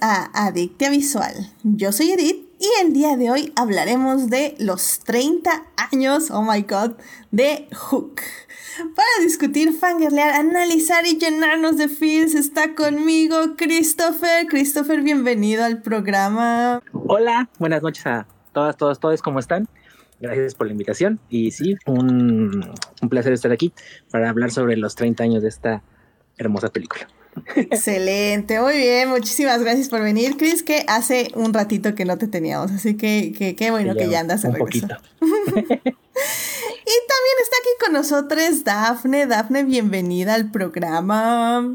a Adictia Visual. Yo soy Edith y el día de hoy hablaremos de los 30 años, oh my god, de Hook. Para discutir, fangirlear, analizar y llenarnos de feels está conmigo Christopher. Christopher, bienvenido al programa. Hola, buenas noches a todas, todos, todos, ¿cómo están? Gracias por la invitación y sí, un placer estar aquí para hablar sobre los 30 años de esta hermosa película. Excelente, muy bien, muchísimas gracias por venir, Chris, que hace un ratito que no te teníamos, así que qué bueno que ya andas un regreso. Poquito. y también está aquí con nosotros Dafne. Dafne, bienvenida al programa.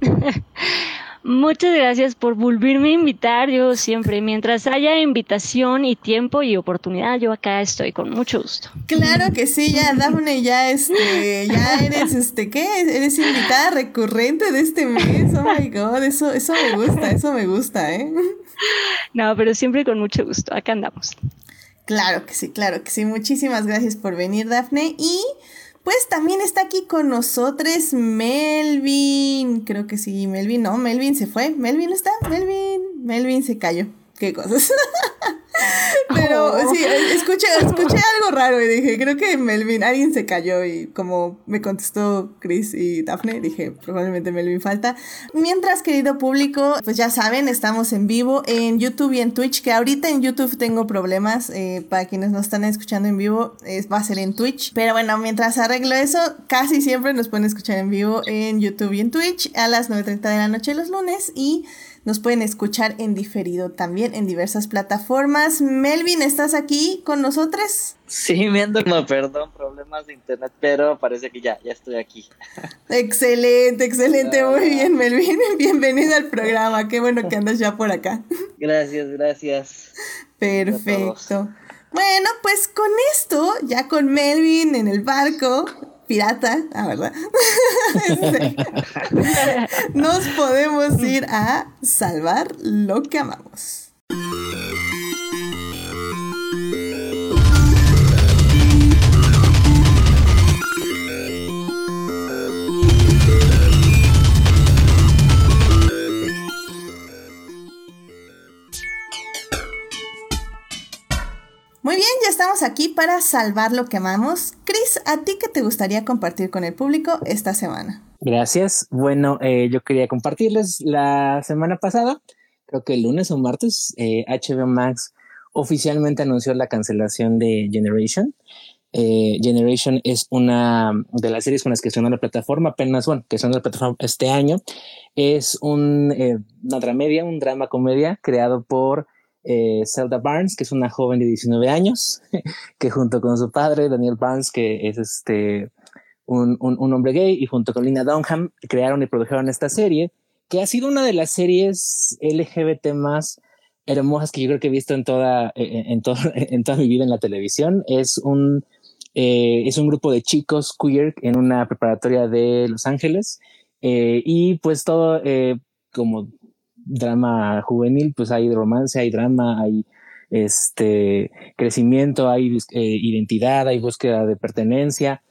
Muchas gracias por volverme a invitar. Yo siempre, mientras haya invitación y tiempo y oportunidad, yo acá estoy con mucho gusto. Claro que sí, ya Daphne, ya este, ya eres este, ¿qué? Eres invitada recurrente de este mes. Oh my god, eso, eso me gusta, eso me gusta, ¿eh? No, pero siempre con mucho gusto. Acá andamos. Claro que sí, claro que sí. Muchísimas gracias por venir, Dafne. Y pues también está aquí con nosotros Melvin. Creo que sí, Melvin, no, Melvin se fue. Melvin está, Melvin, Melvin se cayó. Qué cosas. Pero oh. sí, escuché, escuché algo raro y dije, creo que Melvin, alguien se cayó y como me contestó Chris y Daphne, dije, probablemente Melvin falta. Mientras, querido público, pues ya saben, estamos en vivo en YouTube y en Twitch, que ahorita en YouTube tengo problemas, eh, para quienes no están escuchando en vivo, va a ser en Twitch. Pero bueno, mientras arreglo eso, casi siempre nos pueden escuchar en vivo en YouTube y en Twitch a las 9.30 de la noche los lunes y nos pueden escuchar en diferido también en diversas plataformas. Melvin, ¿estás aquí con nosotros? Sí, me ando, no, perdón, problemas de internet, pero parece que ya, ya estoy aquí. Excelente, excelente, muy bien, Melvin. Bienvenido al programa, qué bueno que andas ya por acá. Gracias, gracias. Perfecto. Bueno, pues con esto, ya con Melvin en el barco, pirata, ah, ¿verdad? Este, nos podemos ir a salvar lo que amamos. Muy bien, ya estamos aquí para salvar lo que amamos. Chris, ¿a ti qué te gustaría compartir con el público esta semana? Gracias. Bueno, eh, yo quería compartirles la semana pasada, creo que el lunes o martes, HBO eh, Max oficialmente anunció la cancelación de Generation. Eh, Generation es una de las series con las que estrenó la plataforma, apenas, bueno, que estrenó la plataforma este año. Es un, una dramedia, un drama comedia creado por eh, Zelda Barnes, que es una joven de 19 años, que junto con su padre, Daniel Barnes, que es este, un, un, hombre gay, y junto con Lina Dunham, crearon y produjeron esta serie, que ha sido una de las series LGBT más hermosas que yo creo que he visto en toda, eh, eh, en, en toda mi vida en la televisión. Es un, es un grupo de chicos queer en una preparatoria de Los Ángeles. y pues todo, como drama juvenil, pues hay romance, hay drama, hay este crecimiento, hay eh, identidad, hay búsqueda de pertenencia.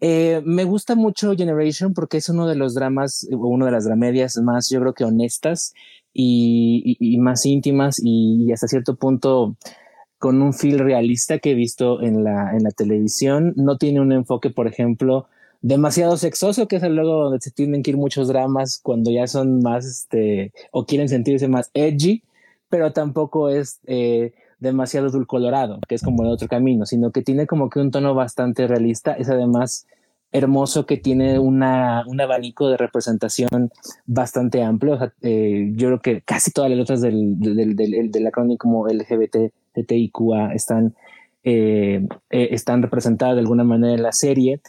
Eh, me gusta mucho Generation porque es uno de los dramas, una de las dramedias más, yo creo que honestas y, más íntimas y, hasta cierto punto con un feel realista que he visto en la, en la televisión. No tiene un enfoque, por ejemplo, demasiado sexoso, que es el luego donde se tienen que ir muchos dramas cuando ya son más, este, o quieren sentirse más edgy, pero tampoco es eh, demasiado dulcolorado, que es como el otro camino, sino que tiene como que un tono bastante realista, es además hermoso que tiene una, un abanico de representación bastante amplio. Eh, yo creo que casi todas las letras del, del, del, del acrónimo como LGBT, TTIQA están, eh, están representadas de alguna manera en la serie.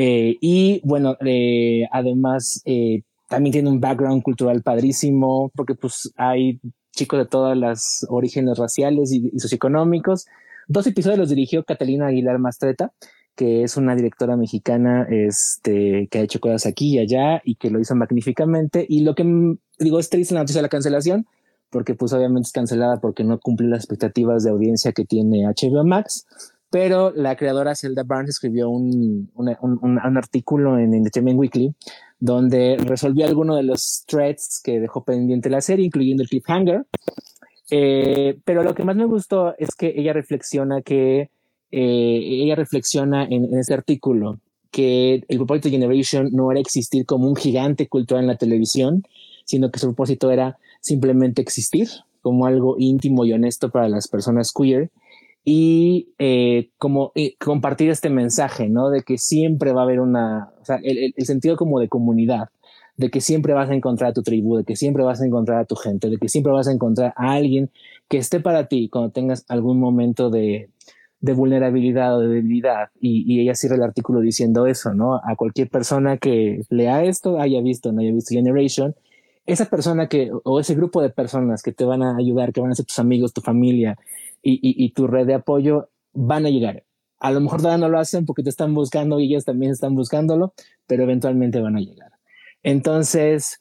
Eh, y bueno, eh, además eh, también tiene un background cultural padrísimo, porque pues hay chicos de todas las orígenes raciales y, socioeconómicos. Dos episodios los dirigió Catalina Aguilar Mastreta, que es una directora mexicana este, que ha hecho cosas aquí y allá y que lo hizo magníficamente. Y lo que digo es triste la noticia de la cancelación, porque pues obviamente es cancelada porque no cumple las expectativas de audiencia que tiene HBO Max pero la creadora Zelda Barnes escribió un, un, artículo en Entertainment Weekly donde resolvió algunos de los threads que dejó pendiente la serie, incluyendo el cliffhanger. Eh, pero lo que más me gustó es que ella reflexiona que eh, ella reflexiona en, en este artículo que el propósito de Generation no era existir como un gigante cultural en la televisión, sino que su propósito era simplemente existir como algo íntimo y honesto para las personas queer y eh, como eh, compartir este mensaje, ¿no? De que siempre va a haber una, o sea, el, el, sentido como de comunidad, de que siempre vas a encontrar a tu tribu, de que siempre vas a encontrar a tu gente, de que siempre vas a encontrar a alguien que esté para ti cuando tengas algún momento de, de vulnerabilidad o de debilidad. Y, y, ella cierra el artículo diciendo eso, ¿no? A cualquier persona que lea esto, haya visto, no haya visto Generation, esa persona que, o ese grupo de personas que te van a ayudar, que van a ser tus amigos, tu familia y, y, tu red de apoyo, van a llegar. A lo mejor todavía no lo hacen porque te están buscando y ellas también están buscándolo, pero eventualmente van a llegar. Entonces,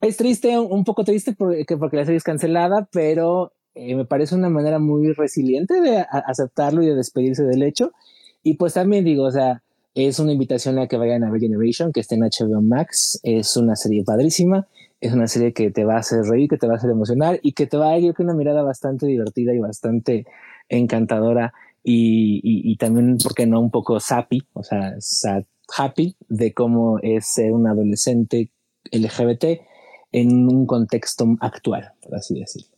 es triste, un poco triste porque, porque la serie es cancelada, pero eh, me parece una manera muy resiliente de aceptarlo y de despedirse del hecho. Y pues también digo, o sea, es una invitación a que vayan a ver Generation, que está en HBO Max. Es una serie padrísima. Es una serie que te va a hacer reír, que te va a hacer emocionar y que te va a dar una mirada bastante divertida y bastante encantadora. Y, y, y también, ¿por qué no? Un poco sappy, o sea, sad, happy de cómo es ser un adolescente LGBT en un contexto actual, por así decirlo.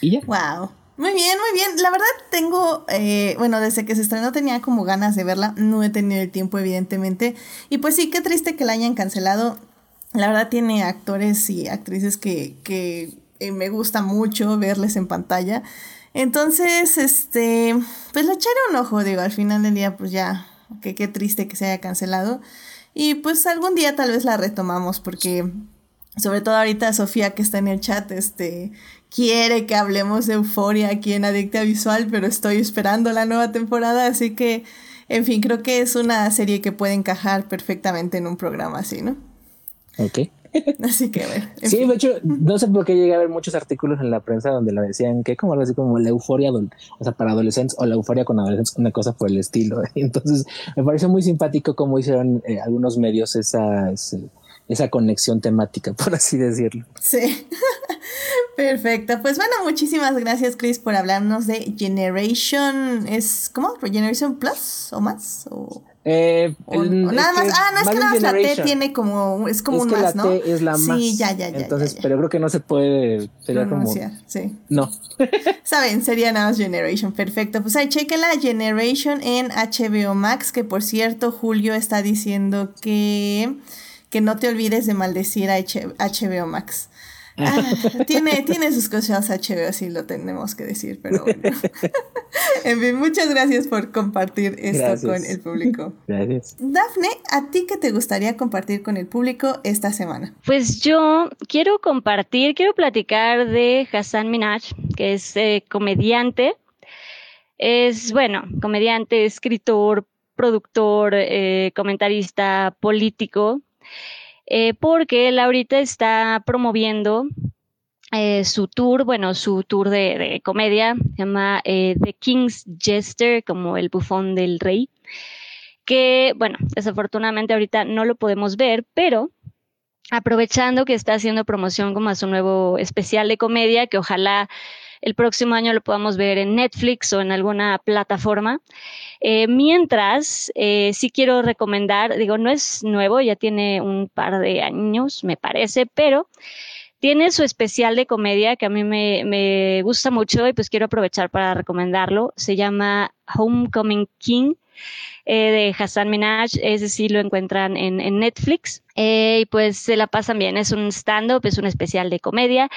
Y ya. Wow. Muy bien, muy bien. La verdad tengo, eh, bueno, desde que se estrenó tenía como ganas de verla. No he tenido el tiempo, evidentemente. Y pues sí, qué triste que la hayan cancelado. La verdad tiene actores y actrices que, que eh, me gusta mucho verles en pantalla. Entonces, este, pues le echaré un ojo, digo, al final del día, pues ya, que qué triste que se haya cancelado. Y pues algún día tal vez la retomamos porque sobre todo ahorita Sofía que está en el chat, este, quiere que hablemos de Euforia aquí en Adicta Visual, pero estoy esperando la nueva temporada, así que, en fin, creo que es una serie que puede encajar perfectamente en un programa así, ¿no? Ok. Así que, bueno. Sí, fin. de hecho, no sé por qué llegué a ver muchos artículos en la prensa donde la decían que como algo así como la euforia, o sea, para adolescentes o la euforia con adolescentes, una cosa por el estilo. Entonces, me pareció muy simpático cómo hicieron eh, algunos medios esa, esa, esa conexión temática, por así decirlo. Sí. Perfecto. Pues bueno, muchísimas gracias, Chris, por hablarnos de Generation. ¿Es cómo? ¿Generation Plus o más? ¿O, eh, el, nada más? Ah, no, es que nada más la T tiene como. Es como es un que más, la ¿no? T es la más. Sí, ya, ya, ya. Entonces, ya, ya. pero creo que no se puede. Sería Pronunciar, como. sí. No. Saben, sería nada más Generation. Perfecto. Pues ahí chequenla Generation en HBO Max, que por cierto, Julio está diciendo que que no te olvides de maldecir a HBO Max. Ah, tiene, tiene sus cosas HBO, sí lo tenemos que decir, pero bueno. en fin, muchas gracias por compartir esto Gracias. con el público. Gracias. Dafne, ¿a ti qué te gustaría compartir con el público esta semana? Pues yo quiero compartir, quiero platicar de Hassan Minaj, que es eh, comediante. Es, bueno, comediante, escritor, productor, eh, comentarista, político, eh, porque él ahorita está promoviendo eh, su tour, bueno, su tour de, comedia, se llama eh, The King's Jester, como el bufón del rey, que, bueno, desafortunadamente ahorita no lo podemos ver, pero aprovechando que está haciendo promoción como a su nuevo especial de comedia, que ojalá el próximo año lo podamos ver en Netflix o en alguna plataforma. Eh, mientras, eh, sí quiero recomendar, digo, no es nuevo, ya tiene un par de años, me parece, pero tiene su especial de comedia que a mí me, me gusta mucho y pues quiero aprovechar para recomendarlo. Se llama Homecoming King. Eh, de Hassan Minaj, ese sí lo encuentran en, en Netflix y pues se la pasan bien, es un stand-up, es un especial de comedia,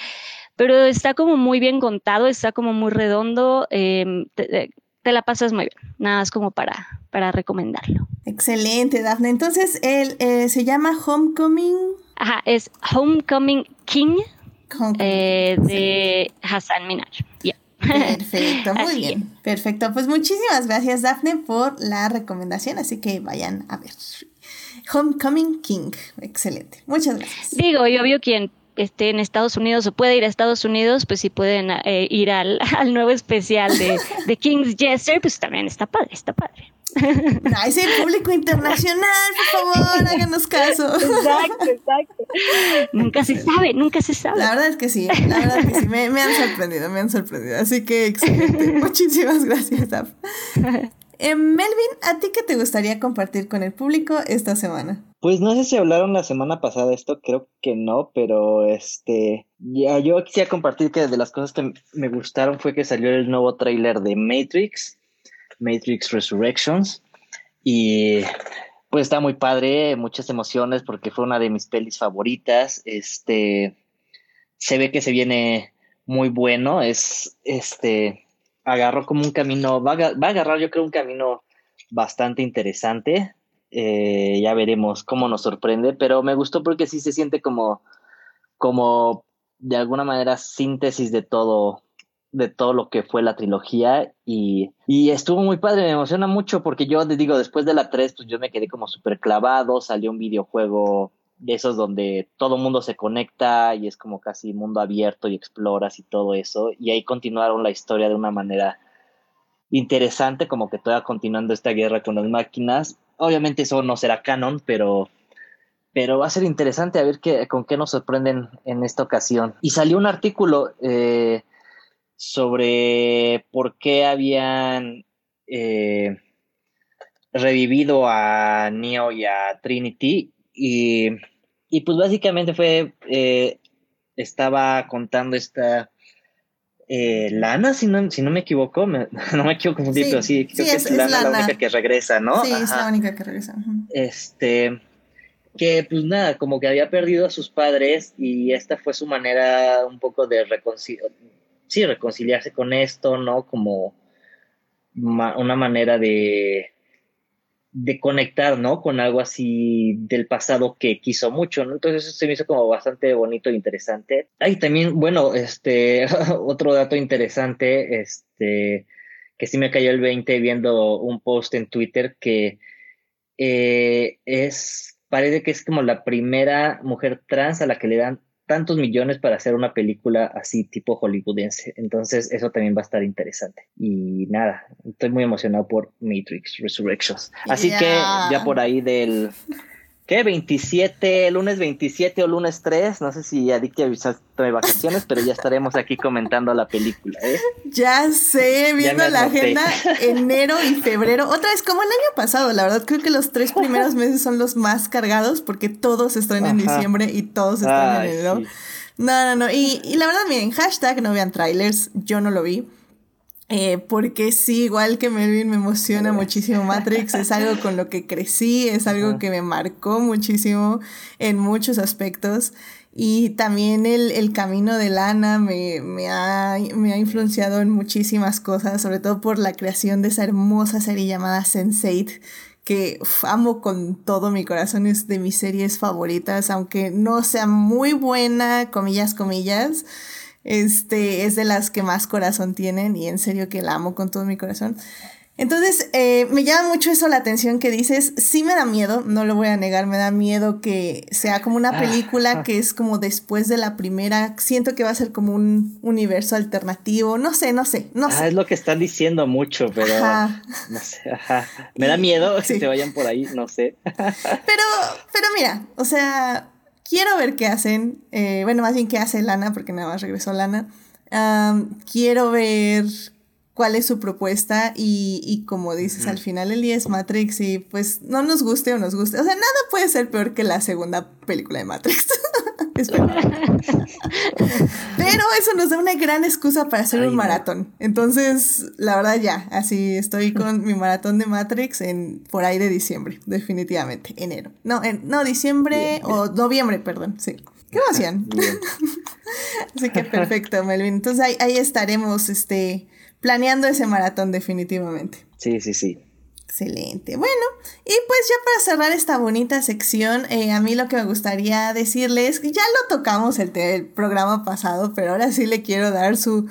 pero está como muy bien contado, está como muy redondo, eh, te, te, la pasas muy bien, nada más como para, para recomendarlo. Excelente, Dafne. Entonces, él eh, se llama Homecoming. Ajá, es Homecoming King. Eh, de Hassan Minaj. Yeah. Perfecto, muy así bien. Es. Perfecto, pues muchísimas gracias, Dafne, por la recomendación, así que vayan a ver. Homecoming King, excelente. Muchas gracias. Digo, y obvio quien esté en Estados Unidos o puede ir a Estados Unidos, pues si pueden eh, ir al, al, nuevo especial de, de King's Jester, pues también está padre, está padre. ese público internacional, por favor, háganos caso. Exacto, exacto. Nunca se sabe, nunca se sabe. La verdad es que sí, la verdad es que sí, me, han sorprendido, me han sorprendido. Así que excelente. Muchísimas gracias, eh, Melvin, ¿a ti qué te gustaría compartir con el público esta semana? Pues no sé si hablaron la semana pasada esto, creo que no, pero este, ya yo quisiera compartir que de las cosas que me gustaron fue que salió el nuevo tráiler de Matrix Matrix Resurrections. Y pues está muy padre, muchas emociones porque fue una de mis pelis favoritas. Este se ve que se viene muy bueno. Es este agarró como un camino, va va a agarrar yo creo un camino bastante interesante. Eh, ya veremos cómo nos sorprende, pero me gustó porque sí se siente como, como de alguna manera síntesis de todo, de todo lo que fue la trilogía y, y, estuvo muy padre, me emociona mucho porque yo te digo, después de la 3, pues yo me quedé como súper clavado, salió un videojuego de esos donde todo mundo se conecta y es como casi mundo abierto y exploras y todo eso, y ahí continuaron la historia de una manera interesante, como que todavía continuando esta guerra con las máquinas. Obviamente eso no será canon, pero pero va a ser interesante a ver qué, con qué nos sorprenden en esta ocasión. Y salió un artículo eh, sobre por qué habían eh, revivido a Neo y a Trinity y, y pues básicamente fue, eh, estaba contando esta eh, Lana, si no, si no me equivoco, no me quiero confundir, sí, pero sí, creo que es, Lana, la única que regresa, ¿no? Sí, es la única que regresa. Este, que pues nada, como que había perdido a sus padres y esta fue su manera un poco de reconciliar sí, reconciliarse con esto, ¿no? Como una manera de, de conectar, ¿no? Con algo así del pasado que quiso mucho, ¿no? Entonces eso se me hizo como bastante bonito e interesante. Hay también, bueno, este, otro dato interesante, este, que sí me cayó el 20 viendo un post en Twitter que eh, es, parece que es como la primera mujer trans a la que le dan tantos millones para hacer una película así tipo hollywoodense. Entonces eso también va a estar interesante. Y nada, estoy muy emocionado por Matrix Resurrections. Así que ya por ahí del ¿Qué? 27, lunes 27 o lunes 3. No sé si Adictia avisaste de vacaciones, pero ya estaremos aquí comentando la película. ¿eh? Ya sé, viendo la agenda, enero y febrero. Otra vez, como el año pasado, la verdad, creo que los tres primeros meses son los más cargados porque todos están en diciembre y todos están en enero. No, no, no. Y, y la verdad, miren, hashtag no vean trailers. Yo no lo vi. Eh, porque sí, igual que Melvin me emociona muchísimo Matrix, es algo con lo que crecí, es algo que me marcó muchísimo en muchos aspectos. Y también el, el camino de Lana me, me, ha, me, ha, influenciado en muchísimas cosas, sobre todo por la creación de esa hermosa serie llamada Sense8 que amo con todo mi corazón, es de mis series favoritas, aunque no sea muy buena, comillas, comillas este, es de las que más corazón tienen y en serio que la amo con todo mi corazón. Entonces, eh, me llama mucho eso la atención que dices. Sí me da miedo, no lo voy a negar, me da miedo que sea como una ah, película que es como después de la primera. Siento que va a ser como un universo alternativo. No sé, no sé, no ah, Es lo que están diciendo mucho, pero no sé. Me da miedo que se vayan por ahí, no sé. pero, pero mira, o sea, quiero ver qué hacen. Eh, bueno, más bien qué hace Lana, porque nada más regresó Lana. quiero ver cuál es su propuesta y, y como dices, al final el día es Matrix y pues no nos guste o nos guste. O sea, nada puede ser peor que la segunda película de Matrix. Pero eso nos da una gran excusa para hacer un maratón. Entonces, la verdad ya, así estoy con mi maratón de Matrix en por ahí de diciembre, definitivamente, enero. No, en, no, diciembre o noviembre, perdón, sí. ¿Qué emoción? así que perfecto, Melvin. Entonces ahí, ahí estaremos este, planeando ese maratón definitivamente. Sí, sí, sí. Excelente. Bueno, y pues ya para cerrar esta bonita sección, eh, a mí lo que me gustaría decirles, ya lo tocamos el, el, programa pasado, pero ahora sí le quiero dar su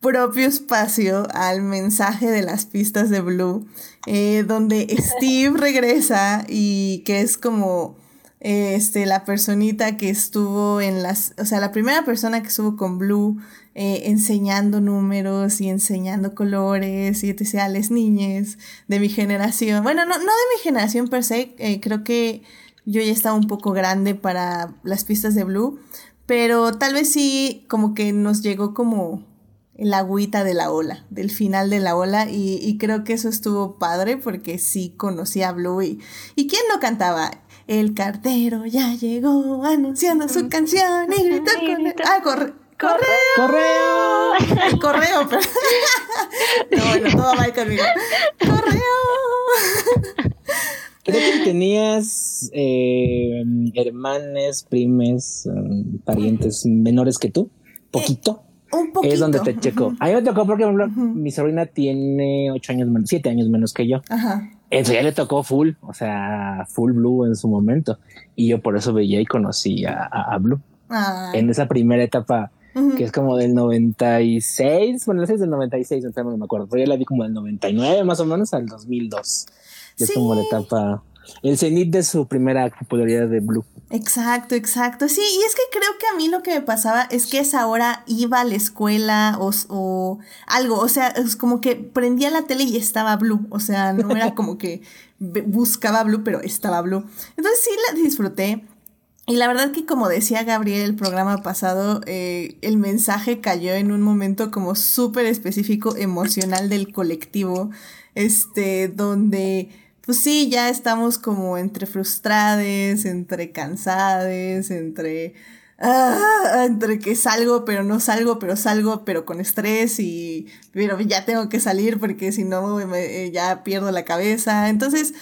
propio espacio al mensaje de las pistas de Blue, eh, donde Steve regresa y que es como este, la personita que estuvo en las, o sea, la primera persona que estuvo con Blue eh, enseñando números y enseñando colores y etc. a las niñas de mi generación. Bueno, no, no de mi generación per se, eh, creo que yo ya estaba un poco grande para las pistas de Blue, pero tal vez sí como que nos llegó como el agüita de la ola, del final de la ola, y, creo que eso estuvo padre porque sí conocí a Blue y, ¿y quién no cantaba? El cartero ya llegó anunciando su canción y gritó con el... Ah, correo. Correo. correo, pero... no, bueno, todo mal conmigo. Correo. Creo que tenías eh, hermanes, primes, um, parientes menores que tú, poquito. Eh, un poquito. Es donde te checo. A mí me tocó porque mi sobrina tiene ocho años menos, siete años menos que yo. Ajá. Eso ya le tocó full, o sea, full blue en su momento. Y yo por eso veía y conocí a, Blue. En esa primera etapa, que es como del 96, bueno, ese es del 96, no me acuerdo, pero yo la vi como del 99 más o menos al 2002. Es como la etapa el cenit de su primera popularidad de Blue. Exacto, exacto. Sí, y es que creo que a mí lo que me pasaba es que esa hora iba a la escuela o, o algo, o sea, es como que prendía la tele y estaba Blue, o sea, no era como que buscaba Blue, pero estaba Blue. Entonces sí la disfruté. Y la verdad que como decía Gabriel el programa pasado, eh, el mensaje cayó en un momento como súper específico, emocional del colectivo, este, donde pues sí, ya estamos como entre frustrades, entre cansades, entre... Ah, entre que salgo pero no salgo, pero salgo pero con estrés y pero ya tengo que salir porque si no me, ya pierdo la cabeza. Entonces,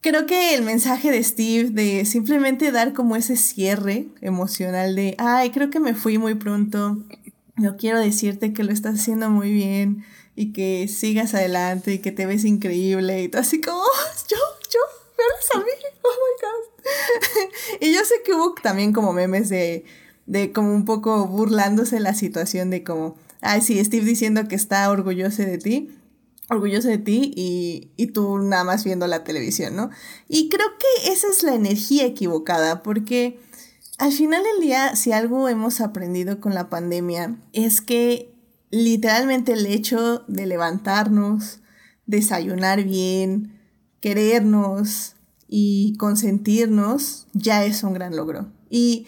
creo que el mensaje de Steve de simplemente dar como ese cierre emocional de, ay, creo que me fui muy pronto, no quiero decirte que lo estás haciendo muy bien, y que sigas adelante y que te ves increíble y todo así como, oh, yo, yo, me ves a mí, oh my god. y yo sé que hubo también como memes de, de como un poco burlándose la situación de como, ay, sí, Steve diciendo que está orgulloso de ti, orgulloso de ti y, y tú nada más viendo la televisión, ¿no? Y creo que esa es la energía equivocada porque... Al final del día, si algo hemos aprendido con la pandemia, es que literalmente el hecho de levantarnos, desayunar bien, querernos y consentirnos ya es un gran logro. Y,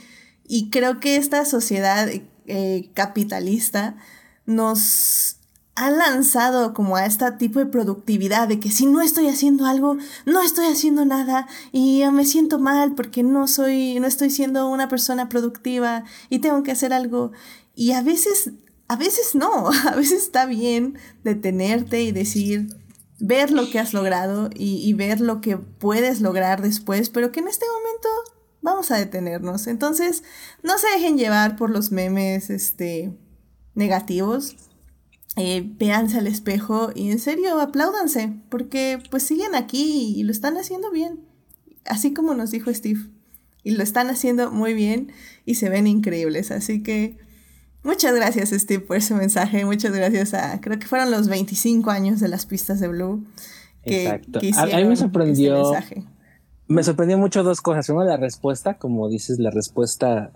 creo que esta sociedad eh, capitalista nos ha lanzado como a este tipo de productividad de que si no estoy haciendo algo, no estoy haciendo nada y me siento mal porque no soy, no estoy siendo una persona productiva y tengo que hacer algo. Y a veces a veces no, a veces está bien detenerte y decir, ver lo que has logrado y, ver lo que puedes lograr después, pero que en este momento vamos a detenernos. Entonces, no se dejen llevar por los memes este, negativos. Eh, véanse al espejo y en serio apláudanse, porque pues siguen aquí y lo están haciendo bien, así como nos dijo Steve. Y lo están haciendo muy bien y se ven increíbles. Así que Muchas gracias, Steve, por ese mensaje. Muchas gracias a, creo que fueron los 25 años de las pistas de Blue. Que, Exacto. a, mí me sorprendió. me sorprendió mucho dos cosas. Una, la respuesta, como dices, la respuesta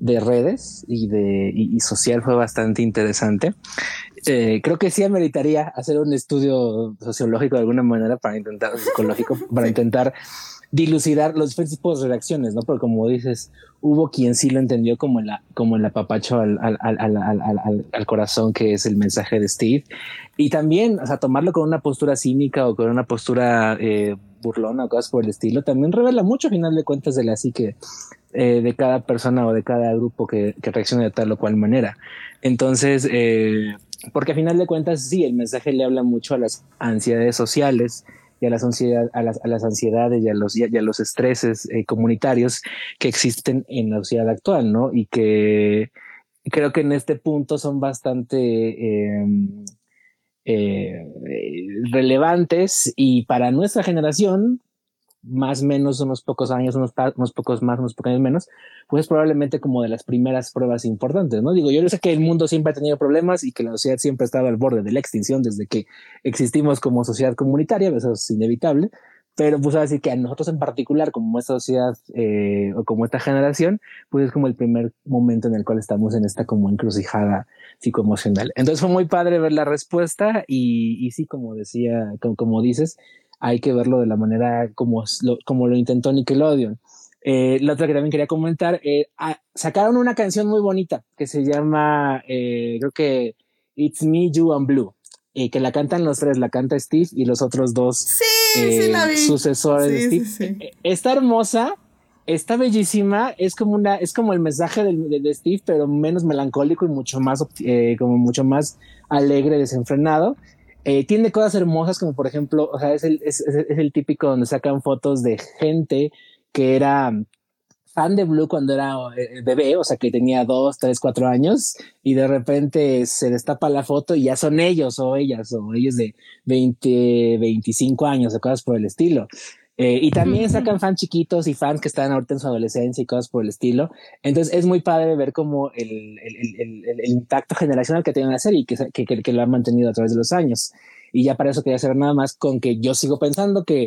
de redes y de y, social fue bastante interesante. Eh, creo que sí ameritaría hacer un estudio sociológico de alguna manera para intentar, psicológico, para intentar dilucidar los diferentes tipos de reacciones, ¿no? Porque como dices, hubo quien sí lo entendió como la, como el apapacho al, al, al, al, corazón, que es el mensaje de Steve. Y también, o sea, tomarlo con una postura cínica o con una postura eh, burlona o cosas por el estilo, también revela mucho, a final de cuentas, de la psique eh, de cada persona o de cada grupo que, que reacciona de tal o cual manera. Entonces, eh, porque a final de cuentas, sí, el mensaje le habla mucho a las ansiedades sociales y a las, ansiedad, a las, a las ansiedades y a los, a los estreses eh, comunitarios que existen en la sociedad actual, ¿no? Y que creo que en este punto son bastante em, eh, relevantes y para nuestra generación más menos unos pocos años, unos, unos pocos más, unos pocos años menos, pues probablemente como de las primeras pruebas importantes, ¿no? Digo, yo sé que el mundo siempre ha tenido problemas y que la sociedad siempre ha estado al borde de la extinción desde que existimos como sociedad comunitaria, eso es inevitable, pero pues así que a nosotros en particular, como esta sociedad eh, o como esta generación, pues es como el primer momento en el cual estamos en esta como encrucijada psicoemocional. Entonces fue muy padre ver la respuesta y, y sí, como decía, como, como, dices, hay que verlo de la manera como lo, como lo intentó Nickelodeon. Eh, la otra que también quería comentar, eh, ah, sacaron una canción muy bonita que se llama, eh, creo que It's Me, You and Blue, y que la cantan los tres, la canta Steve y los otros dos sucesores de Steve. Está hermosa, está bellísima, es como una, es como el mensaje de, de Steve, pero menos melancólico y mucho más, como mucho más alegre, desenfrenado. Tiene cosas hermosas como por ejemplo, o sea, es el, es, es el típico donde sacan fotos de gente que era fan de Blue cuando era eh, bebé, o sea que tenía dos, tres, cuatro años, y de repente se destapa la foto y ya son ellos o ellas, o ellos de 20, 25 años, o cosas por el estilo. Eh, y también sacan fans chiquitos y fans que están ahorita en su adolescencia y cosas por el estilo. Entonces es muy padre ver como el, el, el, el impacto generacional que tiene la serie y que, que, que, lo han mantenido a través de los años. Y ya para eso quería hacer nada más con que yo sigo pensando que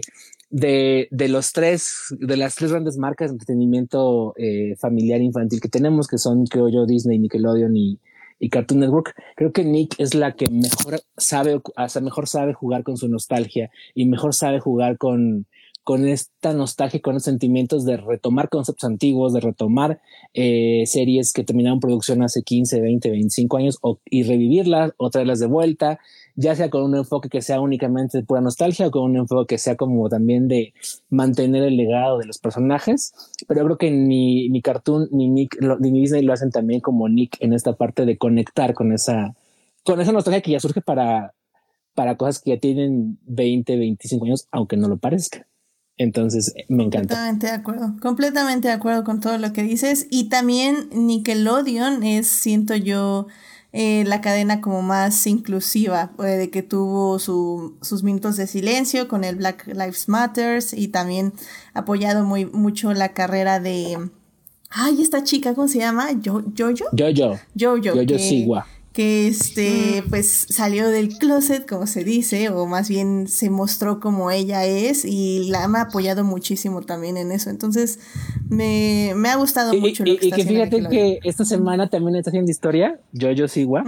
de, de los tres, de las tres grandes marcas de entretenimiento eh, familiar infantil que tenemos, que son, creo yo, Disney, Nickelodeon y, y Cartoon Network, creo que Nick es la que mejor sabe, hasta mejor sabe jugar con su nostalgia y mejor sabe jugar con, con esta nostalgia, con los sentimientos de retomar conceptos antiguos, de retomar eh, series que terminaron producción hace 15, 20, 25 años y revivirlas o traerlas de vuelta ya sea con un enfoque que sea únicamente de pura nostalgia o con un enfoque que sea como también de mantener el legado de los personajes. Pero yo creo que ni, ni Cartoon ni Nick ni Disney lo hacen también como Nick en esta parte de conectar con esa, con esa nostalgia que ya surge para, para cosas que ya tienen 20, 25 años, aunque no lo parezca. Entonces, me encanta. Completamente de acuerdo. Completamente de acuerdo con todo lo que dices. Y también Nickelodeon es, siento yo, eh, la cadena como más inclusiva, eh, de que tuvo su, sus minutos de silencio con el Black Lives Matters y también apoyado muy mucho la carrera de... Ay, esta chica, ¿cómo se llama? Yo, Jojo. Jojo. Jojo. Jojo Sigua que este pues salió del closet como se dice o más bien se mostró como ella es y la ha apoyado muchísimo también en eso. Entonces me, me ha gustado mucho y, lo que, y que fíjate que esta semana también está haciendo historia Jojo Siwa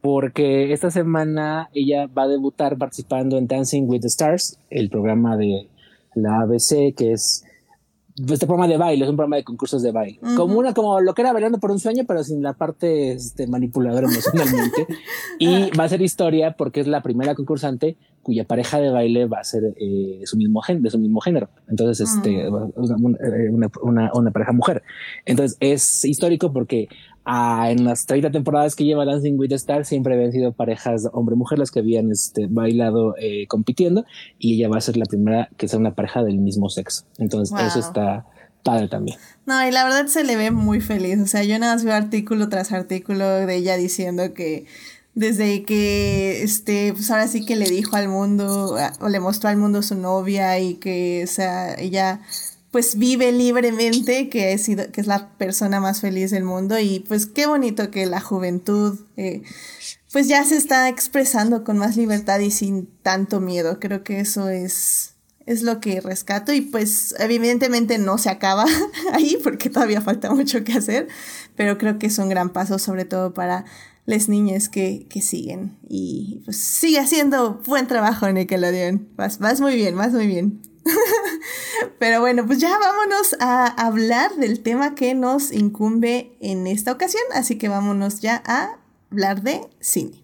porque esta semana ella va a debutar participando en Dancing with the Stars el programa de la ABC que es este programa de baile, es un programa de concursos de baile. Como una, como lo que era bailando por un sueño, pero sin la parte este, manipuladora emocionalmente. y va a ser historia porque es la primera concursante cuya pareja de baile va a ser eh, de, su mismo de su mismo género. Entonces, este, una, una, una, pareja mujer. Entonces, es histórico porque en las 30 temporadas que lleva Dancing with the Stars siempre habían sido parejas hombre-mujer las que habían este, bailado eh, compitiendo y ella va a ser la primera que sea una pareja del mismo sexo. Entonces eso está padre también. No, y la verdad se le ve muy feliz. O sea, yo nada más veo artículo tras artículo de ella diciendo que desde que este pues ahora sí que le dijo al mundo o le mostró al mundo su novia y que o sea ella pues vive libremente, que es, que es la persona más feliz del mundo y pues qué bonito que la juventud eh, pues ya se está expresando con más libertad y sin tanto miedo. Creo que eso es, es lo que rescato y pues evidentemente no se acaba ahí porque todavía falta mucho que hacer, pero creo que es un gran paso sobre todo para las niñas que, que siguen y pues sigue haciendo buen trabajo Nickelodeon. Vas, vas muy bien, vas muy bien. Pero bueno, pues ya vámonos a hablar del tema que nos incumbe en esta ocasión, así que vámonos ya a hablar de cine.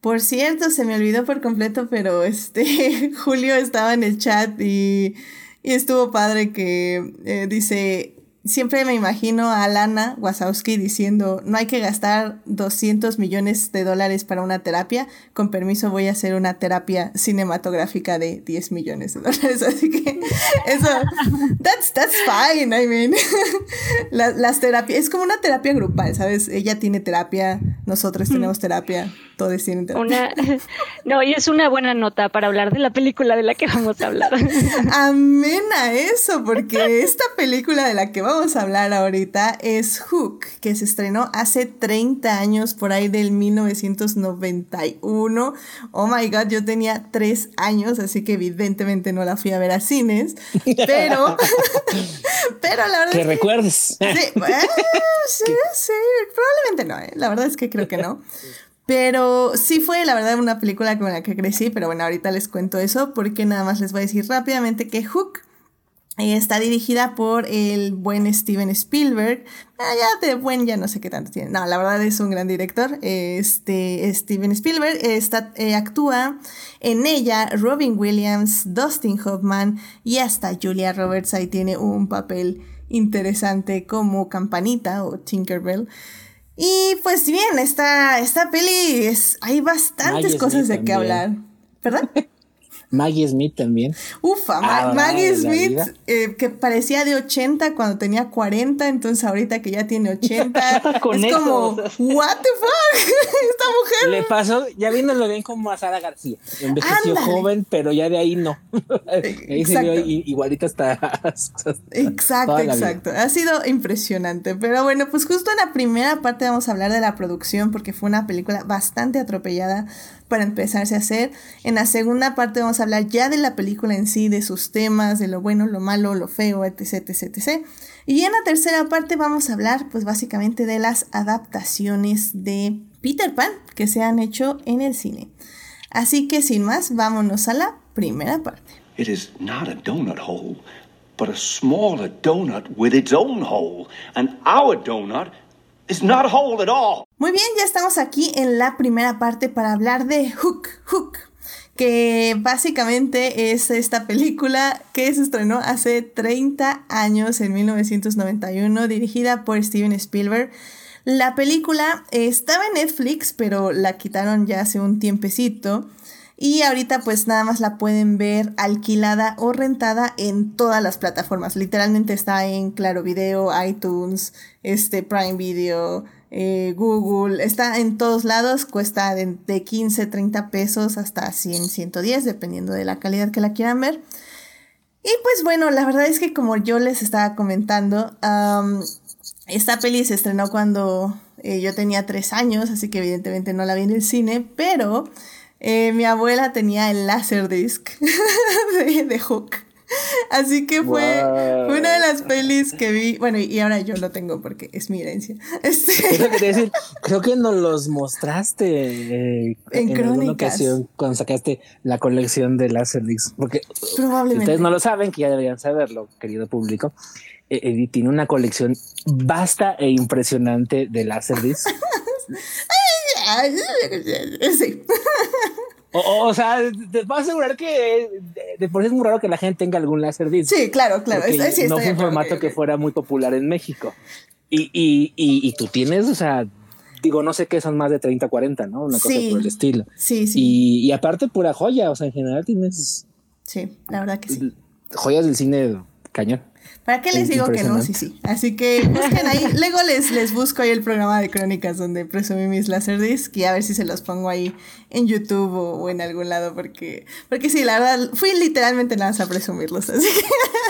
Por cierto, se me olvidó por completo, pero este Julio estaba en el chat y, y estuvo padre que eh, dice siempre me imagino a Lana Wazowski diciendo, no hay que gastar 200 millones de dólares para una terapia, con permiso voy a hacer una terapia cinematográfica de 10 millones de dólares, así que eso, that's, that's fine, I mean, las, terapias, es como una terapia grupal, ¿sabes? Ella tiene terapia, nosotros mm. tenemos terapia, todos tienen terapia. no, y es una buena nota para hablar de la película de la que vamos a hablar. Amén a eso, porque esta película de la que vamos vamos a hablar ahorita es Hook, que se estrenó hace 30 años, por ahí del 1991. Oh my god, yo tenía 3 años, así que evidentemente no la fui a ver a cines, pero, pero la verdad... Que recuerdes. Sí, eh, sí, sí, probablemente no, eh, la verdad es que creo que no. Pero sí fue, la verdad, una película con la que crecí, pero bueno, ahorita les cuento eso porque nada más les voy a decir rápidamente que Hook Está dirigida por el buen Steven Spielberg. Ah, ya de buen ya no sé qué tanto tiene. No, la verdad es un gran director. Este Steven Spielberg está, eh, actúa en ella Robin Williams, Dustin Hoffman y hasta Julia Roberts. Ahí tiene un papel interesante como Campanita o Tinkerbell. Y pues bien, esta, esta peli es, hay bastantes cosas de qué hablar. ¿Verdad? Maggie Smith también. Ufa, Maggie Smith, eh, que parecía de 80 cuando tenía 40, entonces ahorita que ya tiene 80, es como, what the fuck, esta mujer. Le pasó, ya viéndolo bien como a Sara García, envejeció joven, pero ya de ahí no. ahí se vio igualita hasta... exacto, exacto. Ha sido impresionante, pero bueno, pues justo en la primera parte vamos a hablar de la producción, porque fue una película bastante atropellada para empezarse a hacer. En la segunda parte vamos a hablar ya de la película en sí, de sus temas, de lo bueno, lo malo, lo feo, etc, etc, etc. Y en la tercera parte vamos a hablar pues básicamente de las adaptaciones de Peter Pan que se han hecho en el cine. Así que sin más, vámonos a la primera parte. It is not a donut hole, but a smaller donut with its own hole. And our donut muy bien, ya estamos aquí en la primera parte para hablar de Hook, Hook, que básicamente es esta película que se estrenó hace 30 años, en 1991, dirigida por Steven Spielberg. La película estaba en Netflix, pero la quitaron ya hace un tiempecito. Y ahorita pues nada más la pueden ver alquilada o rentada en todas las plataformas. Literalmente está en Claro Video, iTunes, este, Prime Video, eh, Google. Está en todos lados. Cuesta de, 15, 30 pesos hasta 100, 110, dependiendo de la calidad que la quieran ver. Y pues bueno, la verdad es que como yo les estaba comentando, esta peli se estrenó cuando eh, yo tenía 3 años, así que evidentemente no la vi en el cine, pero eh, mi abuela tenía el Laserdisc de, de Hook. Así que fue, una de las pelis que vi. Bueno, y ahora yo lo tengo porque es mi herencia. Este... Decir, creo que nos los mostraste eh, en, en alguna ocasión cuando sacaste la colección de Laserdisc. Porque Probablemente. ustedes no lo saben, que ya deberían saberlo, querido público. Eh, tiene una colección vasta e impresionante de Laserdisc. sí. O, sea, te puedo asegurar que de, por sí es muy raro que la gente tenga algún láser disc. Sí, claro, claro. no fue un formato que, fuera muy popular en México. Y, y, y, tú tienes, o sea, digo, no sé qué son más de 30, 40, ¿no? Una cosa por el estilo. Sí, sí. Y, y aparte, pura joya, o sea, en general tienes. Sí, la verdad que sí. Joyas del cine cañón. ¿Para qué les digo que no? Sí, sí. Así que busquen ahí. Luego les, les busco ahí el programa de crónicas donde presumí mis Laserdisc y a ver si se los pongo ahí en YouTube o, en algún lado porque, porque sí, la verdad, fui literalmente nada más a presumirlos. Así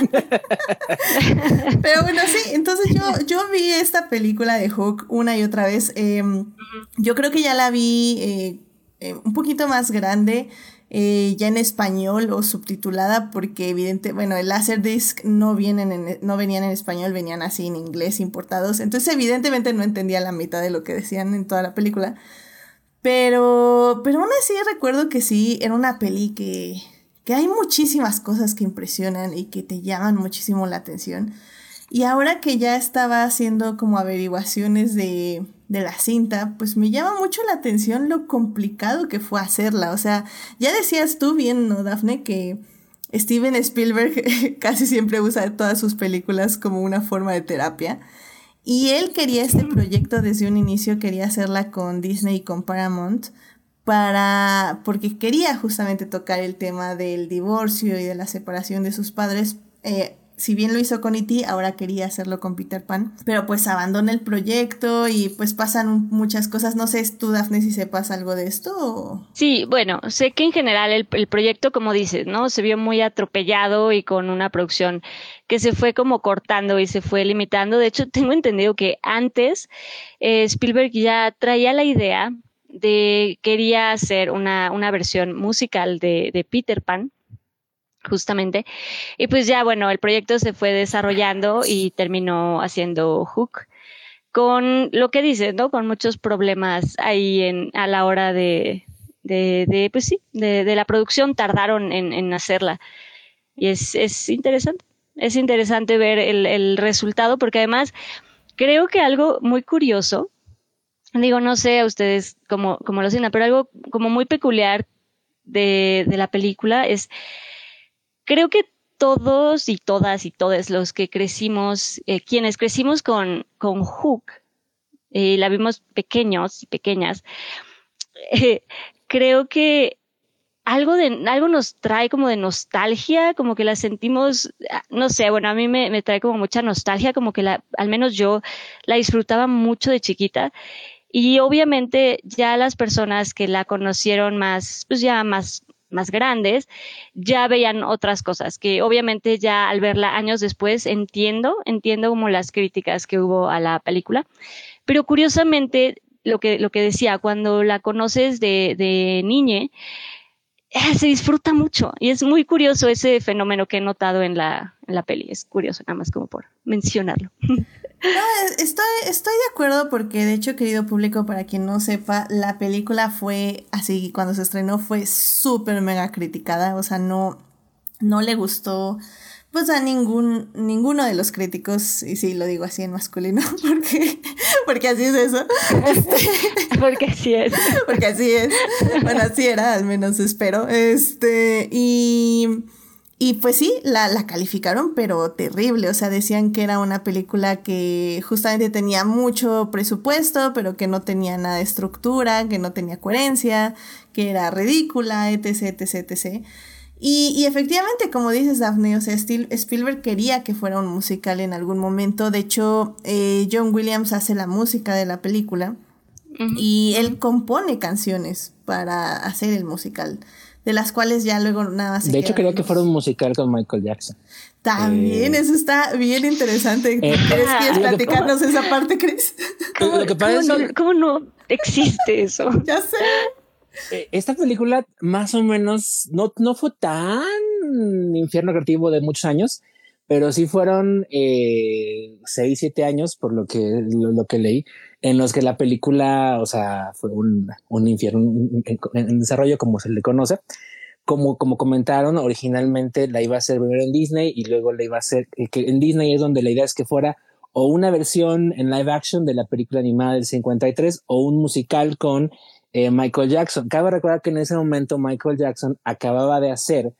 Pero bueno, sí, entonces yo, yo vi esta película de Hook una y otra vez. Em, yo creo que ya la vi eh, eh, un poquito más grande. Eh, ya en español o subtitulada porque evidente, bueno, el Laserdisc no vienen en, no venían en español, venían así en inglés importados, entonces evidentemente no entendía la mitad de lo que decían en toda la película. Pero, pero aún así recuerdo que sí, era una peli que, que hay muchísimas cosas que impresionan y que te llaman muchísimo la atención. Y ahora que ya estaba haciendo como averiguaciones de, de la cinta, pues me llama mucho la atención lo complicado que fue hacerla. O sea, ya decías tú bien, ¿no, Dafne? Que Steven Spielberg casi siempre usa todas sus películas como una forma de terapia. Y él quería este proyecto desde un inicio, quería hacerla con Disney y con Paramount, para, porque quería justamente tocar el tema del divorcio y de la separación de sus padres, eh, si bien lo hizo con E.T., ahora quería hacerlo con Peter Pan, pero pues abandona el proyecto y pues pasan muchas cosas. No sé tú, Daphne, si sepas algo de esto. Sí, bueno, sé que en general el, el, proyecto, como dices, ¿no? Se vio muy atropellado y con una producción que se fue como cortando y se fue limitando. De hecho, tengo entendido que antes eh, Spielberg ya traía la idea de quería hacer una, una versión musical de, de Peter Pan justamente. Y pues ya, bueno, el proyecto se fue desarrollando y terminó haciendo Hook con lo que dices, ¿no? Con muchos problemas ahí en, a la hora de, de, de pues sí, de, de, la producción, tardaron en, en hacerla. Y es, es, interesante, es interesante ver el, el resultado, porque además creo que algo muy curioso, digo, no sé a ustedes cómo, cómo lo sientan, pero algo como muy peculiar de, de la película es creo que todos y todas y todos los que crecimos, eh, quienes crecimos con, con Hook, eh, la vimos pequeños y pequeñas, eh, creo que algo de algo nos trae como de nostalgia, como que la sentimos, no sé, bueno, a mí me, me trae como mucha nostalgia, como que la, al menos yo la disfrutaba mucho de chiquita. Y obviamente ya las personas que la conocieron más, pues ya más más grandes, ya veían otras cosas que obviamente ya al verla años después entiendo, entiendo como las críticas que hubo a la película, pero curiosamente lo que, lo que decía, cuando la conoces de, de niñe, eh, se disfruta mucho. Y es muy curioso ese fenómeno que he notado en la, en la peli, es curioso nada más como por mencionarlo. No, estoy, estoy de acuerdo porque de hecho, querido público, para quien no sepa, la película fue así, cuando se estrenó fue súper mega criticada, o sea, no, no le gustó pues a ningún, ninguno de los críticos, y sí, lo digo así en masculino, porque, porque así es eso. porque así es. porque así es. Bueno, así era, al menos espero. Este, y... Y pues sí, la, la, calificaron, pero terrible. O sea, decían que era una película que justamente tenía mucho presupuesto, pero que no tenía nada de estructura, que no tenía coherencia, que era ridícula, etc, etc, etc. Y, y efectivamente, como dices, Daphne, o sea, Spielberg quería que fuera un musical en algún momento. De hecho, eh, John Williams hace la música de la película uh -huh. y él compone canciones para hacer el musical de las cuales ya luego nada más. de hecho, quería que fuera un musical con Michael Jackson. También, eh, eso está bien interesante. Eh, ¿Quieres, ¿quieres platicarnos esa parte, Chris? ¿Cómo, Lo que pasa ¿cómo, es... no, ¿Cómo no existe eso? ya sé. Eh, esta película más o menos no, no fue tan infierno creativo de muchos años, pero sí fueron eh, seis, siete años, por lo que, lo, lo, que leí, en los que la película, o sea, fue un, un infierno en, desarrollo, como se le conoce. Como, como comentaron, originalmente la iba a hacer primero en Disney y luego la iba a hacer, eh, que en Disney es donde la idea es que fuera o una versión en live action de la película animada del 53 o un musical con eh, Michael Jackson. Cabe recordar que en ese momento Michael Jackson acababa de hacer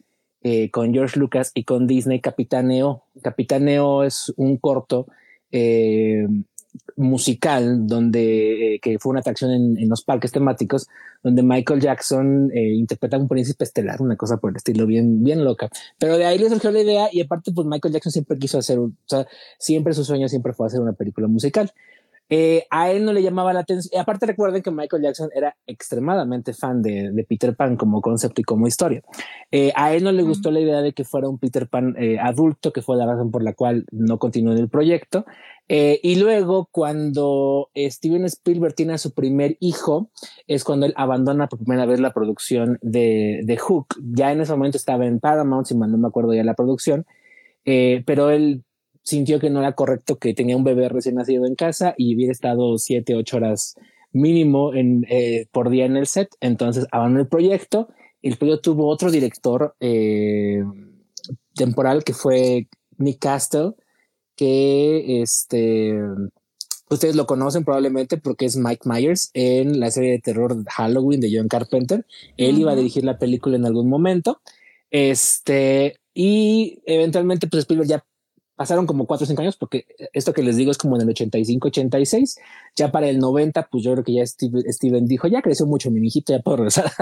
eh, con George Lucas y con Disney Capitaneo. Capitaneo es un corto eh, musical donde eh, que fue una atracción en, los parques temáticos donde Michael Jackson eh, interpreta a un príncipe estelar, una cosa por el estilo bien, bien loca. Pero de ahí le surgió la idea y aparte pues Michael Jackson siempre quiso hacer, o sea, siempre su sueño siempre fue hacer una película musical. Eh, a él no le llamaba la atención. Aparte recuerden que Michael Jackson era extremadamente fan de, de Peter Pan como concepto y como historia. Eh, a él no le gustó la idea de que fuera un Peter Pan eh, adulto, que fue la razón por la cual no continuó en el proyecto. Y luego cuando Steven Spielberg tiene a su primer hijo, es cuando él abandona por primera vez la producción de, de Hook. Ya en ese momento estaba en Paramount, si mal no me acuerdo ya la producción, pero él sintió que no era correcto que tenía un bebé recién nacido en casa y hubiera estado siete, ocho horas mínimo en, eh, por día en el set. Entonces abandonó el proyecto. El proyecto tuvo otro director eh, temporal que fue Nick Castle, que este, ustedes lo conocen probablemente porque es Mike Myers en la serie de terror Halloween de John Carpenter. Él uh -huh. iba a dirigir la película en algún momento. Este, y eventualmente, pues Spielberg ya pasaron como cuatro o cinco años, porque esto que les digo es como en el 85, 86. Ya para el 90, pues yo creo que ya Steven dijo, ya creció mucho mi hijito, ya puedo regresar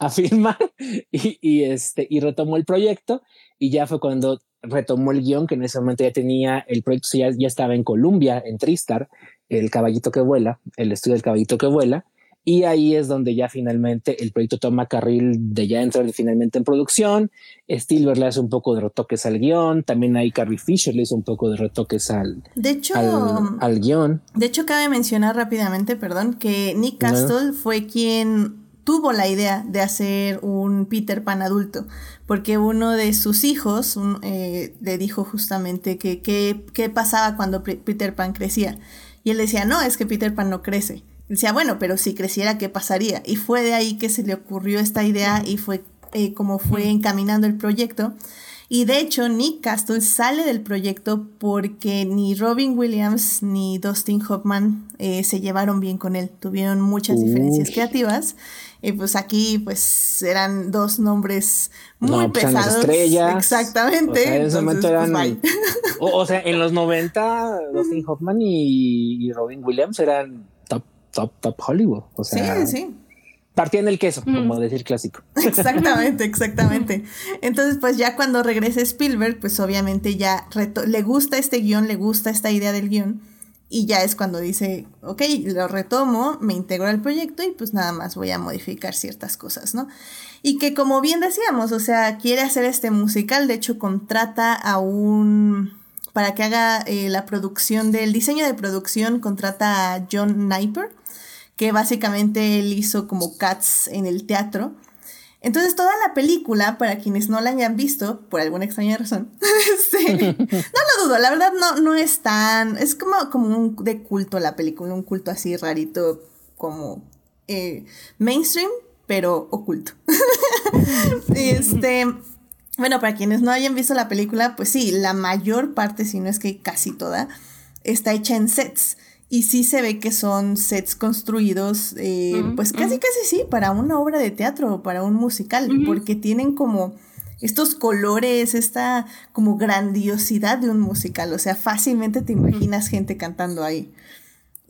a, filmar y, este, y retomó el proyecto. Y ya fue cuando retomó el guion, que en ese momento ya tenía el proyecto, ya, ya estaba en Columbia, en Tristar, el caballito que vuela, el estudio del caballito que vuela y ahí es donde ya finalmente el proyecto toma carril de ya entrar finalmente en producción. Spielberg le hace un poco de retoques al guion. También ahí Carrie Fisher le hizo un poco de retoques al, de hecho, al, guion. De hecho, cabe mencionar rápidamente, perdón, que Nick Castle fue quien tuvo la idea de hacer un Peter Pan adulto, porque uno de sus hijos eh, le dijo justamente que qué pasaba cuando Peter Pan crecía. Y él decía, no, es que Peter Pan no crece decía, bueno, pero si creciera, ¿qué pasaría? Y fue de ahí que se le ocurrió esta idea y fue eh, como fue encaminando el proyecto. Y de hecho, Nick Castle sale del proyecto porque ni Robin Williams ni Dustin Hoffman eh, se llevaron bien con él. Tuvieron muchas diferencias creativas. Y pues aquí, pues eran dos nombres muy pues, pesados. Estrella, Exactamente. O sea, en ese momento pues, eran. o, sea, en los 90, Dustin Hoffman y Robin Williams eran top, top Hollywood. O sea, sí, sí. Partían el queso, como decir clásico. Exactamente, exactamente. Entonces, pues ya cuando regrese Spielberg, pues obviamente ya le gusta este guion, le gusta esta idea del guion. Y ya es cuando dice, ok, lo retomo, me integro al proyecto y pues nada más voy a modificar ciertas cosas, ¿no? Y que como bien decíamos, o sea, quiere hacer este musical, de hecho contrata a un para que haga eh, la producción del diseño de producción, contrata a John Niper que básicamente él hizo como Cats en el teatro. Entonces toda la película, para quienes no la hayan visto, por alguna extraña razón, este, no lo dudo, la verdad no, no es tan, es como, como un de culto la película, un culto así rarito como eh, mainstream, pero oculto. este, bueno, para quienes no hayan visto la película, pues sí, la mayor parte, si no es que casi toda, está hecha en sets. Y sí se ve que son sets construidos, eh, pues casi casi sí, para una obra de teatro o para un musical, porque tienen como estos colores, esta como grandiosidad de un musical, o sea, fácilmente te imaginas gente cantando ahí.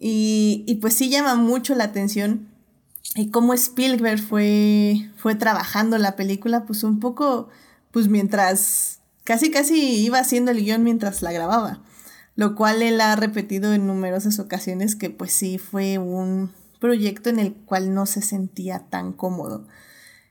Y, y pues sí llama mucho la atención y cómo Spielberg fue, fue trabajando la película, pues un poco, pues mientras, casi casi iba haciendo el guion mientras la grababa lo cual él ha repetido en numerosas ocasiones que pues sí fue un proyecto en el cual no se sentía tan cómodo.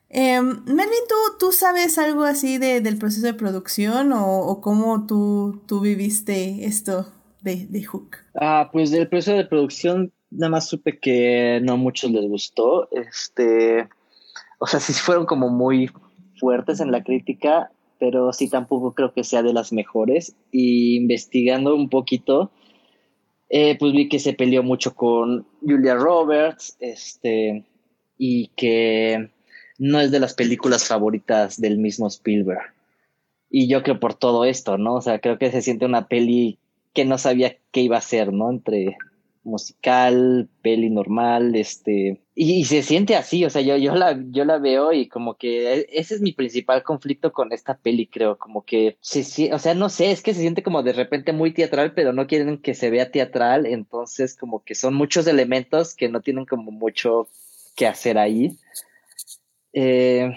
Eh, Melvin, ¿tú, ¿tú, sabes algo así de, del proceso de producción o, cómo tú, tú, viviste esto de, de, Hook? Ah, pues del proceso de producción nada más supe que no a muchos les gustó. Este, o sea, sí fueron como muy fuertes en la crítica pero sí tampoco creo que sea de las mejores. Y investigando un poquito, eh, pues vi que se peleó mucho con Julia Roberts, este, y que no es de las películas favoritas del mismo Spielberg. Y yo creo por todo esto, ¿no? O sea, creo que se siente una peli que no sabía qué iba a ser, ¿no? Entre musical, peli normal, este, y, se siente así, o sea, yo, yo, la, yo la veo y como que e, ese es mi principal conflicto con esta peli, creo, como que, se, o sea, no sé, es que se siente como de repente muy teatral, pero no quieren que se vea teatral, entonces como que son muchos elementos que no tienen como mucho que hacer ahí. Eh,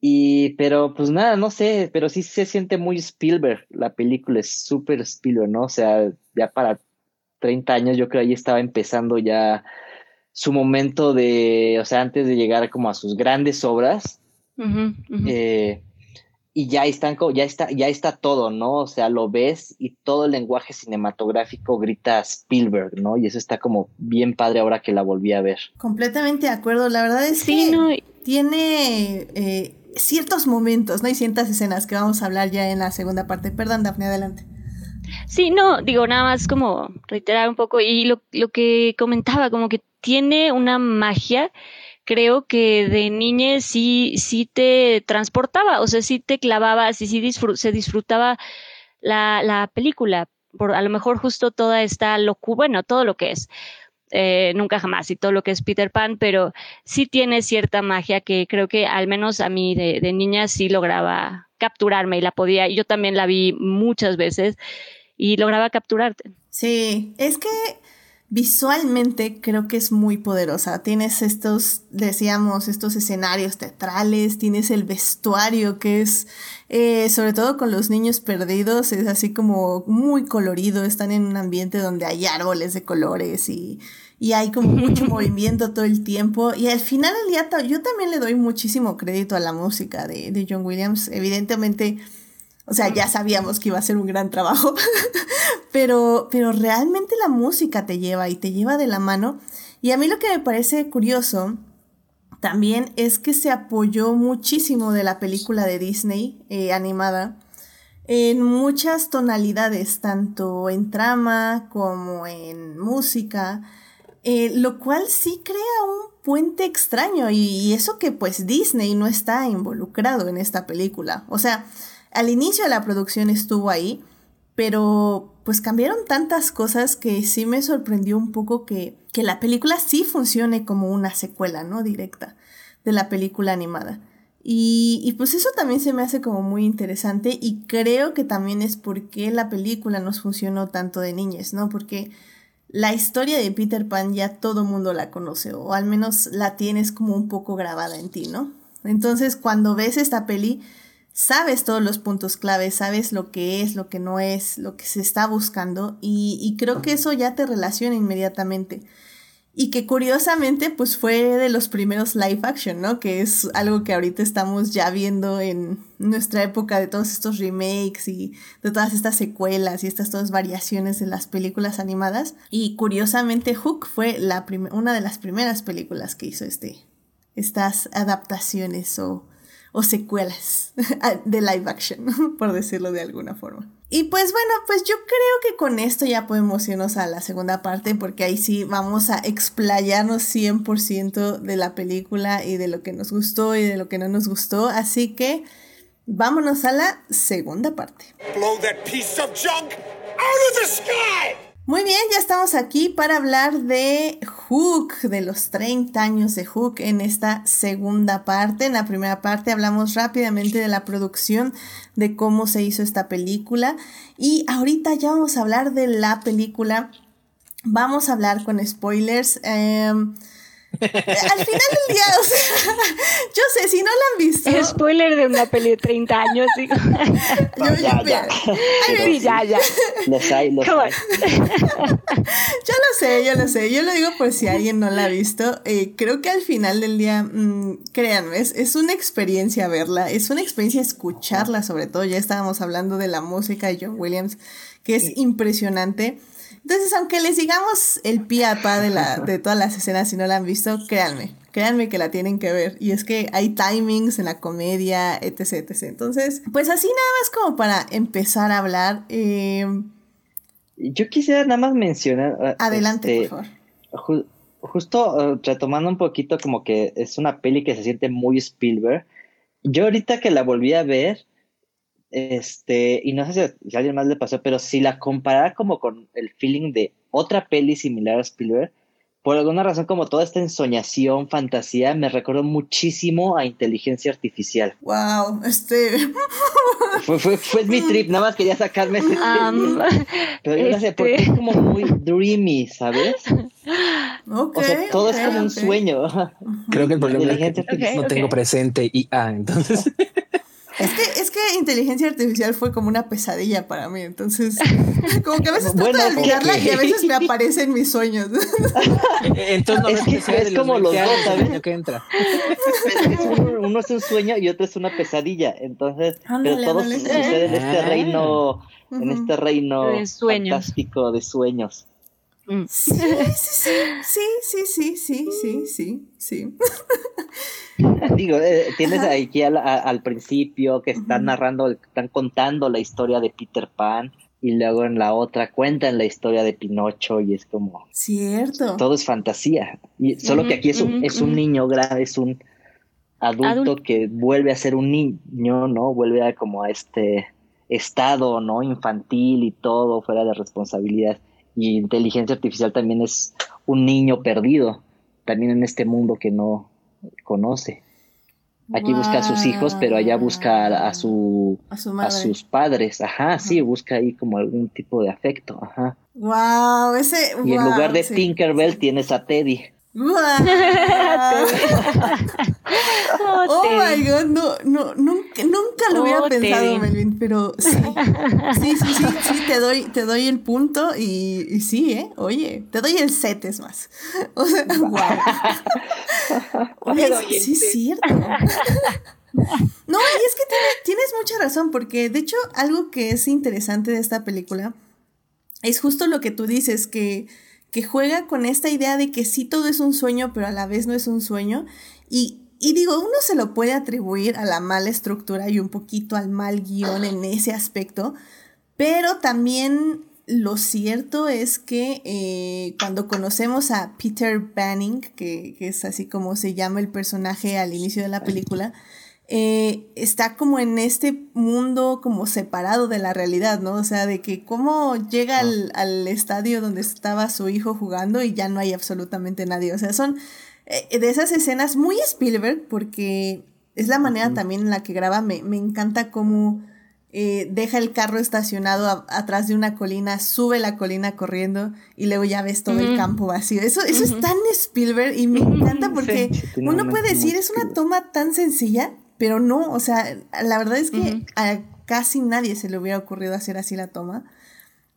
y, pero pues nada, no sé, pero sí se siente muy Spielberg, la película es súper Spielberg, ¿no? O sea, ya para 30 años, yo creo ahí estaba empezando ya su momento de, o sea, antes de llegar como a sus grandes obras. Eh, y ya están, ya está, ya está todo, ¿no? O sea, lo ves y todo el lenguaje cinematográfico grita Spielberg, ¿no? Y eso está como bien padre ahora que la volví a ver. Completamente de acuerdo. La verdad es que tiene eh, ciertos momentos, ¿no? Y ciertas escenas que vamos a hablar ya en la segunda parte. Perdón, Daphne, adelante. Sí, no, digo, nada más como reiterar un poco y lo, lo que comentaba, como que tiene una magia, creo que de niña sí, sí te transportaba, o sea, sí te clavabas y sí se disfrutaba la, la película, por a lo mejor justo toda esta locura, bueno, todo lo que es. Eh, nunca jamás y todo lo que es Peter Pan, pero sí tiene cierta magia que creo que al menos a mí de, de niña sí lograba capturarme y la podía, yo también la vi muchas veces y lograba capturarte. Sí, es que visualmente creo que es muy poderosa. Tienes estos, decíamos, estos escenarios teatrales, tienes el vestuario que es, eh, sobre todo con los niños perdidos, es así como muy colorido, están en un ambiente donde hay árboles de colores y, y hay como mucho movimiento todo el tiempo. Y al final del día yo también le doy muchísimo crédito a la música de, de John Williams. Evidentemente, o sea, ya sabíamos que iba a ser un gran trabajo, pero, pero realmente la música te lleva y te lleva de la mano. Y a mí lo que me parece curioso también es que se apoyó muchísimo de la película de Disney eh, animada en muchas tonalidades, tanto en trama como en música, eh, lo cual sí crea un puente extraño y eso que pues Disney no está involucrado en esta película. O sea, al inicio de la producción estuvo ahí, pero pues cambiaron tantas cosas que sí me sorprendió un poco que, que la película sí funcione como una secuela, ¿no? Directa de la película animada. Y, y, pues eso también se me hace como muy interesante y creo que también es porque la película nos funcionó tanto de niñez, ¿no? Porque la historia de Peter Pan ya todo mundo la conoce o al menos la tienes como un poco grabada en ti, ¿no? Entonces cuando ves esta peli sabes todos los puntos claves, sabes lo que es, lo que no es, lo que se está buscando y, creo que eso ya te relaciona inmediatamente. Y que curiosamente pues fue de los primeros live action, ¿no? Que es algo que ahorita estamos ya viendo en nuestra época de todos estos remakes y de todas estas secuelas y estas todas variaciones de las películas animadas. Y curiosamente Hook fue la una de las primeras películas que hizo este, estas adaptaciones o o secuelas de live action, por decirlo de alguna forma. Y pues bueno, pues yo creo que con esto ya podemos irnos a la segunda parte porque ahí sí vamos a explayarnos 100% de la película y de lo que nos gustó y de lo que no nos gustó. Así que vámonos a la segunda parte. Blow that piece of junk out of the sky! Muy bien, ya estamos aquí para hablar de Hook, de los 30 años de Hook en esta segunda parte. En la primera parte hablamos rápidamente de la producción, de cómo se hizo esta película y ahorita ya vamos a hablar de la película. Vamos a hablar con spoilers. Em, al final del día, o sea, yo sé, si no la han visto. Spoiler de una peli de 30 años, digo. yo, ya, ya. sí, ya, ya. Los hay, los hay. yo lo sé, yo lo sé. Yo lo digo por si alguien no la ha visto. Eh, creo que al final del día, mmm, créanme, es, es una experiencia verla, es una experiencia escucharla, sobre todo. Ya estábamos hablando de la música de John Williams, que es impresionante. Entonces, aunque les digamos el pie a pa de, la, de todas las escenas, si no la han visto, créanme, créanme que la tienen que ver. Y es que hay timings en la comedia, etc, etc. Entonces, pues así nada más como para empezar a hablar. Eh, Yo quisiera nada más mencionar... Ah, adelante, por este, justo uh, retomando un poquito como que es una peli que se siente muy Spielberg. Yo ahorita que la volví a ver, este, y no sé si, a alguien más le pasó, pero si la comparara como con el feeling de otra peli similar a Spielberg, por alguna razón, como toda esta ensoñación, fantasía, me recordó muchísimo a inteligencia artificial. Wow, este. Fue, fue, fue mi trip, nada más quería sacarme ese um, Pero yo no sé, porque es como muy dreamy, ¿sabes? Okay, o sea, todo es como un sueño. Creo que el problema es que no tengo presente IA, entonces. Es que, que inteligencia artificial fue como una pesadilla para mí, entonces como que a veces trato de olvidarla y a veces me aparece en mis sueños. entonces no es, es como los dos, ¿sabes? Que entra. uno, es un sueño y otro es una pesadilla, entonces pero todo sucede en este reino, en este reino fantástico de sueños. Sí, sí, sí, sí, sí, sí, sí, sí, sí. Digo, eh, tienes aquí al, principio que están narrando, están contando la historia de Peter Pan y luego en la otra cuentan la historia de Pinocho y es como... Cierto. Todo es fantasía. Y solo que aquí es un, es un niño grande, es un adulto, que vuelve a ser un niño, ¿no? Vuelve a como a este estado, ¿no? Infantil y todo, fuera de responsabilidad. Y inteligencia artificial también es un niño perdido, también en este mundo que no, conoce. Aquí busca a sus hijos, pero allá busca a, su, a, su a sus padres. Ajá, sí, busca ahí como algún tipo de afecto. Ajá. Wow, ese. Y en lugar de Tinkerbell tienes a Teddy. Wow. oh, my god, no, no, nunca, nunca lo hubiera pensado, Melvin, pero sí. Sí, sí, sí, sí, te doy, te doy el punto y, y sí, eh. Oye, te doy el set, es más. O sea, wow. Oye, sí, es cierto. No, y es que tienes, tienes mucha razón, porque de hecho, algo que es interesante de esta película es justo lo que tú dices, que que juega con esta idea de que sí todo es un sueño, pero a la vez no es un sueño. Y, y digo, uno se lo puede atribuir a la mala estructura y un poquito al mal guion en ese aspecto, pero también lo cierto es que eh, cuando conocemos a Peter Banning, que, que, es así como se llama el personaje al inicio de la película, eh, está como en este mundo como separado de la realidad, ¿no? O sea, de que cómo llega al, al, estadio donde estaba su hijo jugando y ya no hay absolutamente nadie. O sea, son eh, de esas escenas muy Spielberg porque es la manera también en la que graba. Me, me encanta cómo eh, deja el carro estacionado atrás de una colina, sube la colina corriendo y luego ya ves todo el campo vacío. Eso, eso es tan Spielberg y me encanta porque uno puede decir, es una toma tan sencilla pero no, o sea, la verdad es que a casi nadie se le hubiera ocurrido hacer así la toma.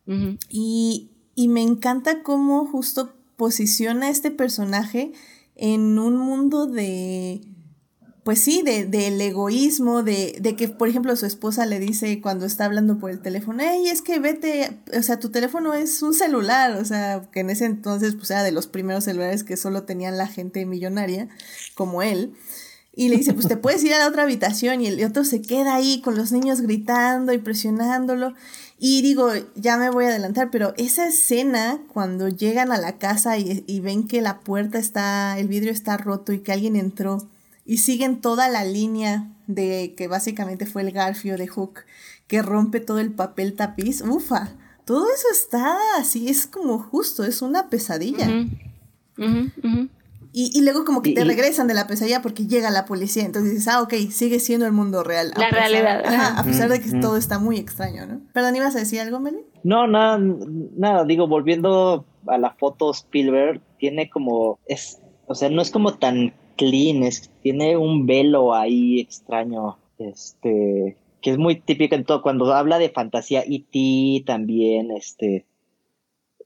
y, y, me encanta cómo justo posiciona a este personaje en un mundo de, pues sí, de, del egoísmo, de, de, que, por ejemplo, su esposa le dice cuando está hablando por el teléfono, hey, es que vete, o sea, tu teléfono es un celular, o sea, que en ese entonces, pues era de los primeros celulares que solo tenían la gente millonaria, como él. Y le dice, pues te puedes ir a la otra habitación y el otro se queda ahí con los niños gritando y presionándolo. Y digo, ya me voy a adelantar, pero esa escena cuando llegan a la casa y, y, ven que la puerta está, el vidrio está roto y que alguien entró y siguen toda la línea de que básicamente fue el garfio de Hook que rompe todo el papel tapiz, ufa, todo eso está así, es como justo, es una pesadilla. Y, y, luego como que te regresan de la pesadilla porque llega la policía. Entonces dices, ah, ok, sigue siendo el mundo real. La realidad. a pesar de que todo está muy extraño, ¿no? Perdón, ¿ibas a decir algo, Meli? No, nada, nada, digo, volviendo a la foto Spielberg, tiene como, es, o sea, no es como tan clean, es, tiene un velo ahí extraño, este, que es muy típico en todo, cuando habla de fantasía E.T. también, este,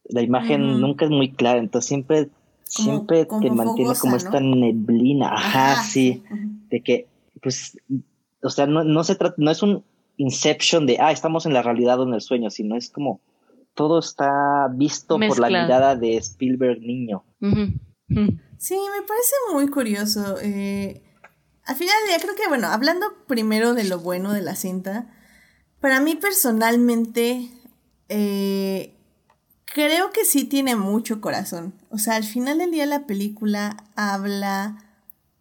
la imagen nunca es muy clara, entonces siempre siempre te mantiene como esta neblina, ajá, sí, de que, pues, o sea, no, no se trata, no es un inception de, ah, estamos en la realidad o en el sueño, sino es como, todo está visto por la mirada de Spielberg niño. Sí, me parece muy curioso. Eh, al final del día, creo que, bueno, hablando primero de lo bueno de la cinta, para mí personalmente, eh, creo que sí tiene mucho corazón. O sea, al final del día la película habla...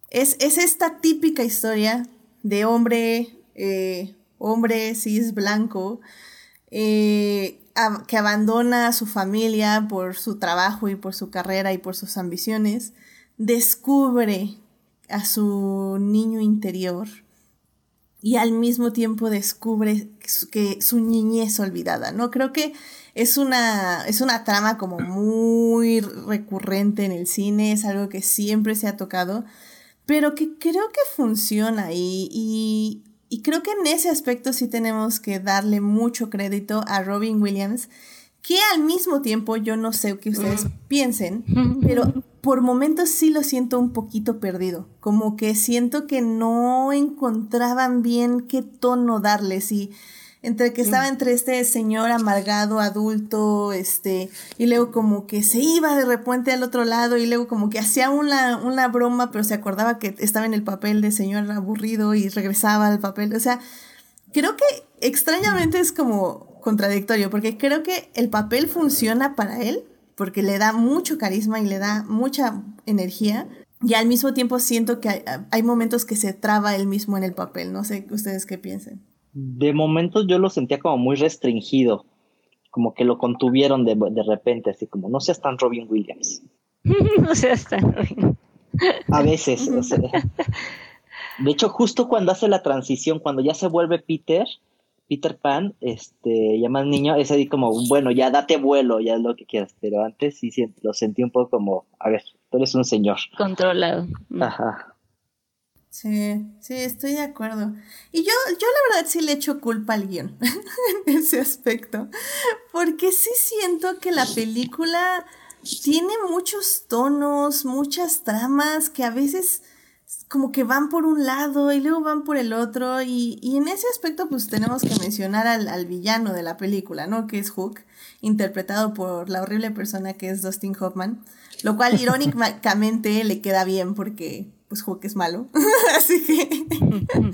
Es, es esta típica historia de hombre, eh, hombre cis blanco, eh, que abandona a su familia por su trabajo y por su carrera y por sus ambiciones, descubre a su niño interior y al mismo tiempo descubre que su niñez olvidada, ¿no? Creo que es una, es una trama como muy recurrente en el cine, es algo que siempre se ha tocado, pero que creo que funciona y, y, y creo que en ese aspecto sí tenemos que darle mucho crédito a Robin Williams, que al mismo tiempo yo no sé qué ustedes mm. piensen, pero por momentos sí lo siento un poquito perdido, como que siento que no encontraban bien qué tono darles y entre que estaba entre este señor amargado, adulto, este, y luego como que se iba de repente al otro lado y luego como que hacía una, una broma, pero se acordaba que estaba en el papel de señor aburrido y regresaba al papel. O sea, creo que extrañamente es como contradictorio, porque creo que el papel funciona para él, porque le da mucho carisma y le da mucha energía, y al mismo tiempo siento que hay, hay momentos que se traba él mismo en el papel. No sé ustedes qué piensen de momento yo lo sentía como muy restringido, como que lo contuvieron de, de repente, así como, no seas tan Robin Williams. no seas tan Robin. A veces, o sea. De hecho, justo cuando hace la transición, cuando ya se vuelve Peter, Peter Pan, este, ya más niño, es ahí como, bueno, ya date vuelo, ya es lo que quieras, pero antes sí lo sentí un poco como, a ver, tú eres un señor. Controlado. Ajá. Sí, sí, estoy de acuerdo. Y yo, yo la verdad sí le echo culpa al guion en ese aspecto, porque sí siento que la película tiene muchos tonos, muchas tramas que a veces como que van por un lado y luego van por el otro y, en ese aspecto pues tenemos que mencionar al, villano de la película, ¿no? Que es Hook, interpretado por la horrible persona que es Dustin Hoffman, lo cual irónicamente le queda bien porque pues Hook es malo, así que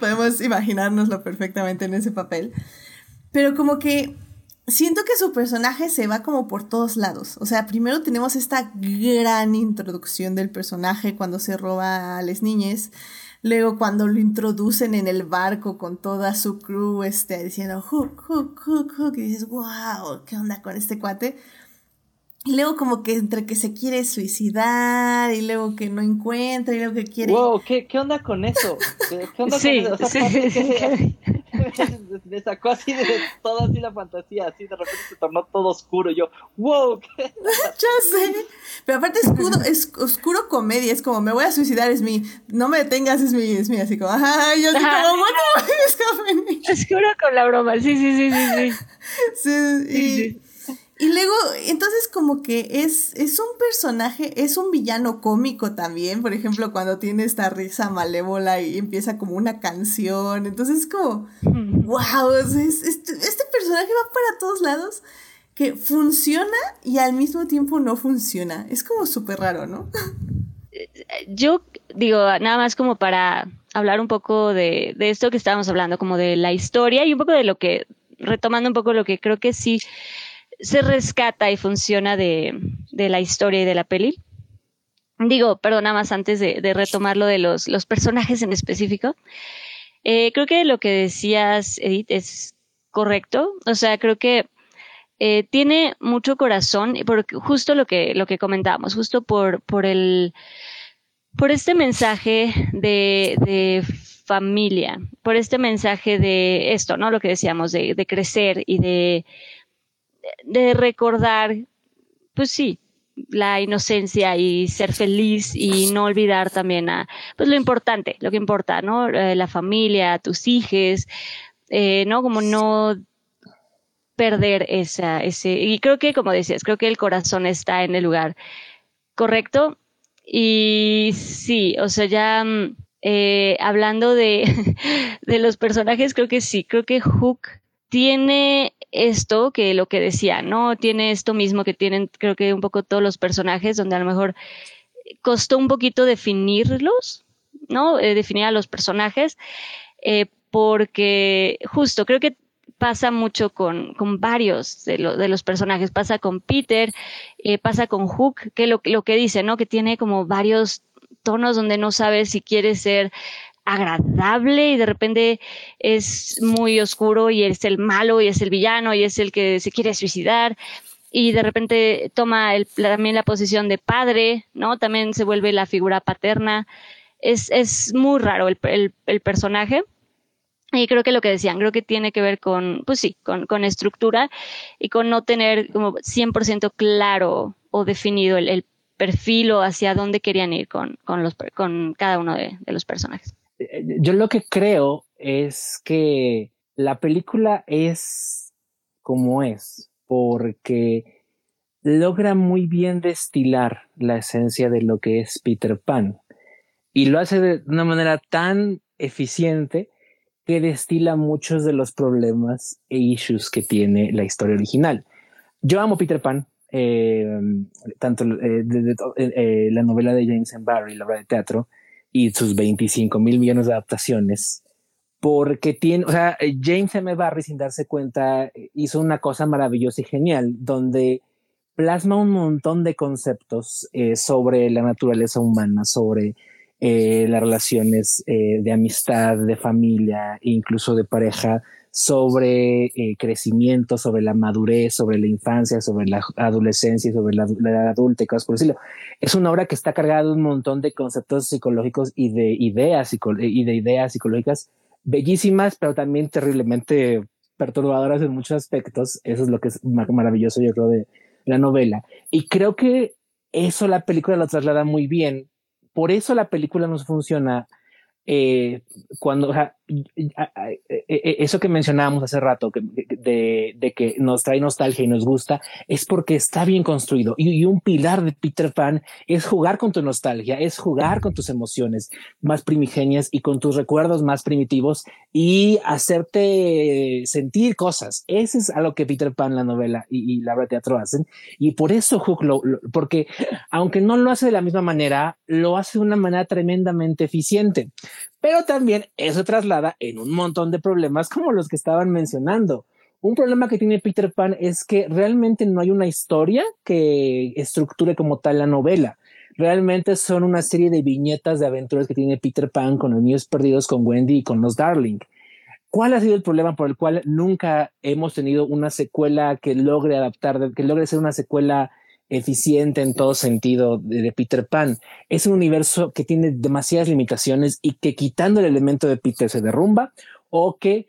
podemos imaginárnoslo perfectamente en ese papel. Pero como que siento que su personaje se va como por todos lados. O sea, primero tenemos esta gran introducción del personaje cuando se roba a las niñas. Luego cuando lo introducen en el barco con toda su crew, este, diciendo hook, hook, hook, hook, y dices, wow, ¿qué onda con este cuate? Y luego como que entre que se quiere suicidar y luego que no encuentra y luego que quiere... Wow, ¿qué, qué onda con eso? ¿Qué, onda con eso? O sea, sí. me sacó así de toda así la fantasía, así de repente se tornó todo oscuro. Y yo, wow, ya sé. Pero aparte oscuro, es oscuro comedia, es como me voy a suicidar, es mi, no me detengas, es mi, es mi, así como, ajá, yo así como, what Oscuro con la broma, sí, sí, sí, sí, sí. sí, y, sí. Y luego, entonces como que es, es un personaje, es un villano cómico también, por ejemplo, cuando tiene esta risa malévola y empieza como una canción, entonces es como, wow, este, este personaje va para todos lados que funciona y al mismo tiempo no funciona, es como súper raro, ¿no? Yo digo, nada más como para hablar un poco de, de esto que estábamos hablando, como de la historia y un poco de lo que, retomando un poco lo que creo que sí se rescata y funciona de, la historia y de la peli. Digo, perdona más antes de, retomar lo de los, personajes en específico. Eh, creo que lo que decías, Edith, es correcto. O sea, creo que eh, tiene mucho corazón, porque justo lo que, lo que comentábamos, justo por, por el por este mensaje de, de, familia, por este mensaje de esto, ¿no? Lo que decíamos, de, de crecer y de, de recordar, pues sí, la inocencia y ser feliz y no olvidar también a, pues lo importante, lo que importa, ¿no? Eh, la familia, tus hijos, eh, ¿no? Como no perder esa, ese, y creo que, como decías, creo que el corazón está en el lugar correcto. Y sí, o sea, ya mm, eh, hablando de, de los personajes, creo que sí, creo que Hook tiene esto que lo que decía, ¿no? Tiene esto mismo que tienen, creo que un poco todos los personajes, donde a lo mejor costó un poquito definirlos, ¿no? Eh, definir a los personajes, eh, porque justo creo que pasa mucho con, con varios de, de, los personajes, pasa con Peter, eh, pasa con Hook, que lo, lo que dice, ¿no? Que tiene como varios tonos donde no sabes si quiere ser agradable y de repente es muy oscuro y es el malo y es el villano y es el que se quiere suicidar y de repente toma también la posición de padre, ¿no? También se vuelve la figura paterna. Es, es muy raro el, el, personaje. Y creo que lo que decían, creo que tiene que ver con, pues sí, con, con estructura y con no tener como 100% claro o definido el, perfil o hacia dónde querían ir con, con, los, con cada uno de los personajes yo lo que creo es que la película es como es, porque logra muy bien destilar la esencia de lo que es Peter Pan y lo hace de una manera tan eficiente que destila muchos de los problemas e issues que tiene la historia original. Yo amo Peter Pan, eh, tanto eh, eh, la novela de James M. Barry, la obra de teatro, y sus 25 mil millones de adaptaciones, porque tiene, o sea, James M. Barry sin darse cuenta hizo una cosa maravillosa y genial, donde plasma un montón de conceptos eh, sobre la naturaleza humana, sobre eh, las relaciones eh, de amistad, de familia, incluso de pareja, sobre eh, crecimiento, sobre la madurez, sobre la infancia, sobre la adolescencia, sobre la, edad adulta y cosas por decirlo. Es una obra que está cargada de un montón de conceptos psicológicos y de ideas, y de ideas psicológicas bellísimas, pero también terriblemente perturbadoras en muchos aspectos. Eso es lo que es maravilloso, yo creo, de la novela. Y creo que eso la película lo traslada muy bien. Por eso la película nos funciona eh, cuando e, e, eso que mencionábamos hace rato de, de, que nos trae nostalgia y nos gusta es porque está bien construido. Y, un pilar de Peter Pan es jugar con tu nostalgia, es jugar con tus emociones más primigenias y con tus recuerdos más primitivos y hacerte sentir cosas. Ese es a lo que Peter Pan, la novela y, la obra de teatro hacen. Y por eso Hook lo, porque aunque no lo hace de la misma manera, lo hace de una manera tremendamente eficiente pero también eso traslada en un montón de problemas como los que estaban mencionando. Un problema que tiene Peter Pan es que realmente no hay una historia que estructure como tal la novela. Realmente son una serie de viñetas de aventuras que tiene Peter Pan con los niños perdidos, con Wendy y con los Darling. ¿Cuál ha sido el problema por el cual nunca hemos tenido una secuela que logre adaptar, que logre ser una secuela eficiente en todo sentido de, Peter Pan. Es un universo que tiene demasiadas limitaciones y que quitando el elemento de Peter se derrumba o que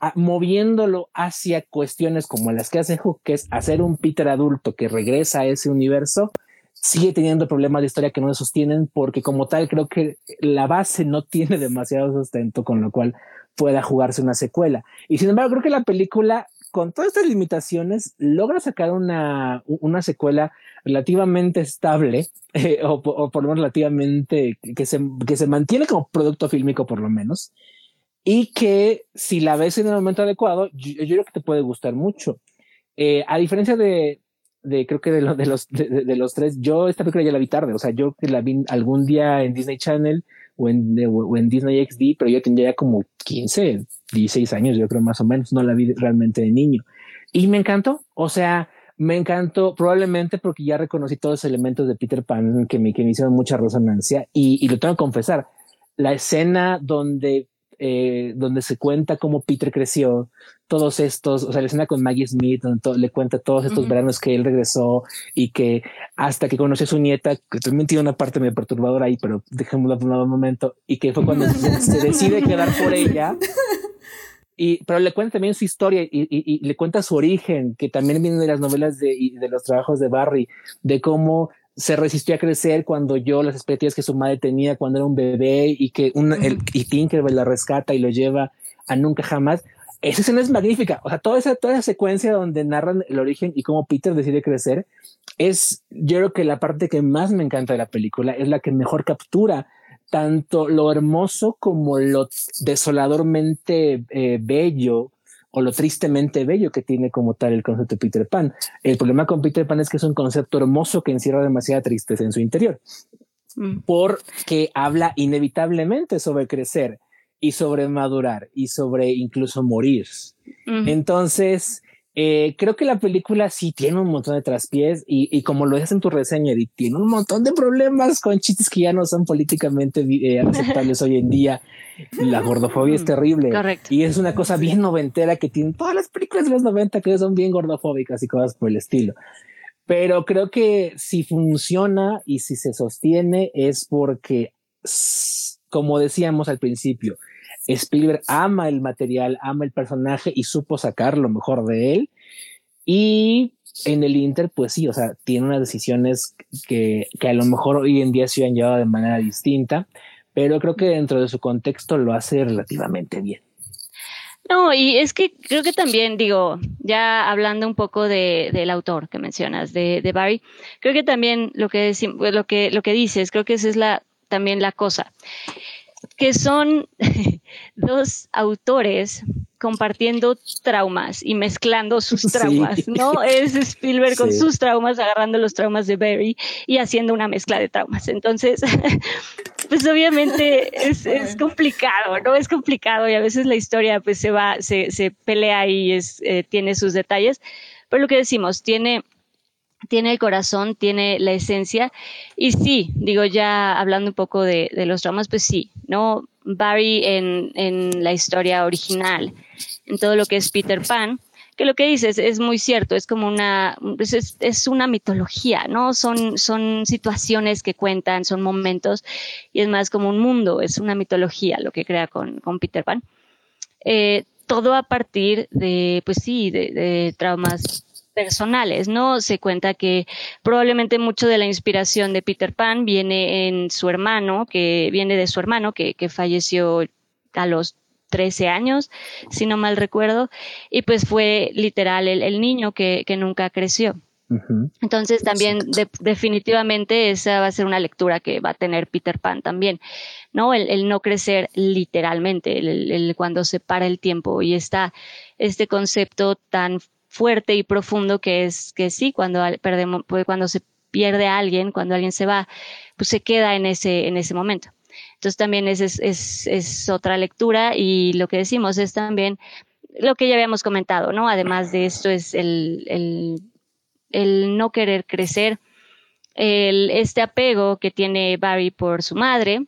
ah, moviéndolo hacia cuestiones como las que hace Hook, que es hacer un Peter adulto que regresa a ese universo, sigue teniendo problemas de historia que no se sostienen porque como tal creo que la base no tiene demasiado sustento con lo cual pueda jugarse una secuela. Y sin embargo creo que la película con todas estas limitaciones, logra sacar una, una secuela relativamente estable, eh, o, por lo menos relativamente que se, que se mantiene como producto fílmico, por lo menos, y que si la ves en el momento adecuado, yo, creo que te puede gustar mucho. Eh, a diferencia de, de, creo que de, de los, de, los tres, yo esta película ya la vi tarde, o sea, yo la vi algún día en Disney Channel o en, Disney XD, pero yo tendría como 15, 16 años, yo creo más o menos, no la vi realmente de niño. Y me encantó, o sea, me encantó probablemente porque ya reconocí todos los elementos de Peter Pan que me, que me hicieron mucha resonancia y, y lo tengo que confesar, la escena donde eh, donde se cuenta cómo Peter creció, todos estos, o sea, la escena con Maggie Smith, donde le cuenta todos estos veranos que él regresó y que hasta que conoció a su nieta, que también tiene una parte medio perturbadora ahí, pero dejémoslo por un momento, y que fue cuando se, decide quedar por ella. Y, pero le cuenta también su historia y, y, le cuenta su origen, que también viene de las novelas de, y de los trabajos de Barry, de cómo se resistió a crecer cuando yo las expectativas que su madre tenía cuando era un bebé y que un, el, y Tinkerbell la rescata y lo lleva a nunca jamás. Esa escena es magnífica. O sea, toda esa, toda esa secuencia donde narran el origen y cómo Peter decide crecer es, yo creo que la parte que más me encanta de la película es la que mejor captura tanto lo hermoso como lo desoladormente eh, bello o lo tristemente bello que tiene como tal el concepto de Peter Pan. El problema con Peter Pan es que es un concepto hermoso que encierra demasiada tristeza en su interior, mm. porque habla inevitablemente sobre crecer y sobre madurar y sobre incluso morir. Mm. Entonces, eh, creo que la película sí tiene un montón de traspiés y, y como lo dices en tu reseña, y tiene un montón de problemas con chistes que ya no son políticamente eh, aceptables hoy en día. La gordofobia es terrible. Y es una cosa bien noventera que tienen todas las películas de los 90 que son bien gordofóbicas y cosas por el estilo. Pero creo que si funciona y si se sostiene es porque, como decíamos al principio, Spielberg ama el material, ama el personaje y supo sacar lo mejor de él. Y en el Inter, pues sí, o sea, tiene unas decisiones que, que a lo mejor hoy en día se han llevado de manera distinta, pero creo que dentro de su contexto lo hace relativamente bien. No, y es que creo que también, digo, ya hablando un poco de, del autor que mencionas, de, de Barry, creo que también lo que, lo que, lo que dices, creo que esa es la, también la cosa que son dos autores compartiendo traumas y mezclando sus traumas, ¿no? Es Spielberg con sus traumas, agarrando los traumas de Barry y haciendo una mezcla de traumas. Entonces, pues obviamente es, es, complicado, ¿no? Es complicado y a veces la historia pues se va, se, se pelea y es, eh, tiene sus detalles, pero lo que decimos, tiene tiene el corazón, tiene la esencia. Y sí, digo, ya hablando un poco de, los dramas, pues sí, ¿no? Barry en, en, la historia original, en todo lo que es Peter Pan, que lo que dices es muy cierto, es como una, es, es, una mitología, ¿no? Son, son situaciones que cuentan, son momentos, y es más como un mundo, es una mitología lo que crea con, con Peter Pan. Eh, todo a partir de, pues sí, de traumas personales, ¿no? Se cuenta que probablemente mucho de la inspiración de Peter Pan viene en su hermano, que viene de su hermano, que, que falleció a los 13 años, si no mal recuerdo, y pues fue literal el, niño que, que, nunca creció. Entonces también definitivamente esa va a ser una lectura que va a tener Peter Pan también, ¿no? El, no crecer literalmente, el, el, cuando se para el tiempo y está este concepto tan fuerte y profundo que es que sí, cuando perdemos, pues, cuando se pierde a alguien, cuando alguien se va, pues se queda en ese, en ese momento. Entonces también es, es, es, otra lectura y lo que decimos es también lo que ya habíamos comentado, ¿no? Además de esto es el, el, el no querer crecer, el, este apego que tiene Barry por su madre,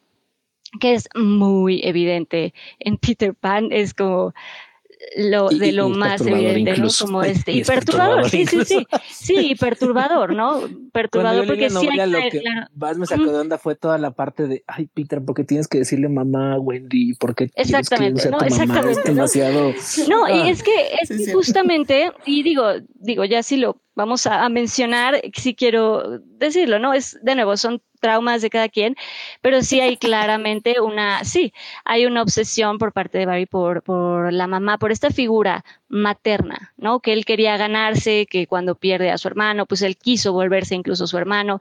que es muy evidente en Peter Pan, es como, lo, de lo más evidente, ¿no? Como este, y, perturbador, sí, sí, sí, sí, y perturbador, ¿no? Perturbador porque sí hay, lo que más me sacó de onda fue toda la parte de, ay, Peter, porque tienes que decirle mamá, Wendy, porque exactamente, no, exactamente, demasiado. No, y ah. es que es justamente, y digo, digo, ya sí lo vamos a, mencionar, si quiero decirlo, ¿no? Es, de nuevo, son traumas de cada quien, pero sí hay claramente una, sí, hay una obsesión por parte de Barry por, por la mamá, por esta figura materna, ¿no? Que él quería ganarse, que cuando pierde a su hermano, pues él quiso volverse incluso su hermano.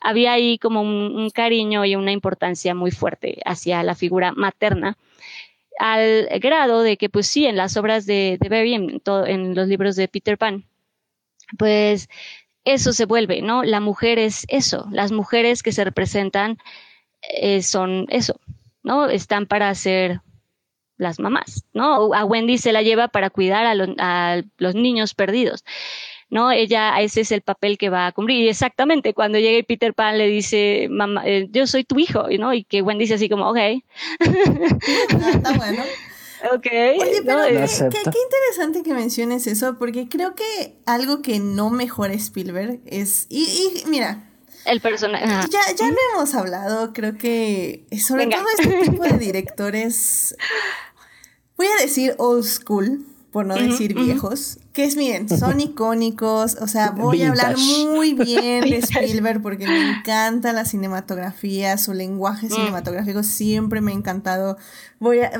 Había ahí como un, cariño y una importancia muy fuerte hacia la figura materna al grado de que, pues sí, en las obras de, de Barry, en, en los libros de Peter Pan, pues eso se vuelve, ¿no? La mujer es eso, las mujeres que se representan eh, son eso, ¿no? Están para ser las mamás, ¿no? A Wendy se la lleva para cuidar a, los niños perdidos. ¿no? Ella, ese es el papel que va a cumplir. Y exactamente, cuando llega Peter Pan le dice, mamá, eh, yo soy tu hijo, ¿no? Y que Wendy dice así como, ok. Está bueno. Ok. Oye, pero qué, interesante que menciones eso, porque creo que algo que no mejora Spielberg es. Y, mira. El personaje. Ya, ya lo hemos hablado, creo que. Sobre todo este tipo de directores. Voy a decir old school por no decir viejos, que es, miren, son icónicos, o sea, voy a hablar muy bien de Spielberg porque me encanta la cinematografía, su lenguaje mm. cinematográfico siempre me ha encantado. Voy a,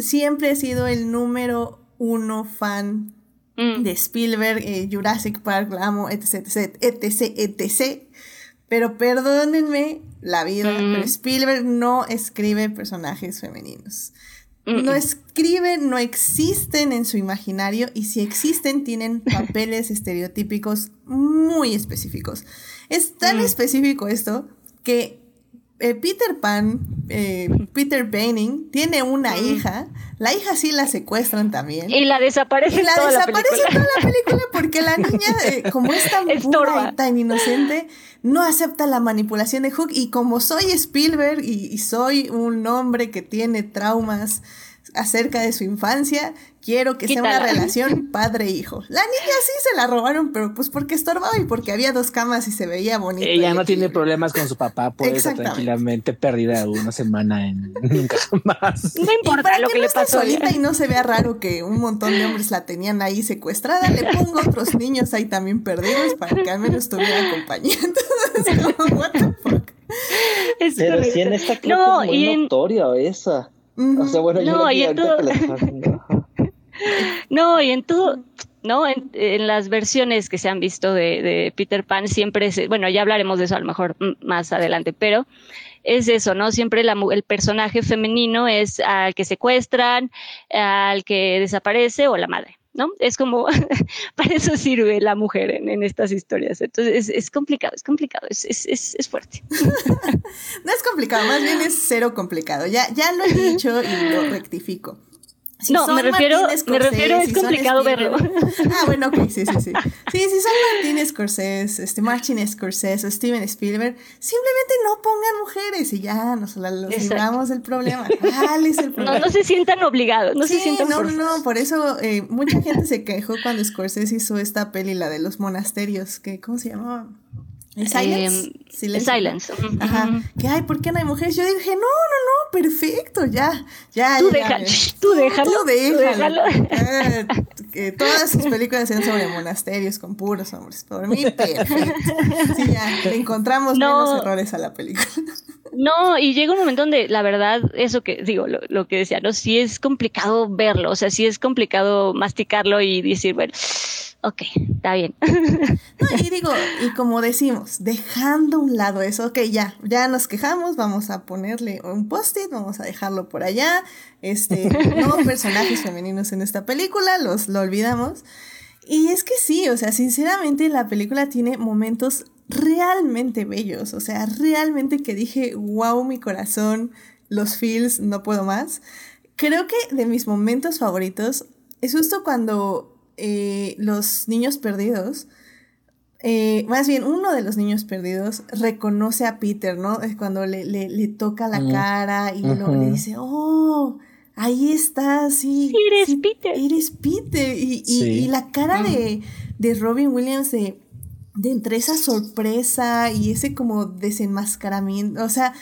siempre he sido el número uno fan mm. de Spielberg, eh, Jurassic Park, la amo, etc, etc, etc, etc. Pero perdónenme la vida, mm. pero Spielberg no escribe personajes femeninos. No escriben, no existen en su imaginario y si existen tienen papeles estereotípicos muy específicos. Es tan mm. específico esto que eh, Peter Pan, eh, Peter Painting, tiene una hija. La hija sí la secuestran también. Y la desaparece. Y la desaparece la toda la película porque la niña, eh, como es tan pura y tan inocente, no acepta la manipulación de Hook. Y como soy Spielberg y soy un hombre que tiene traumas acerca de su infancia, quiero que sea una relación padre-hijo. La niña sí se la robaron, pero pues porque estorbaba y porque había dos camas y se veía bonito. Ella no tiene problemas con su papá, por eso tranquilamente perdida una semana en nunca más. No importa lo que, le pasó. solita y no se vea raro que un montón de hombres la tenían ahí secuestrada, le pongo otros niños ahí también perdidos para que al menos tuvieran compañía. Entonces, como, what the fuck. pero si en esta creo no, es muy notoria esa. O sea, bueno, no, y en todo... no, y en todo, ¿no? En, las versiones que se han visto de, Peter Pan siempre es, bueno, ya hablaremos de eso a lo mejor más adelante, pero es eso, ¿no? Siempre el personaje femenino es al que secuestran, al que desaparece o la madre. ¿No? Es como, para eso sirve la mujer en, estas historias. Entonces, es, complicado, es complicado, es, es, fuerte. no es complicado, más bien es cero complicado. Ya, ya lo he dicho y lo rectifico. No, me refiero, me refiero, es complicado verlo. Ah, bueno, ok, sí, sí, sí. Sí, si son Martin Scorsese, este, Martin Scorsese o Steven Spielberg, simplemente no pongan mujeres y ya nos los libramos del problema. ¿Cuál es el problema? No, no se sientan obligados, no se sientan No, no, por eso eh, mucha gente se quejó cuando Scorsese hizo esta peli, la de los monasterios, que, ¿cómo se llamaba? Silence. Em, silence. Ajá. Que, ay, ¿por qué no hay mujeres? Yo dije, no, no, no, perfecto, ya, ya. Tú, ya, tú déjalo. Tú déjalo. que todas sus películas sean sobre monasterios con puros hombres. Por mí, perfecto. Sí, ya, le encontramos menos errores a la película. No, y llega un momento donde la verdad, eso que digo, lo, lo que decía, ¿no? Sí es complicado verlo, o sea, sí es complicado masticarlo y decir, bueno ok, está bien. y digo, y como decimos, dejando a un lado eso, ok, ya, ya nos quejamos, vamos a ponerle un post-it, vamos a dejarlo por allá, este, no personajes femeninos en esta película, los lo olvidamos. Y es que sí, o sea, sinceramente la película tiene momentos realmente bellos, o sea, realmente que dije, wow, mi corazón, los feels, no puedo más. Creo que de mis momentos favoritos es justo cuando eh, los niños perdidos, eh, más bien uno de los niños perdidos reconoce a Peter, ¿no? Es cuando le, le, toca la cara y le dice, oh, ahí está, sí. Eres Peter. Eres Peter. Y, y, la cara de, de, Robin Williams de, de entre esa sorpresa y ese como desenmascaramiento, o sea,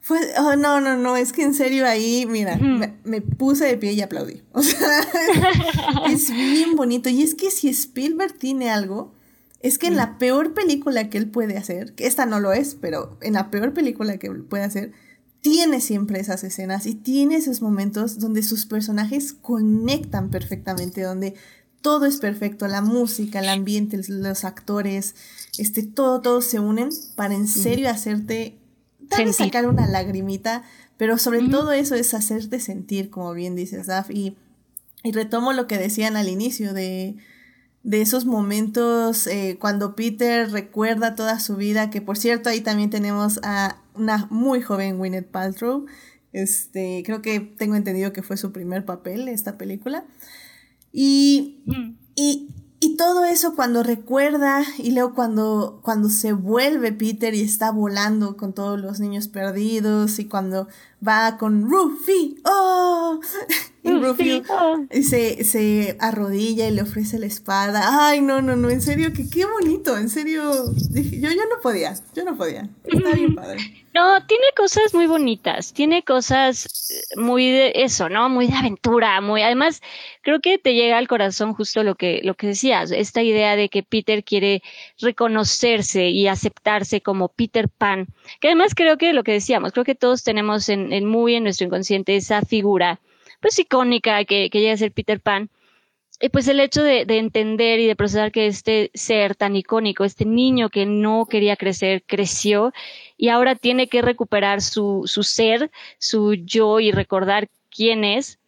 fue, oh, no, no, no, es que en serio ahí, mira, me, puse de pie y aplaudí. O sea, es, bien bonito. Y es que si Spielberg tiene algo, es que en la peor película que él puede hacer, que esta no lo es, pero en la peor película que puede hacer, tiene siempre esas escenas y tiene esos momentos donde sus personajes conectan perfectamente, donde todo es perfecto, la música, el ambiente, los actores, este, todo, todo se unen para en serio hacerte tal sacar una lagrimita, pero sobre todo eso es hacerte sentir, como bien dices, Daf, y, y retomo lo que decían al inicio de, de esos momentos eh, cuando Peter recuerda toda su vida, que por cierto ahí también tenemos a una muy joven Gwyneth Paltrow, este, creo que tengo entendido que fue su primer papel esta película, y, y y todo eso cuando recuerda y luego cuando, cuando se vuelve Peter y está volando con todos los niños perdidos y cuando va con Ruffy, ¡oh! Y Ruffy oh. se, se arrodilla y le ofrece la espada. Ay, no, no, no, en serio, que qué bonito, en serio. Dije, yo, yo no podía, yo no podía. Está bien padre. No, tiene cosas muy bonitas, tiene cosas eh, muy de eso, ¿no? Muy de aventura, muy, además, creo que te llega al corazón justo lo que, lo que decías, esta idea de que Peter quiere reconocerse y aceptarse como Peter Pan, que además creo que lo que decíamos, creo que todos tenemos en, en muy en nuestro inconsciente esa figura, pues icónica que, que llega a ser Peter Pan, y pues el hecho de, de, entender y de procesar que este ser tan icónico, este niño que no quería crecer, creció y ahora tiene que recuperar su, su ser, su yo y recordar quién es,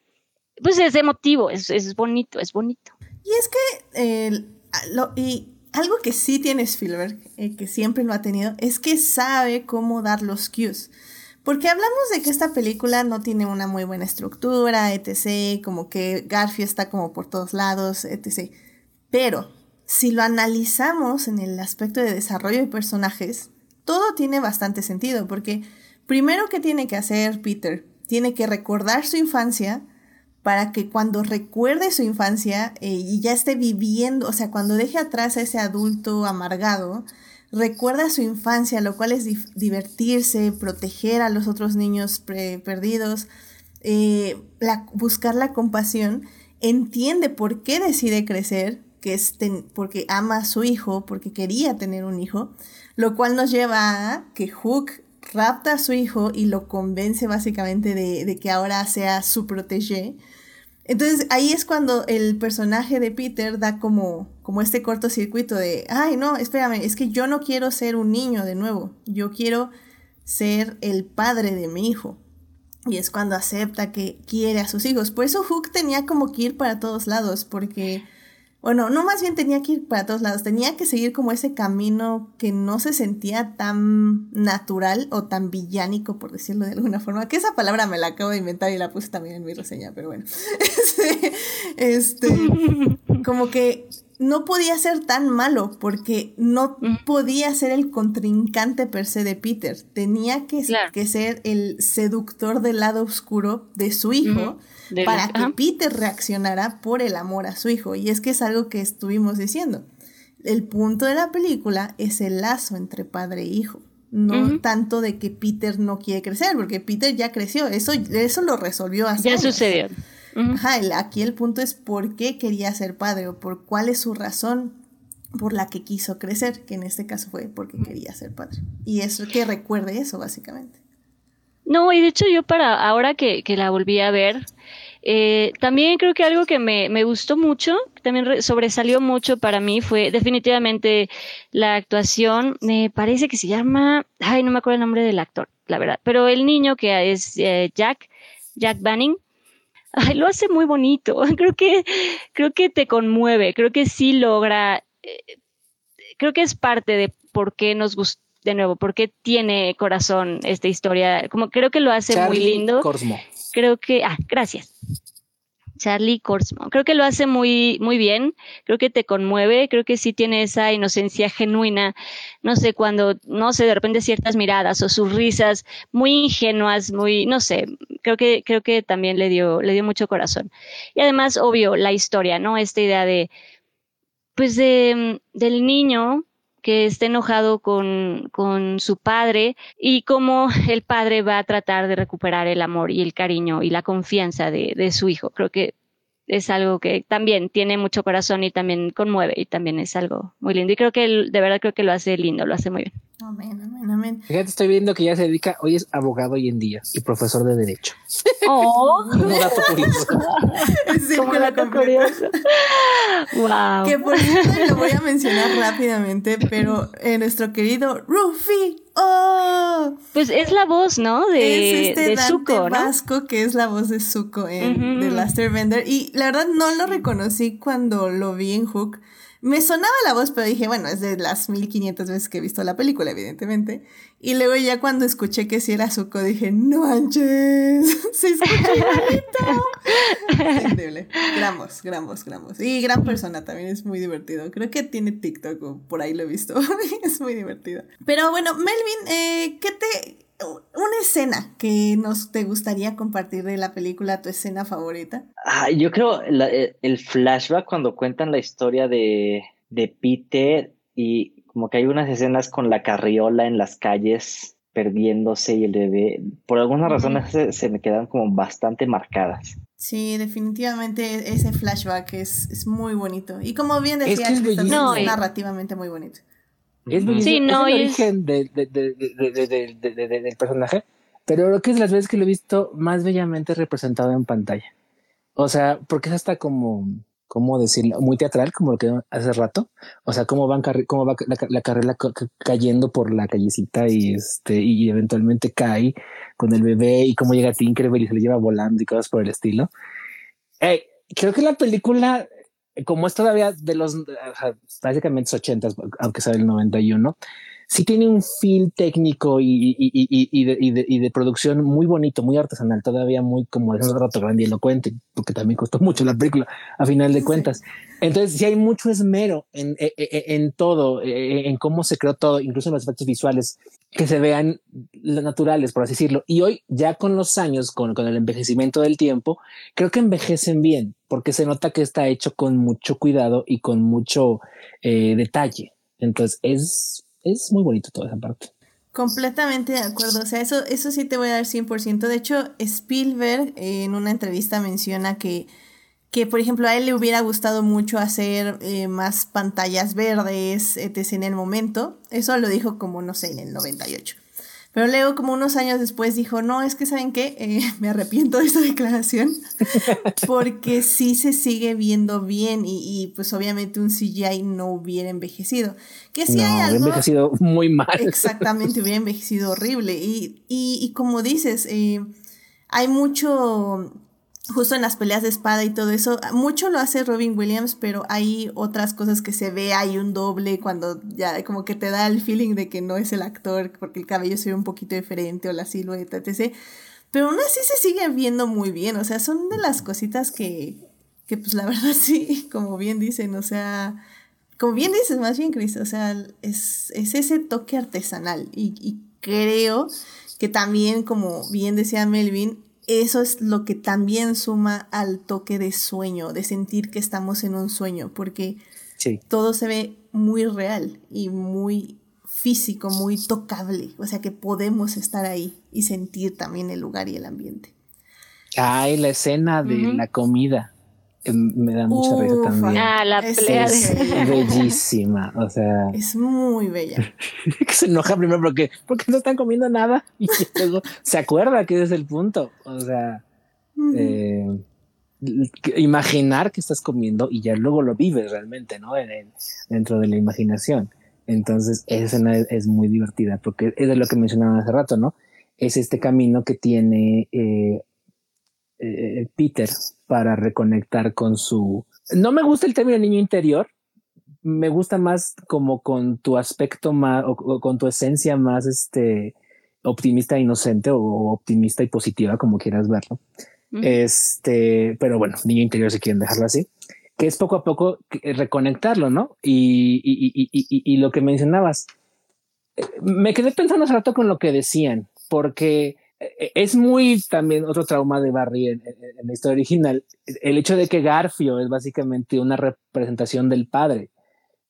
pues es emotivo, es, es bonito, es bonito. Y es que, lo, y algo que sí tiene Spielberg, eh, que siempre lo ha tenido, es que sabe cómo dar los cues. Porque hablamos de que esta película no tiene una muy buena estructura, etc., como que Garfield está como por todos lados, etc. Pero si lo analizamos en el aspecto de desarrollo de personajes, todo tiene bastante sentido, porque primero que tiene que hacer Peter, tiene que recordar su infancia para que cuando recuerde su infancia eh, y ya esté viviendo, o sea, cuando deje atrás a ese adulto amargado, recuerda su infancia, lo cual es divertirse, proteger a los otros niños perdidos, eh, buscar la compasión, entiende por qué decide crecer, que es porque ama a su hijo, porque quería tener un hijo, lo cual nos lleva a que Hook rapta a su hijo y lo convence básicamente de, que ahora sea su protégé entonces ahí es cuando el personaje de Peter da como, como este cortocircuito de, ay no, espérame, es que yo no quiero ser un niño de nuevo, yo quiero ser el padre de mi hijo. Y es cuando acepta que quiere a sus hijos. Por eso Hook tenía como que ir para todos lados, porque bueno, no más bien tenía que ir para todos lados, tenía que seguir como ese camino que no se sentía tan natural o tan villánico, por decirlo de alguna forma, que esa palabra me la acabo de inventar y la puse también en mi reseña, pero bueno, este, este como que no podía ser tan malo porque no podía ser el contrincante per se de Peter, tenía que, que ser el seductor del lado oscuro de su hijo para que Peter reaccionara por el amor a su hijo. Y es que es algo que estuvimos diciendo. El punto de la película es el lazo entre padre e hijo. No tanto de que Peter no quiere crecer, porque Peter ya creció. Eso, eso lo resolvió así. Ya sucedió. Ajá, aquí el punto es por qué quería ser padre o por cuál es su razón por la que quiso crecer, que en este caso fue porque quería ser padre. Y eso que recuerde eso, básicamente. No, y de hecho yo para ahora que, que la volví a ver, eh, también creo que algo que me, me gustó mucho, también sobresalió mucho para mí, fue definitivamente la actuación. Me parece que se llama, ay, no me acuerdo el nombre del actor, la verdad, pero el niño que es eh, Jack, Jack Banning, ay, lo hace muy bonito. Creo que, creo que te conmueve, creo que sí logra, eh, creo que es parte de por qué nos gusta de nuevo, por qué tiene corazón esta historia. Como creo que lo hace muy lindo creo que, ah, gracias. Charlie Corsmo. Creo que lo hace muy, muy bien. Creo que te conmueve. Creo que sí tiene esa inocencia genuina. No sé, cuando, no sé, de repente ciertas miradas o sus risas muy ingenuas, muy, no sé. Creo que, creo que también le dio, le dio mucho corazón. Y además, obvio, la historia, ¿no? Esta idea de, pues de, del niño que esté enojado con, con su padre y cómo el padre va a tratar de recuperar el amor y el cariño y la confianza de, de su hijo. Creo que es algo que también tiene mucho corazón y también conmueve y también es algo muy lindo. Y creo que de verdad creo que lo hace lindo, lo hace muy bien. Amén, amén, amén. Fíjate, estoy viendo que ya se dedica, hoy es abogado hoy en día y profesor de Derecho. Oh. Como dato curioso. Sí, Como dato curioso. wow. Que por cierto lo voy a mencionar rápidamente, pero eh, nuestro querido Rufi. ¡Oh! Pues es la voz, ¿no? De, es este de Zuko, Vasco, que es la voz de Zuko en The Last Airbender. Y la verdad no lo reconocí cuando lo vi en Hook me sonaba la voz, pero dije, bueno, es de las 1500 veces que he visto la película, evidentemente. Y luego ya cuando escuché que sí era Zuko, dije, no manches, se escucha Increíble. Gran voz, gran voz, gran voz. Y gran persona también, es muy divertido. Creo que tiene TikTok o por ahí lo he visto. es muy divertido. Pero bueno, Melvin, eh, ¿qué te una escena que nos te gustaría compartir de la película, tu escena favorita. Ah, yo creo eh, el flashback cuando cuentan la historia de, de Peter y como que hay unas escenas con la carriola en las calles perdiéndose y el bebé, por alguna razón se, me quedan como bastante marcadas. Sí, definitivamente ese flashback es, es muy bonito. Y como bien decía, es, es, narrativamente muy bonito. Es, sí, no, el origen del personaje, pero lo que es las veces que lo he visto más bellamente representado en pantalla. O sea, porque es hasta como, ¿cómo decirlo? Muy teatral, como lo que hace rato. O sea, cómo, van cómo va la, carrera cayendo por la callecita y este, y eventualmente cae con el bebé y cómo llega Tinkerbell y se le lleva volando y cosas por el estilo. creo que la película como es todavía de los básicamente 80, aunque sea del 91, sí tiene un feel técnico y, y, y, de, de, y, de, producción muy bonito, muy artesanal, todavía muy como de un rato grande y elocuente, porque también costó mucho la película a final de cuentas. Entonces, sí hay mucho esmero en, en, en todo, en cómo se creó todo, incluso en los efectos visuales que se vean naturales, por así decirlo. Y hoy, ya con los años, con, con el envejecimiento del tiempo, creo que envejecen bien, porque se nota que está hecho con mucho cuidado y con mucho eh, detalle. Entonces, es es muy bonito toda esa parte. Completamente de acuerdo, o sea, eso, eso sí te voy a dar 100%. De hecho, Spielberg en una entrevista menciona que, que, por ejemplo, a él le hubiera gustado mucho hacer eh, más pantallas verdes, etc. en el momento. Eso lo dijo como, no sé, en el 98. Pero luego, como unos años después, dijo, no, es que saben qué, eh, me arrepiento de esta declaración, porque sí se sigue viendo bien y, pues obviamente un CGI no hubiera envejecido. Que sí hay algo... envejecido muy mal. Exactamente, hubiera envejecido horrible. Y, y, y como dices, eh, hay mucho justo en las peleas de espada y todo eso, mucho lo hace Robin Williams, pero hay otras cosas que se ve, hay un doble cuando ya como que te da el feeling de que no es el actor porque el cabello se ve un poquito diferente o la silueta, etc. Pero aún así se sigue viendo muy bien, o sea, son de las cositas que, que pues la verdad sí, como bien dicen, o sea, como bien dices más bien, Chris, o sea, es, es ese toque artesanal y, y creo que también, como bien decía Melvin, eso es lo que también suma al toque de sueño, de sentir que estamos en un sueño, porque todo se ve muy real y muy físico, muy tocable, o sea que podemos estar ahí y sentir también el lugar y el ambiente. Ay, la escena de la comida. Em, me da mucha risa también. Ah, la pelea es bellísima, o sea. Es muy bella. se enoja primero porque, porque no están comiendo nada y luego se acuerda que ese es el punto. O sea, eh, imaginar que estás comiendo y ya luego lo vives realmente, ¿no? dentro de la imaginación. Entonces, esa escena es, muy divertida porque es de lo que mencionaba hace rato, ¿no? Es este camino que tiene eh, eh, Peter para reconectar con su... No me gusta el término niño interior, me gusta más como con tu aspecto más o, con tu esencia más este optimista e inocente o optimista y positiva, como quieras verlo. Este, pero bueno, niño interior si quieren dejarlo así, que es poco a poco reconectarlo, ¿no? Y, y, y, y lo que mencionabas, eh, me quedé pensando hace rato con lo que decían, porque es muy también otro trauma de Barry en, la historia original, el hecho de que Garfio es básicamente una representación del padre.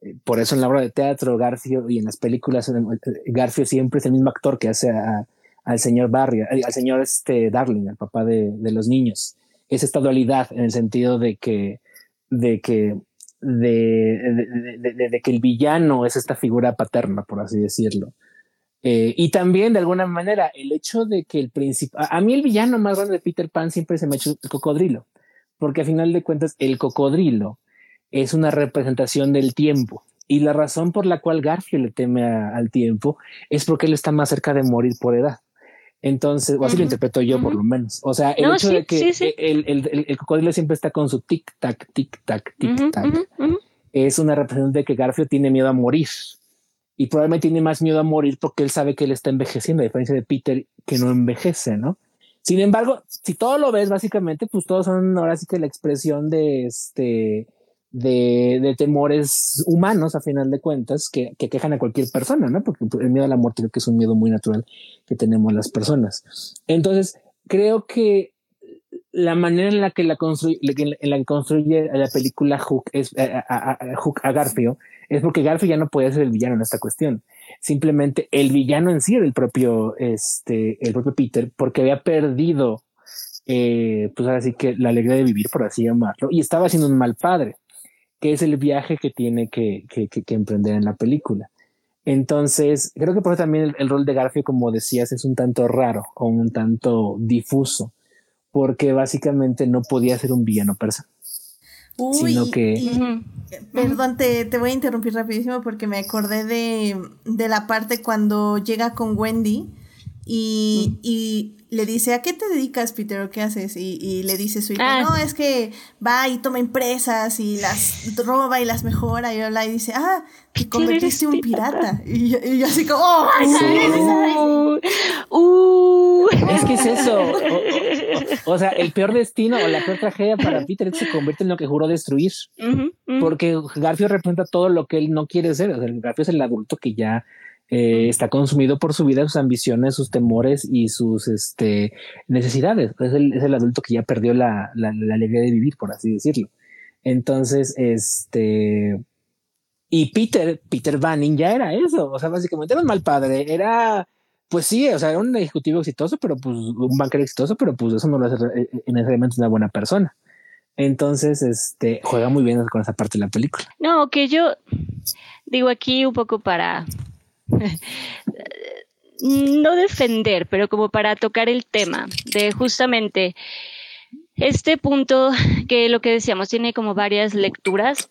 Eh, por eso en la obra de teatro, Garfio y en las películas, eh, Garfio siempre es el mismo actor que hace al señor Barry, eh, al señor este Darling, el papá de, los niños. Es esta dualidad en el sentido de que, de que, de que el villano es esta figura paterna, por así decirlo eh, y también, de alguna manera, el hecho de que el principal, a, mí el villano más grande de Peter Pan siempre se me ha hecho el cocodrilo, porque a final de cuentas el cocodrilo es una representación del tiempo. Y la razón por la cual Garfield le teme al tiempo es porque él está más cerca de morir por edad. Entonces, o así lo interpreto yo por lo menos. O sea, el hecho de que El, el, el, cocodrilo siempre está con su tic-tac, tic-tac, tic-tac, es una representación de que Garfield tiene miedo a morir y probablemente tiene más miedo a morir porque él sabe que él está envejeciendo, a diferencia de Peter que no envejece, ¿no? Sin embargo, si todo lo ves, básicamente, pues todos son ahora sí que la expresión de este, de, de temores humanos, a final de cuentas, que, que, quejan a cualquier persona, ¿no? Porque el miedo a la muerte creo que es un miedo muy natural que tenemos las personas. Entonces, creo que la manera en la que la construye, en la que construye la película Hook es eh, a, a, Hook a Garfio, es porque Garfio ya no podía ser el villano en esta cuestión. Simplemente el villano en sí era el propio, este, el propio Peter, porque había perdido, eh, pues ahora sí que la alegría de vivir, por así llamarlo, y estaba siendo un mal padre, que es el viaje que tiene que, que, que, emprender en la película. Entonces, creo que por eso también el, rol de Garfio, como decías, es un tanto raro o un tanto difuso porque básicamente no podía ser un villano persa. Uy, sino que... Perdón, te, voy a interrumpir rapidísimo porque me acordé de, de la parte cuando llega con Wendy y, y, le dice, ¿a qué te dedicas, Peter? ¿O qué haces? Y, y le dice su hijo, ah. no, es que va y toma empresas y las roba y las mejora y habla y dice, ah, te convertiste un pirata. Y, yo, así como, ¡oh! Uh, es que es eso. O, sea, el peor destino o la peor tragedia para Peter es que se convierte en lo que juró destruir. Porque Garfio representa todo lo que él no quiere ser. O sea, Garfio es el adulto que ya eh, está consumido por su vida, sus ambiciones, sus temores y sus este, necesidades. Es el, es el adulto que ya perdió la, la, alegría de vivir, por así decirlo. Entonces, este, y Peter, Peter Banning ya era eso. O sea, básicamente era un mal padre. Era, pues sí, o sea, era un ejecutivo exitoso, pero pues un banquero exitoso, pero pues eso no lo hace eh, eh, necesariamente una buena persona. Entonces, este, juega muy bien con esa parte de la película. No, que yo digo aquí un poco para no defender, pero como para tocar el tema de justamente este punto que lo que decíamos tiene como varias lecturas,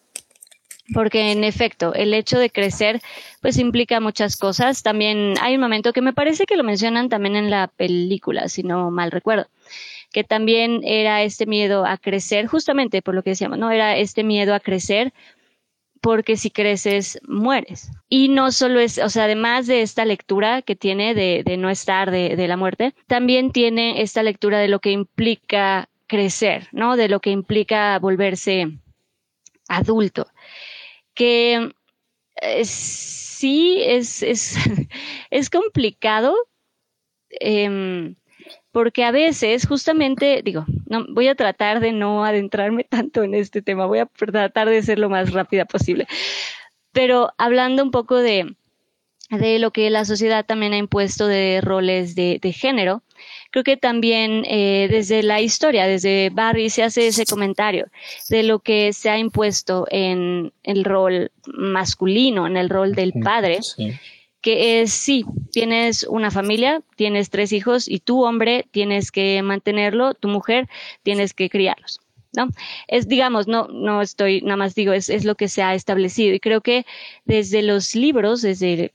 porque en efecto el hecho de crecer pues implica muchas cosas. También hay un momento que me parece que lo mencionan también en la película, si no mal recuerdo, que también era este miedo a crecer, justamente por lo que decíamos, ¿no? Era este miedo a crecer porque si creces, mueres. Y no solo es, o sea, además de esta lectura que tiene de, no estar de, la muerte, también tiene esta lectura de lo que implica crecer, ¿no? De lo que implica volverse adulto. Que eh, sí es, es, es complicado. Eh, porque a veces justamente, digo, no, voy a tratar de no adentrarme tanto en este tema, voy a tratar de ser lo más rápida posible, pero hablando un poco de, de lo que la sociedad también ha impuesto de roles de, de género, creo que también eh, desde la historia, desde Barry se hace ese comentario de lo que se ha impuesto en el rol masculino, en el rol del padre que es, sí, tienes una familia, tienes tres hijos y tú, hombre, tienes que mantenerlo, tu mujer, tienes que criarlos. ¿no? Es, digamos, no, no estoy, nada más digo, es, es lo que se ha establecido. Y creo que desde los libros, desde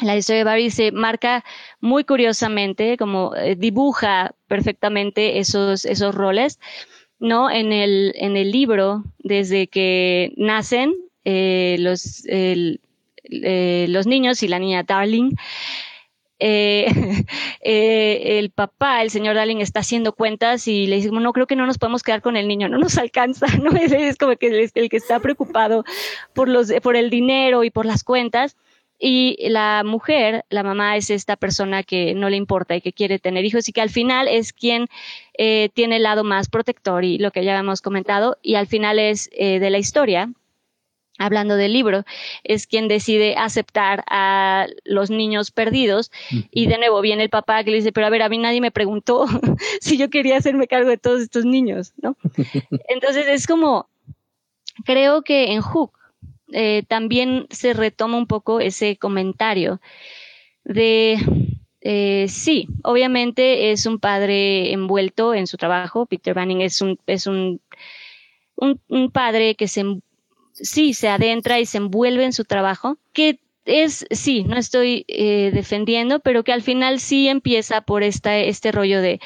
la historia de Barry se marca muy curiosamente, como eh, dibuja perfectamente esos, esos roles, ¿no? En el, en el libro, desde que nacen, eh, los, el, eh, los niños y la niña Darling. Eh, eh, el papá, el señor Darling, está haciendo cuentas y le dice, no, creo que no nos podemos quedar con el niño, no nos alcanza, ¿no? Es, es como que el, que está preocupado por, los, por el dinero y por las cuentas. Y la mujer, la mamá, es esta persona que no le importa y que quiere tener hijos y que al final es quien tiene el lado más protector y lo que ya hemos comentado, y al final es de la historia, hablando del libro, es quien decide aceptar a los niños perdidos. Y de nuevo viene el papá que le dice, pero a ver, a mí nadie me preguntó si yo quería hacerme cargo de todos estos niños, ¿no? Entonces es como, creo que en Hook eh, también se retoma un poco ese comentario de, eh, sí, obviamente es un padre envuelto en su trabajo, Peter Banning es un, es un, un, un padre que se sí se adentra y se envuelve en su trabajo, que es, sí, no estoy eh, defendiendo, pero que al final sí empieza por esta, este rollo de,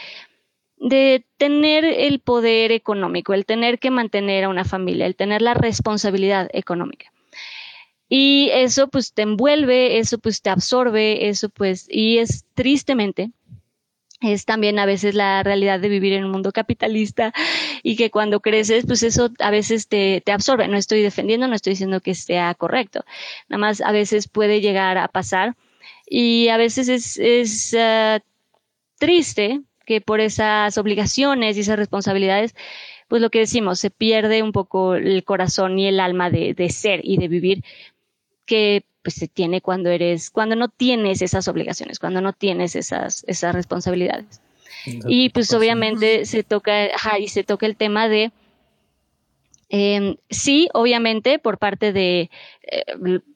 de tener el poder económico, el tener que mantener a una familia, el tener la responsabilidad económica. Y eso pues te envuelve, eso pues te absorbe, eso pues, y es tristemente es también a veces la realidad de vivir en un mundo capitalista y que cuando creces, pues eso a veces te, te absorbe. No estoy defendiendo, no estoy diciendo que sea correcto. Nada más a veces puede llegar a pasar y a veces es, es uh, triste que por esas obligaciones y esas responsabilidades, pues lo que decimos, se pierde un poco el corazón y el alma de, de ser y de vivir que pues se tiene cuando eres, cuando no tienes esas obligaciones, cuando no tienes esas, esas responsabilidades. y pues obviamente se toca, ajá, y se toca el tema de, eh, sí, obviamente por parte de, eh,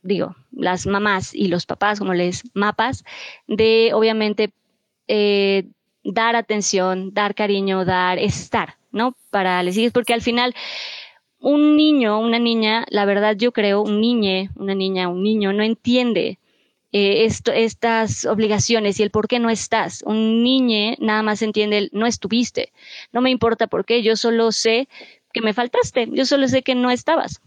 digo, las mamás y los papás, como les mapas, de obviamente eh, dar atención, dar cariño, dar estar, ¿no? Para les hijos, porque al final un niño, una niña, la verdad yo creo, un niñe, una niña, un niño no entiende eh, esto, estas obligaciones y el por qué no estás. Un niño nada más entiende el no estuviste. No me importa por qué, yo solo sé que me faltaste, yo solo sé que no estabas.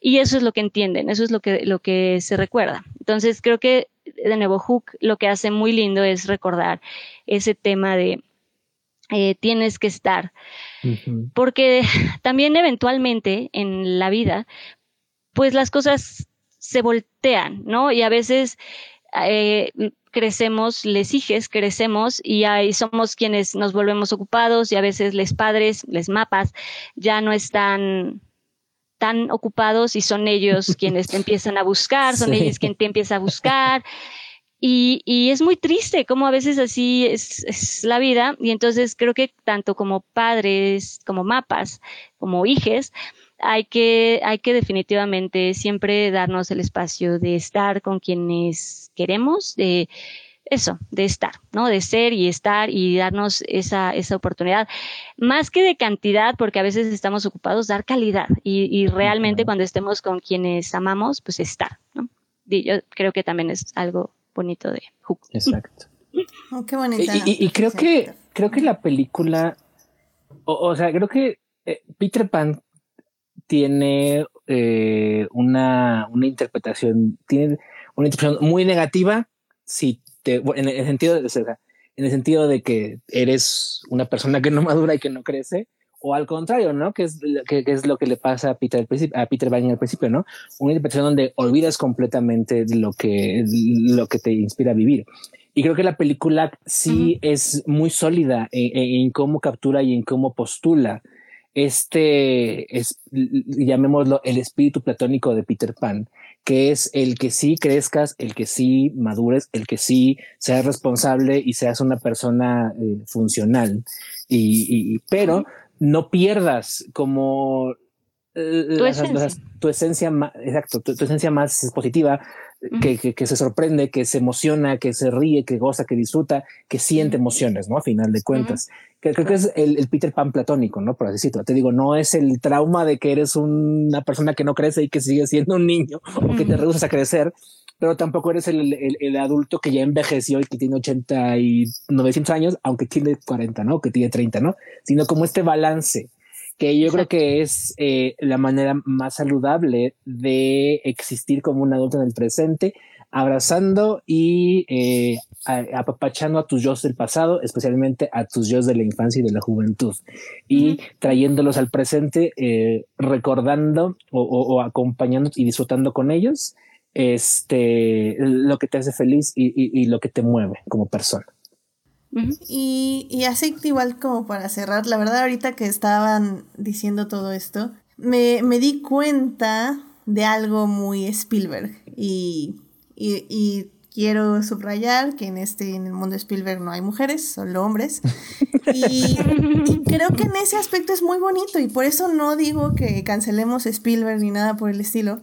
Y eso es lo que entienden, eso es lo que, lo que se recuerda. Entonces creo que de nuevo Hook lo que hace muy lindo es recordar ese tema de eh, tienes que estar. Porque también eventualmente en la vida, pues las cosas se voltean, ¿no? Y a veces eh, crecemos, les hijes, crecemos y ahí somos quienes nos volvemos ocupados y a veces les padres, les mapas, ya no están tan ocupados y son ellos quienes te empiezan a buscar, son ellos quienes te empiezan a buscar. Y, y, es muy triste como a veces así es, es, la vida. Y entonces creo que tanto como padres, como mapas, como hijes, hay que, hay que definitivamente siempre darnos el espacio de estar con quienes queremos, de eso, de estar, ¿no? De ser y estar y darnos esa, esa oportunidad. Más que de cantidad, porque a veces estamos ocupados, dar calidad. Y, y realmente cuando estemos con quienes amamos, pues estar, ¿no? Y yo creo que también es algo bonito de Hook. Exacto. Oh, qué bonita. Y, y, y creo que creo que la película O, sea, creo que eh, Peter Pan tiene eh, una, una interpretación, tiene una interpretación muy negativa si te, en el sentido de, en el sentido de que eres una persona que no madura y que no crece, o al contrario, ¿no? Que es, que, es lo que le pasa a Peter, a Peter Van al principio, ¿no? Una interpretación donde olvidas completamente lo que, lo que te inspira a vivir. Y creo que la película sí es muy sólida en, cómo captura y en cómo postula este, es, llamémoslo, el espíritu platónico de Peter Pan, que es el que sí crezcas, el que sí madures, el que sí seas responsable y seas una persona eh, funcional. Y, pero no pierdas como tu, esencia. tu esencia, exacto, tu, esencia más positiva, que, que, se sorprende, que se emociona, que se ríe, que goza, que disfruta, que siente emociones, ¿no? A final de cuentas. que, creo que es el, Peter Pan platónico, ¿no? Por así decirlo. Te digo, no es el trauma de que eres una persona que no crece y que sigue siendo un niño o que te rehusas a crecer, pero tampoco eres el, el, el, adulto que ya envejeció y que tiene 80 y 900 años, aunque tiene 40, ¿no? Que tiene 30, ¿no? Sino como este balance que yo creo que es eh, la manera más saludable de existir como un adulto en el presente, abrazando y eh, apapachando a tus yo del pasado, especialmente a tus yo de la infancia y de la juventud, y trayéndolos al presente, eh, recordando o, acompañando y disfrutando con ellos este, lo que te hace feliz y lo que te mueve como persona y, y así igual como para cerrar, la verdad ahorita que estaban diciendo todo esto, me, me di cuenta de algo muy Spielberg y, y, y, quiero subrayar que en este en el mundo de Spielberg no hay mujeres, solo hombres. Y, y, creo que en ese aspecto es muy bonito y por eso no digo que cancelemos Spielberg ni nada por el estilo,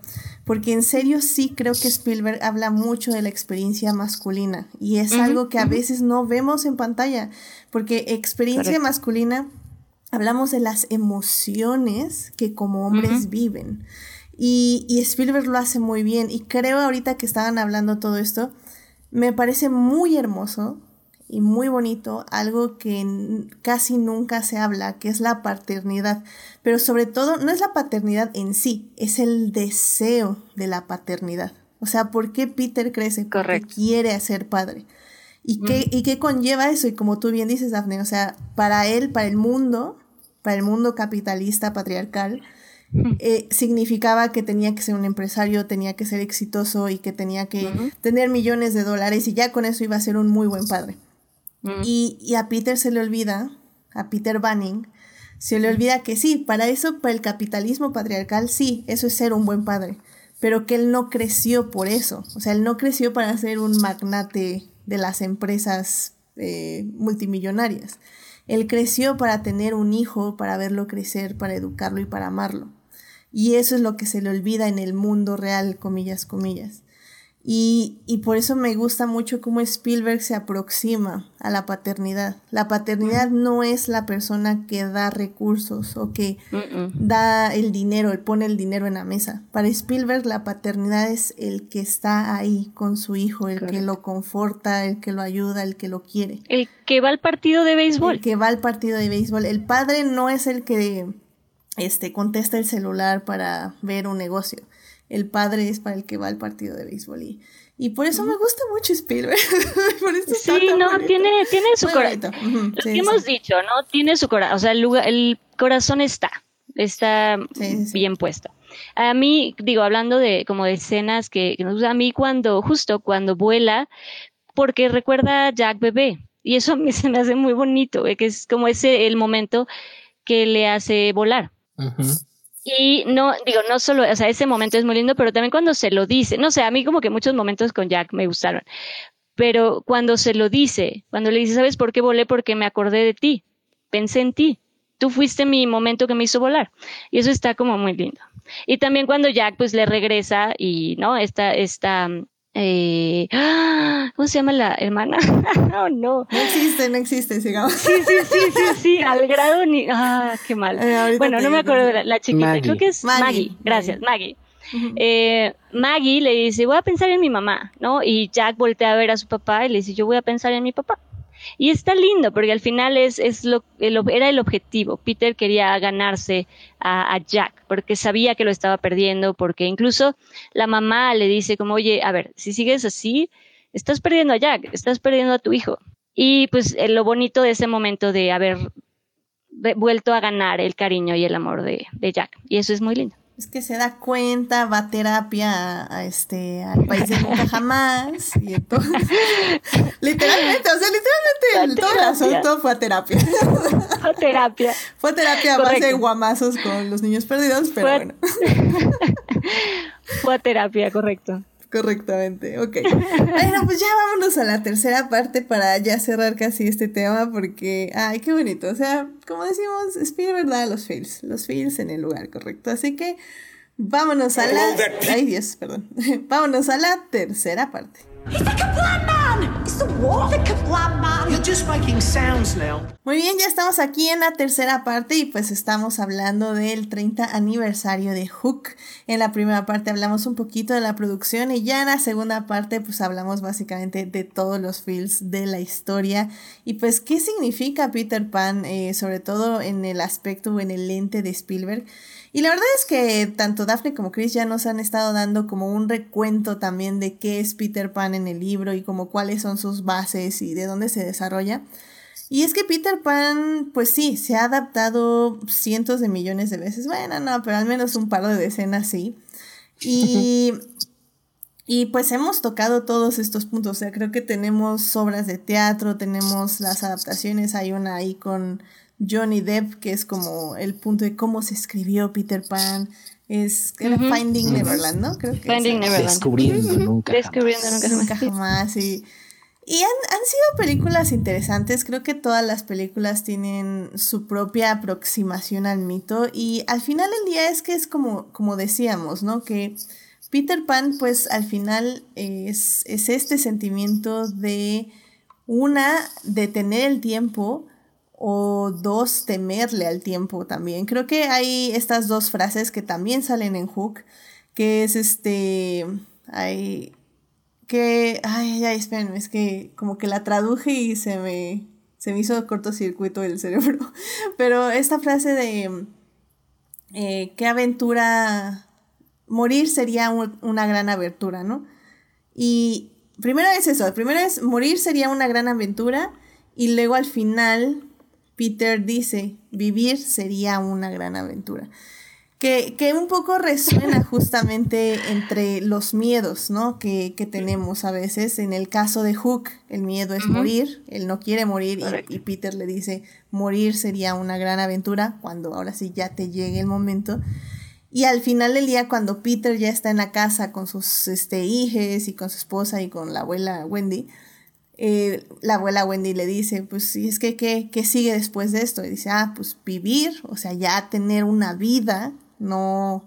porque en serio sí creo que Spielberg habla mucho de la experiencia masculina y es algo que a veces no vemos en pantalla, porque experiencia masculina hablamos de las emociones que como hombres viven. Y, y, Spielberg lo hace muy bien. Y creo ahorita que estaban hablando todo esto, me parece muy hermoso y muy bonito, algo que casi nunca se habla, que es la paternidad. Pero sobre todo, no es la paternidad en sí, es el deseo de la paternidad. O sea, ¿por qué Peter crece? Porque quiere ser padre. ¿Y qué, ¿Y qué conlleva eso? Y como tú bien dices, Daphne, o sea, para él, para el mundo, para el mundo capitalista, patriarcal, eh, significaba que tenía que ser un empresario, tenía que ser exitoso y que tenía que tener millones de dólares y ya con eso iba a ser un muy buen padre. Mm. Y, a Peter se le olvida, a Peter Banning, se le olvida que sí, para eso, para el capitalismo patriarcal, sí, eso es ser un buen padre, pero que él no creció por eso, o sea, él no creció para ser un magnate de las empresas eh, multimillonarias. Él creció para tener un hijo, para verlo crecer, para educarlo y para amarlo. Y eso es lo que se le olvida en el mundo real, comillas, comillas. Y, y, por eso me gusta mucho cómo Spielberg se aproxima a la paternidad. La paternidad no es la persona que da recursos o que da el dinero, él pone el dinero en la mesa. Para Spielberg la paternidad es el que está ahí con su hijo, el que lo conforta, el que lo ayuda, el que lo quiere. El que va al partido de béisbol. El que va al partido de béisbol. El padre no es el que este, contesta el celular para ver un negocio el padre es para el que va al partido de béisbol. Y, y por eso me gusta mucho Spielberg. sí, no, tiene, tiene su corazón. Lo que hemos dicho, ¿no? Tiene su corazón. O sea, el, el corazón está, está bien puesto. A mí, digo, hablando de como de escenas que, nos gusta, a mí cuando, justo cuando vuela, porque recuerda a Jack bebé. Y eso a mí se me hace muy bonito, que es como ese el momento que le hace volar. Y no, digo, no solo, o sea, ese momento es muy lindo, pero también cuando se lo dice, no sé, a mí como que muchos momentos con Jack me gustaron, pero cuando se lo dice, cuando le dice, ¿sabes por qué volé? Porque me acordé de ti, pensé en ti, tú fuiste mi momento que me hizo volar. Y eso está como muy lindo. Y también cuando Jack pues le regresa y, ¿no? Esta, esta, eh, ¡ah! ¿Cómo se llama la hermana? oh, no. No existe, no existe, sigamos. Sí, sí, sí, sí, sí, al grado ni. Ah, qué mal. Eh, bueno, no me acuerdo de la, chiquita, creo que es Maggie, gracias, Maggie. eh, Maggie le dice, voy a pensar en mi mamá, ¿no? Y Jack voltea a ver a su papá y le dice, yo voy a pensar en mi papá. Y está lindo porque al final es, es lo, era el objetivo. Peter quería ganarse a, Jack porque sabía que lo estaba perdiendo, porque incluso la mamá le dice como, oye, a ver, si sigues así, estás perdiendo a Jack, estás perdiendo a tu hijo. Y pues eh, lo bonito de ese momento de haber vuelto a ganar el cariño y el amor de, de Jack. Y eso es muy lindo. Es que se da cuenta, va a terapia a, este, al país de nunca jamás. Y entonces, literalmente, o sea, literalmente todo el asunto fue a terapia. Fue a terapia. Fue a terapia a base de guamazos con los niños perdidos, pero bueno. fue a terapia, correcto. Correctamente, ok. Bueno, pues ya vámonos a la tercera parte para ya cerrar casi este tema porque, ay, qué bonito. O sea, como decimos, Spielberg da los fails, los fails en el lugar correcto. Así que vámonos a la... Ay, Dios, perdón. vámonos a la tercera parte. Muy bien, ya estamos aquí en la tercera parte y pues estamos hablando del 30 aniversario de Hook. En la primera parte hablamos un poquito de la producción y ya en la segunda parte pues hablamos básicamente de todos los feels de la historia y pues qué significa Peter Pan, eh, sobre todo en el aspecto o en el lente de Spielberg. Y la verdad es que tanto Daphne como Chris ya nos han estado dando como un recuento también de qué es Peter Pan en el libro y como cuáles son sus bases y de dónde se desarrolla. Y es que Peter Pan, pues sí, se ha adaptado cientos de millones de veces. Bueno, no, pero al menos un par de decenas sí. Y, y pues hemos tocado todos estos puntos. O sea, creo que tenemos obras de teatro, tenemos las adaptaciones. Hay una ahí con Johnny Depp, que es como el punto de cómo se escribió Peter Pan. Es Finding Neverland, ¿no? Creo que Finding Neverland. Descubriendo nunca. Descubriendo nunca, jamás. Y, y han, han, sido películas interesantes. Creo que todas las películas tienen su propia aproximación al mito. Y al final del día es que es como, como decíamos, ¿no? Que Peter Pan, pues al final es, es este sentimiento de una, de tener el tiempo o dos, temerle al tiempo también. Creo que hay estas dos frases que también salen en Hook, que es este, hay, que, ay, ay, espérenme, es que como que la traduje y se me, se me hizo cortocircuito el cerebro, pero esta frase de, eh, qué aventura, morir sería una gran aventura, ¿no? Y primero es eso, primero es morir sería una gran aventura y luego al final Peter dice, vivir sería una gran aventura. Que, que un poco resuena justamente entre los miedos, ¿no? Que, que, tenemos a veces. En el caso de Hook, el miedo es morir, él no quiere morir y, y, Peter le dice, morir sería una gran aventura, cuando ahora sí ya te llegue el momento. Y al final del día, cuando Peter ya está en la casa con sus este, hijos y con su esposa y con la abuela Wendy, eh, la abuela Wendy le dice, pues sí, es que ¿qué, sigue después de esto? Y dice, ah, pues vivir, o sea, ya tener una vida, no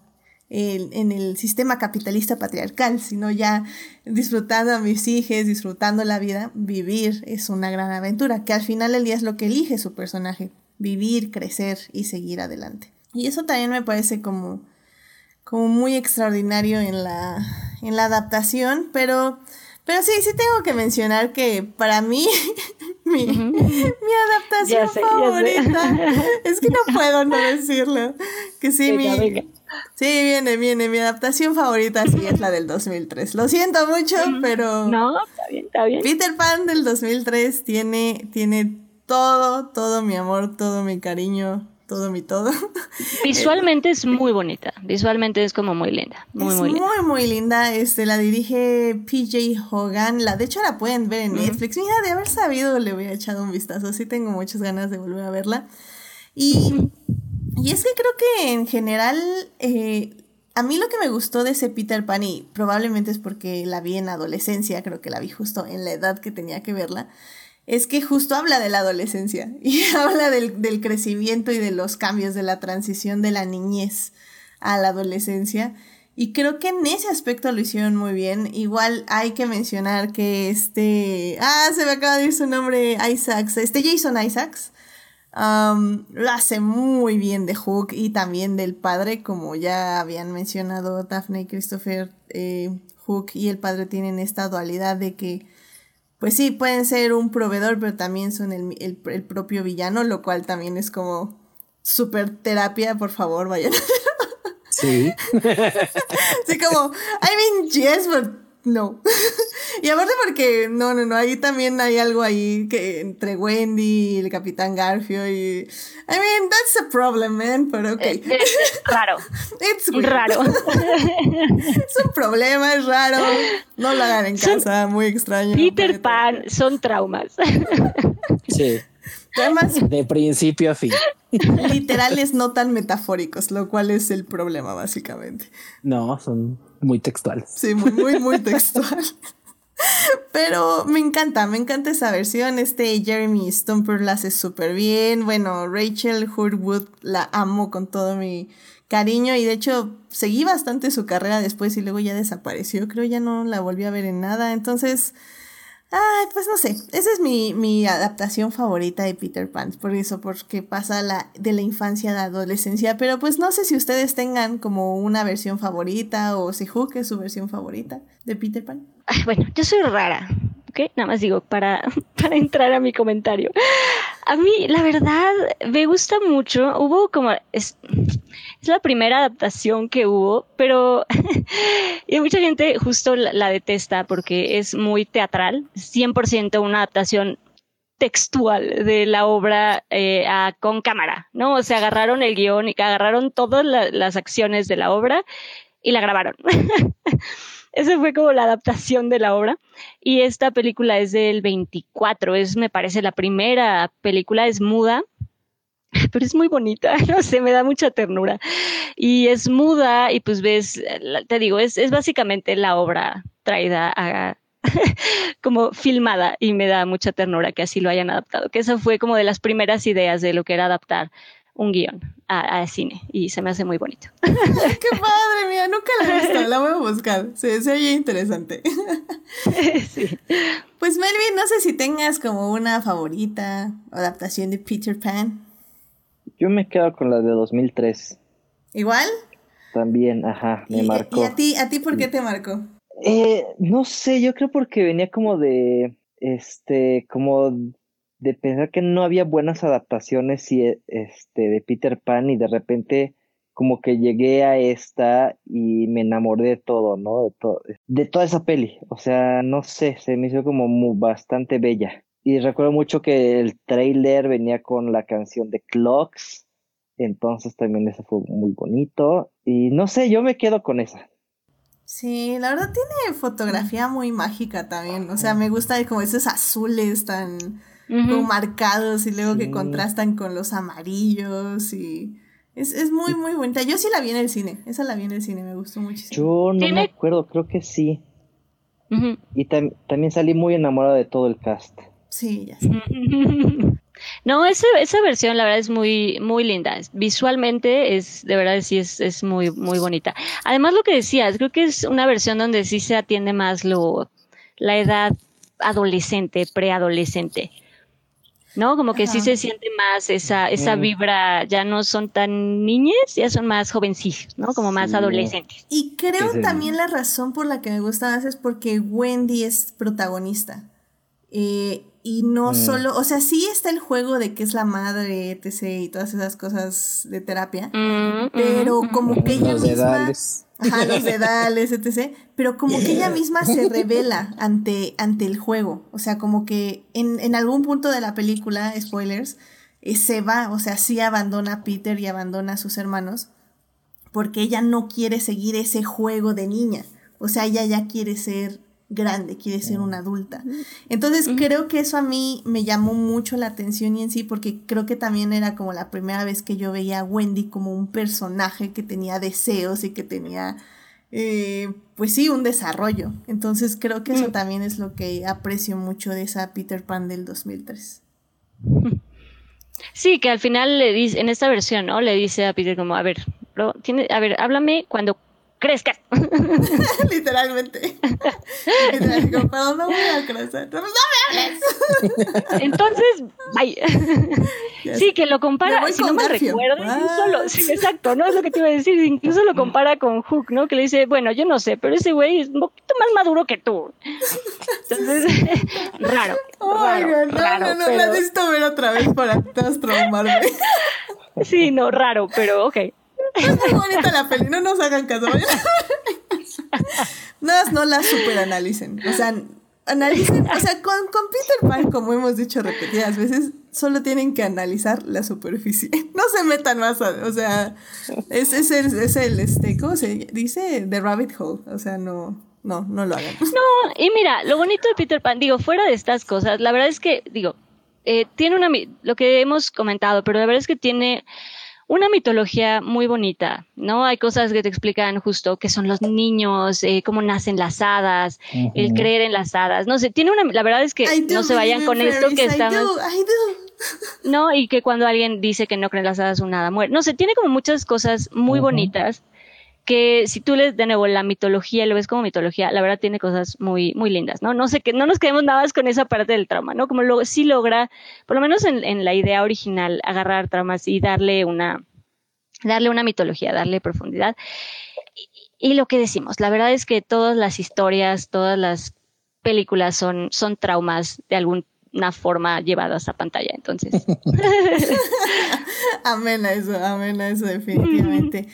en el sistema capitalista patriarcal, sino ya disfrutando a mis hijos, disfrutando la vida, vivir es una gran aventura, que al final del día es lo que elige su personaje, vivir, crecer y seguir adelante. Y eso también me parece como, como muy extraordinario en la, en la adaptación, pero pero sí, sí tengo que mencionar que para mí, mi, adaptación favorita, es que no puedo no decirlo. Que sí, mi, Sí, viene, viene. Mi adaptación favorita sí es la del 2003. Lo siento mucho, pero. No, está bien, está bien. Peter Pan del 2003 tiene, tiene todo, todo mi amor, todo mi cariño, todo mi todo. Visualmente es muy bonita, visualmente es como muy linda, muy, es muy linda. Muy, muy linda, este, la dirige PJ Hogan, la, de hecho la pueden ver en Netflix, mira, de haber sabido le voy a echar un vistazo, sí tengo muchas ganas de volver a verla. Y, y es que creo que en general, eh, a mí lo que me gustó de ese Peter Pan, y probablemente es porque la vi en adolescencia, creo que la vi justo en la edad que tenía que verla, es que justo habla de la adolescencia y habla del, crecimiento y de los cambios, de la transición de la niñez a la adolescencia. Y creo que en ese aspecto lo hicieron muy bien. Igual hay que mencionar que este... Ah, se me acaba de ir su nombre, Isaacs. Este Jason Isaacs. lo hace muy bien de Hook y también del padre, como ya habían mencionado Daphne y Christopher. Eh, Hook y el padre tienen esta dualidad de que pues sí, pueden ser un proveedor, pero también son el, el, el propio villano, lo cual también es como super terapia, por favor, vayan. Sí. sí, como, I mean, yes, but no. y aparte porque, no, no, no, ahí también hay algo ahí que entre Wendy y el Capitán Garfio y... I mean, that's a problem, man, pero ok. Es, es raro. It's weird. Raro. es un problema, es raro. No lo hagan en casa, muy extraño. Peter Pan son traumas. sí. Temas de principio a fin. Literales no tan metafóricos, lo cual es el problema, básicamente. No, son muy textuales. Sí, muy, muy, muy textual. Pero me encanta, me encanta esa versión. Este Jeremy Stumper la hace súper bien. Bueno, Rachel Hurwood la amo con todo mi cariño y de hecho seguí bastante su carrera después y luego ya desapareció. Creo ya no la volví a ver en nada. Entonces, Ay, pues no sé, esa es mi, mi adaptación favorita de Peter Pan, por eso, porque pasa la, de la infancia a la adolescencia, pero pues no sé si ustedes tengan como una versión favorita o si Hook es su versión favorita de Peter Pan. Bueno, yo soy rara, ¿ok? Nada más digo, para, para entrar a mi comentario. A mí, la verdad, me gusta mucho, hubo como... Es, es la primera adaptación que hubo, pero y mucha gente justo la, detesta porque es muy teatral, 100% una adaptación textual de la obra eh, con cámara, ¿no? O sea, agarraron el guion y agarraron todas la, las acciones de la obra y la grabaron. Esa fue como la adaptación de la obra. Y esta película es del 24, es me parece la primera película, es muda pero es muy bonita, no sé, me da mucha ternura. Y es muda y pues ves, te digo, es, es básicamente la obra traída como filmada y me da mucha ternura que así lo hayan adaptado, que esa fue como de las primeras ideas de lo que era adaptar un guion a, a cine y se me hace muy bonito. ¡Qué padre, mía! Nunca la he visto, la voy a buscar, se, se oye interesante. sí. Pues Melvin, no sé si tengas como una favorita adaptación de Peter Pan. Yo me quedo con la de 2003. ¿Igual? También, ajá, me ¿Y, marcó. ¿Y a ti, a ti por qué te marcó? Eh, no sé, yo creo porque venía como de, este, como de pensar que no había buenas adaptaciones y, este, de Peter Pan y de repente como que llegué a esta y me enamoré de todo, ¿no? De, todo, de toda esa peli. O sea, no sé, se me hizo como muy, bastante bella. Y recuerdo mucho que el trailer venía con la canción de Clocks, entonces también ese fue muy bonito. Y no sé, yo me quedo con esa. Sí, la verdad tiene fotografía muy mágica también. O sea, me gusta como esos azules tan uh -huh. como marcados y luego sí. que contrastan con los amarillos y es, es muy, muy bonita. Yo sí la vi en el cine. Esa la vi en el cine, me gustó muchísimo. Yo no ¿Tiene? me acuerdo, creo que sí. Uh -huh. Y tam también salí muy enamorada de todo el cast. Sí, ya sé. No, esa, esa versión la verdad es muy, muy linda. Visualmente es, de verdad sí es, es muy, muy bonita. Además lo que decías, creo que es una versión donde sí se atiende más lo, la edad adolescente, preadolescente. ¿No? Como que Ajá. sí se siente más esa, esa vibra, ya no son tan niñas, ya son más jovencillos, ¿no? Como más sí. adolescentes. Y creo también la razón por la que me gusta más es porque Wendy es protagonista. Eh, y no mm. solo, o sea, sí está el juego de que es la madre, etc. y todas esas cosas de terapia, mm, pero mm, como que ella los misma... Dedales. Ajá, los dedales, etc. Pero como que ella misma se revela ante, ante el juego. O sea, como que en, en algún punto de la película, spoilers, eh, se va, o sea, sí abandona a Peter y abandona a sus hermanos, porque ella no quiere seguir ese juego de niña. O sea, ella ya quiere ser grande, quiere ser una adulta. Entonces creo que eso a mí me llamó mucho la atención y en sí porque creo que también era como la primera vez que yo veía a Wendy como un personaje que tenía deseos y que tenía, eh, pues sí, un desarrollo. Entonces creo que eso mm. también es lo que aprecio mucho de esa Peter Pan del 2003. Sí, que al final le dice, en esta versión, ¿no? Le dice a Peter como, a ver, bro, tiene, a ver, háblame cuando crezcas. Literalmente. Literalmente, no voy a crecer. No, me hables. Entonces, vaya. Sí, que lo compara, si no me recuerdo, incluso Ah. sí, exacto, ¿no? Es lo que te iba a decir, incluso lo compara con Hook, ¿no? Que le dice, bueno, yo no sé, pero ese güey es un poquito más maduro que tú. Entonces, raro, Ay, raro, no, raro, no, no, pero- la necesito ver otra vez para traumarme. Sí, no, raro, pero ok. Es muy bonita la peli, no nos hagan caso. No, no la superanalicen. O sea, analicen, o sea, con, con Peter Pan, como hemos dicho repetidas veces, solo tienen que analizar la superficie. No se metan más, a- o sea, es, es el, es el, este, ¿cómo se dice? The rabbit hole. O sea, no, no, no lo hagan. No, y mira, lo bonito de Peter Pan, digo, fuera de estas cosas, la verdad es que, digo, eh, tiene una, lo que hemos comentado, pero la verdad es que tiene una mitología muy bonita, ¿no? Hay cosas que te explican justo qué son los niños, eh, cómo nacen las hadas, el creer en las hadas, no sé, tiene una, la verdad es que do no se vayan con esto que I estamos... do, I do. No, y que cuando alguien dice que no cree en las hadas, un hada muere. No sé, tiene como muchas cosas muy bonitas que si tú lees de nuevo la mitología, lo ves como mitología, la verdad tiene cosas muy, muy lindas, ¿no? No sé que no nos quedemos nada más con esa parte del trauma, ¿no? Como lo, sí logra, por lo menos en, en la idea original, agarrar traumas y darle una, darle una mitología, darle profundidad. Y, y lo que decimos, la verdad es que todas las historias, todas las películas son, son traumas de alguna forma llevadas a pantalla. Entonces, Amén a eso, amén a eso, definitivamente.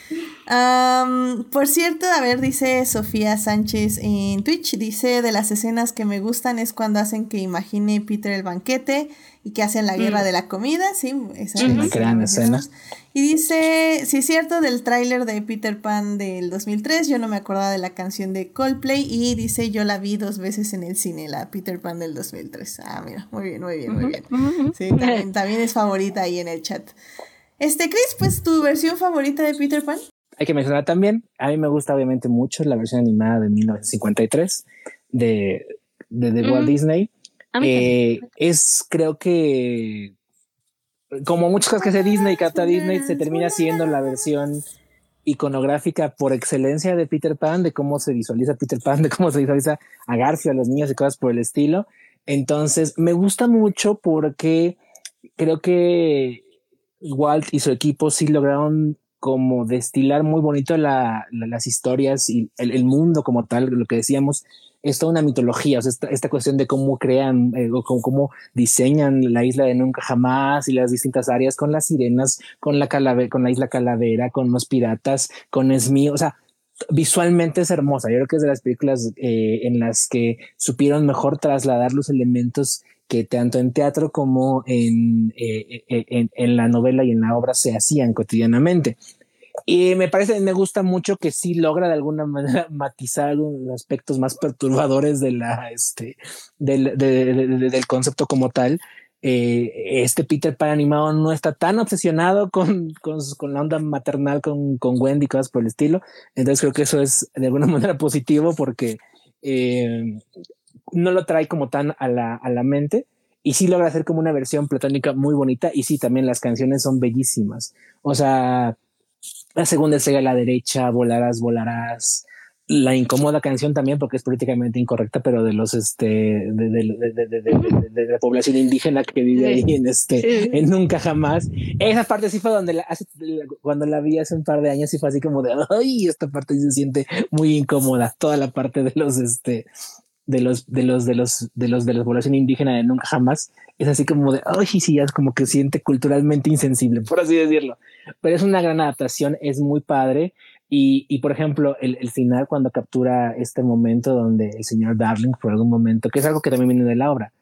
Am, por cierto, a ver, dice Sofía Sánchez en Twitch, dice de las escenas que me gustan es cuando hacen que imagine Peter el banquete y que hacen la guerra Mm. de la comida, sí, esa es Gran la escena. Y dice, si es cierto del tráiler de Peter Pan del 2003, yo no me acordaba de la canción de Coldplay y dice, yo la vi dos veces en el cine, la Peter Pan del 2003. Ah, mira, muy bien, muy bien, muy bien. Sí, también, también es favorita ahí en el chat. Este, Chris, pues tu versión favorita de Peter Pan. Hay que mencionar también, a mí me gusta obviamente mucho la versión animada de 1953 de, de, de Walt Mm. Disney. Eh, es, creo que, como muchas cosas que hace Disney, que capta Disney, se termina siendo la versión iconográfica por excelencia de Peter Pan, de cómo se visualiza Peter Pan, de cómo se visualiza a Garfield, a los niños y cosas por el estilo. Entonces, me gusta mucho porque creo que Walt y su equipo sí lograron como destilar muy bonito la- la- las historias y el mundo como tal, lo que decíamos, es toda una mitología, o sea, esta, esta cuestión de cómo crean eh, o cómo, diseñan la isla de Nunca Jamás y las distintas áreas con las sirenas, con la, calave- con la isla Calavera, con los piratas, con Smee, o sea, visualmente es hermosa. Yo creo que es de las películas eh, en las que supieron mejor trasladar los elementos que tanto en teatro como en, eh, en la novela y en la obra se hacían cotidianamente. Y me parece, me gusta mucho que sí logra de alguna manera matizar algunos aspectos más perturbadores de la, este, del, de- de- de- del concepto como tal. Eh, este Peter Pan animado no está tan obsesionado con, con, con la onda maternal con, con Wendy y cosas por el estilo. Entonces creo que eso es de alguna manera positivo porque eh, no lo trae como tan a la, a la mente y sí logra hacer como una versión platónica muy bonita y sí, también las canciones son bellísimas. O sea, la segunda es a la derecha, volarás, volarás. La incómoda canción también, porque es políticamente incorrecta, pero de los este de, de, de, de, la población indígena que vive ahí en este en nunca jamás. Esa parte sí fue donde la, hace, cuando la vi hace un par de años, sí fue así como de ay, esta parte se siente muy incómoda. Toda la parte de los este de los de los de los de los de la población indígena de nunca jamás es así como de ay sí ya es como que siente culturalmente insensible por así decirlo. Pero es una gran adaptación es muy padre. Y, y por ejemplo el, el final cuando captura este momento donde el señor Darling por algún momento que es algo que también viene de la obra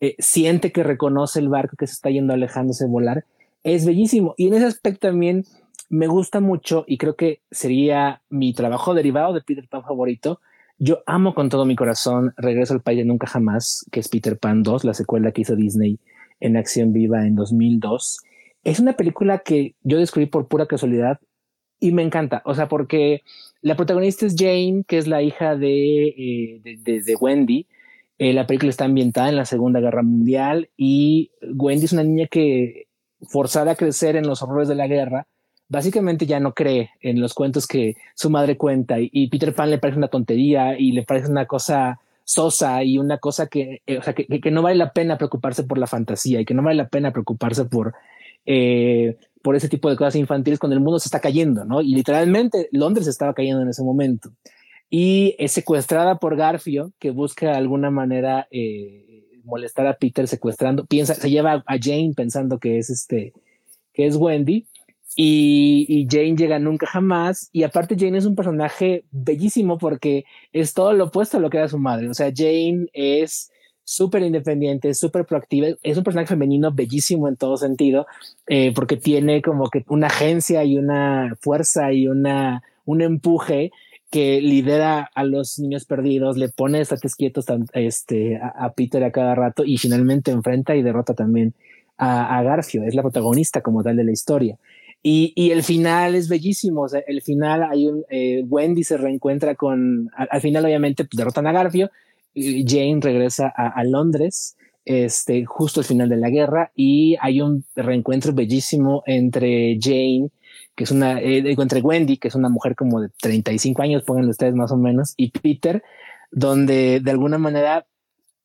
eh, siente que reconoce el barco que se está yendo alejándose volar es bellísimo. Y en ese aspecto también me gusta mucho y creo que sería mi trabajo derivado de Peter Pan favorito yo amo con todo mi corazón Regreso al País Nunca Jamás, que es Peter Pan 2, la secuela que hizo Disney en acción viva en 2002. Es una película que yo descubrí por pura casualidad y me encanta. O sea, porque la protagonista es Jane, que es la hija de, eh, de, de Wendy. Eh, la película está ambientada en la Segunda Guerra Mundial y Wendy es una niña que, forzada a crecer en los horrores de la guerra, básicamente ya no cree en los cuentos que su madre cuenta y, Peter Pan le parece una tontería y le parece una cosa sosa y una cosa que, eh, o sea, que, que, no vale la pena preocuparse por la fantasía y que no vale la pena preocuparse por, eh, por ese tipo de cosas infantiles cuando el mundo se está cayendo, ¿no? Y literalmente Londres estaba cayendo en ese momento. Y es secuestrada por Garfio, que busca de alguna manera eh, molestar a Peter secuestrando, piensa, se lleva a Jane pensando que es este, que es Wendy, y, Jane llega nunca jamás. Y aparte Jane es un personaje bellísimo porque es todo lo opuesto a lo que era su madre. O sea, Jane es súper independiente, súper proactiva. Es un personaje femenino bellísimo en todo sentido, eh, porque tiene como que una agencia y una fuerza y una, un empuje que lidera a los niños perdidos, le pone estate quietos este, a, Peter a cada rato y finalmente enfrenta y derrota también a, a Garfio. Es la protagonista como tal de la historia. Y, el final es bellísimo. el final hay un eh, Wendy se reencuentra con al, final, obviamente, pues, derrotan a Garfio. Jane regresa a, Londres, este, justo al final de la guerra, y hay un reencuentro bellísimo entre Jane, que es una, eh, entre Wendy, que es una mujer como de 35 años, pónganle ustedes más o menos, y Peter, donde de alguna manera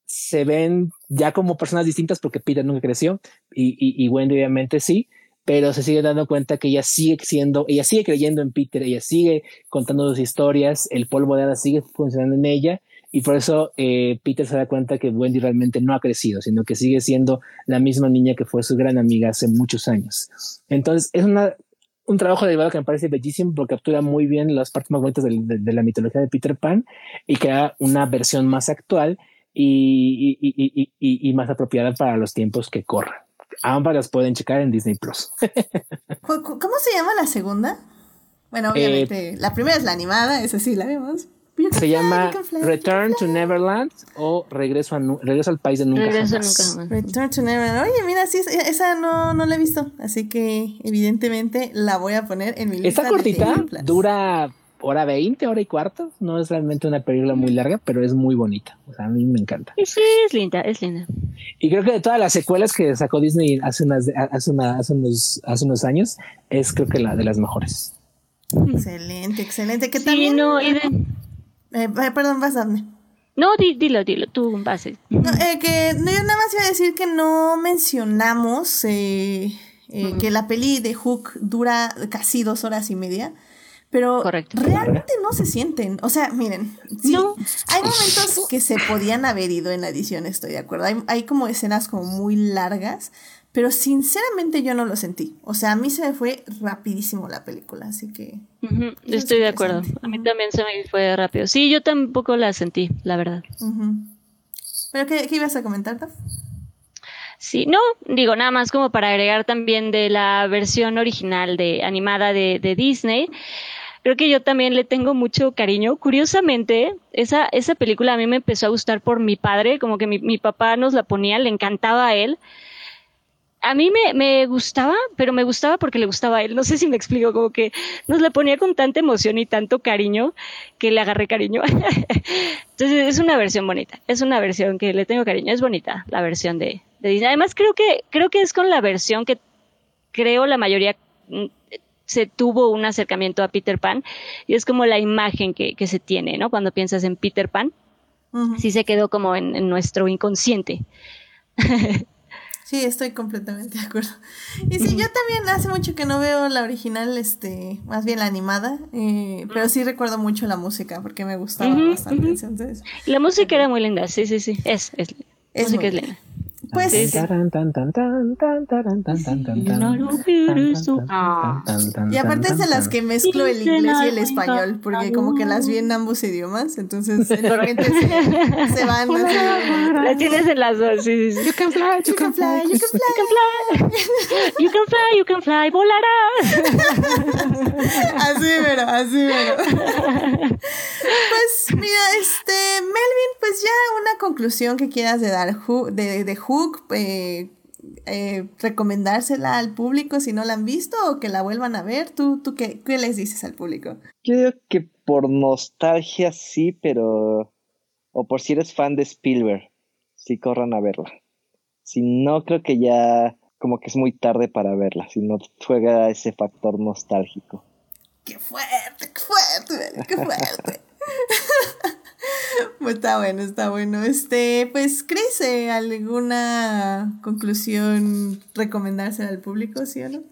se ven ya como personas distintas porque Peter nunca creció y Wendy obviamente sí, pero se sigue dando cuenta que ella sigue siendo, ella sigue creyendo en Peter, ella sigue contando sus historias, el polvo de hadas sigue funcionando en ella y por eso eh, Peter se da cuenta que Wendy realmente no ha crecido, sino que sigue siendo la misma niña que fue su gran amiga hace muchos años. Entonces es una, un trabajo de que me parece bellísimo porque captura muy bien las partes más bonitas de, la mitología de Peter Pan y crea una versión más actual y más apropiada para los tiempos que corran. Ambas las pueden checar en Disney Plus. ¿Cómo se llama la segunda? Bueno, eh, obviamente, la primera es la animada, esa sí la vemos. Se llama Return to Neverland o Regreso, a, Regreso al País de Nunca Jamás. Return to Neverland. Oye, mira, sí, esa no, no la he visto. Así que, evidentemente, la voy a poner en mi lista. Está cortita, dura hora 20, hora y cuarto. No es realmente una película muy larga, pero es muy bonita. O sea, a mí me encanta. Sí, es linda, es linda. Y creo que de todas las secuelas que sacó Disney hace, unas, hace, hace, unos, hace unos años, es creo que la de las mejores. Excelente, excelente. ¿Qué tal? Sí, no, eh, eh, perdón, vas a No, dilo, dilo, tú vas. No, eh, que no, yo nada más iba a decir que no mencionamos eh, que la peli de Hook dura casi dos horas y media. Pero realmente no se sienten. O sea, miren, sí, hay momentos que se podían haber ido en la edición, estoy de acuerdo. Hay, hay, como escenas como muy largas, pero sinceramente yo no lo sentí. O sea, a mí se me fue rapidísimo la película, así que... Estoy de acuerdo. A mí también se me fue rápido. Sí, yo tampoco la sentí, la verdad. ¿Pero qué, qué ibas a comentar, Taf? Sí, no, digo, nada más como para agregar también de la versión original de animada de, de Disney creo que yo también le tengo mucho cariño. Curiosamente, esa, esa película a mí me empezó a gustar por mi padre, como que mi, mi papá nos la ponía, le encantaba a él. A mí me, me, gustaba, pero me gustaba porque le gustaba a él. No sé si me explico, como que nos la ponía con tanta emoción y tanto cariño que le agarré cariño. Entonces es una versión bonita, es una versión que le tengo cariño, es bonita la versión de, de Disney. Además creo que, creo que es con la versión que creo la mayoría mm, se tuvo un acercamiento a Peter Pan y es como la imagen que, que se tiene, ¿no? Cuando piensas en Peter Pan, sí se quedó como en, nuestro inconsciente. Sí, estoy completamente de acuerdo. Y sí, yo también hace mucho que no veo la original, este, más bien la animada, eh, pero sí recuerdo mucho la música porque me gustaba bastante. Entonces, la música era muy linda, sí, sí, sí, es, es, es música es linda. Pues. Y aparte es de las que mezclo el inglés y el español, porque como que las vi en ambos idiomas, entonces de repente se, se van. Las tienes en las dos, sí, sí. You can fly, you, can, fly, you can fly. You can fly, you can fly, volarás. así, pero, así, pero. Pues mira, este, Melvin, pues ya una conclusión que quieras de dar de, de Eh, eh, recomendársela al público si no la han visto o que la vuelvan a ver? ¿Tú, tú qué, qué les dices al público? Yo digo que por nostalgia sí, pero... O por si eres fan de Spielberg, sí corran a verla. Si no, creo que ya como que es muy tarde para verla, si no juega ese factor nostálgico. ¡Qué fuerte, qué fuerte, qué fuerte! pues está bueno, está bueno. Este, pues, Chris, eh, ¿alguna conclusión recomendársela al público, sí o no?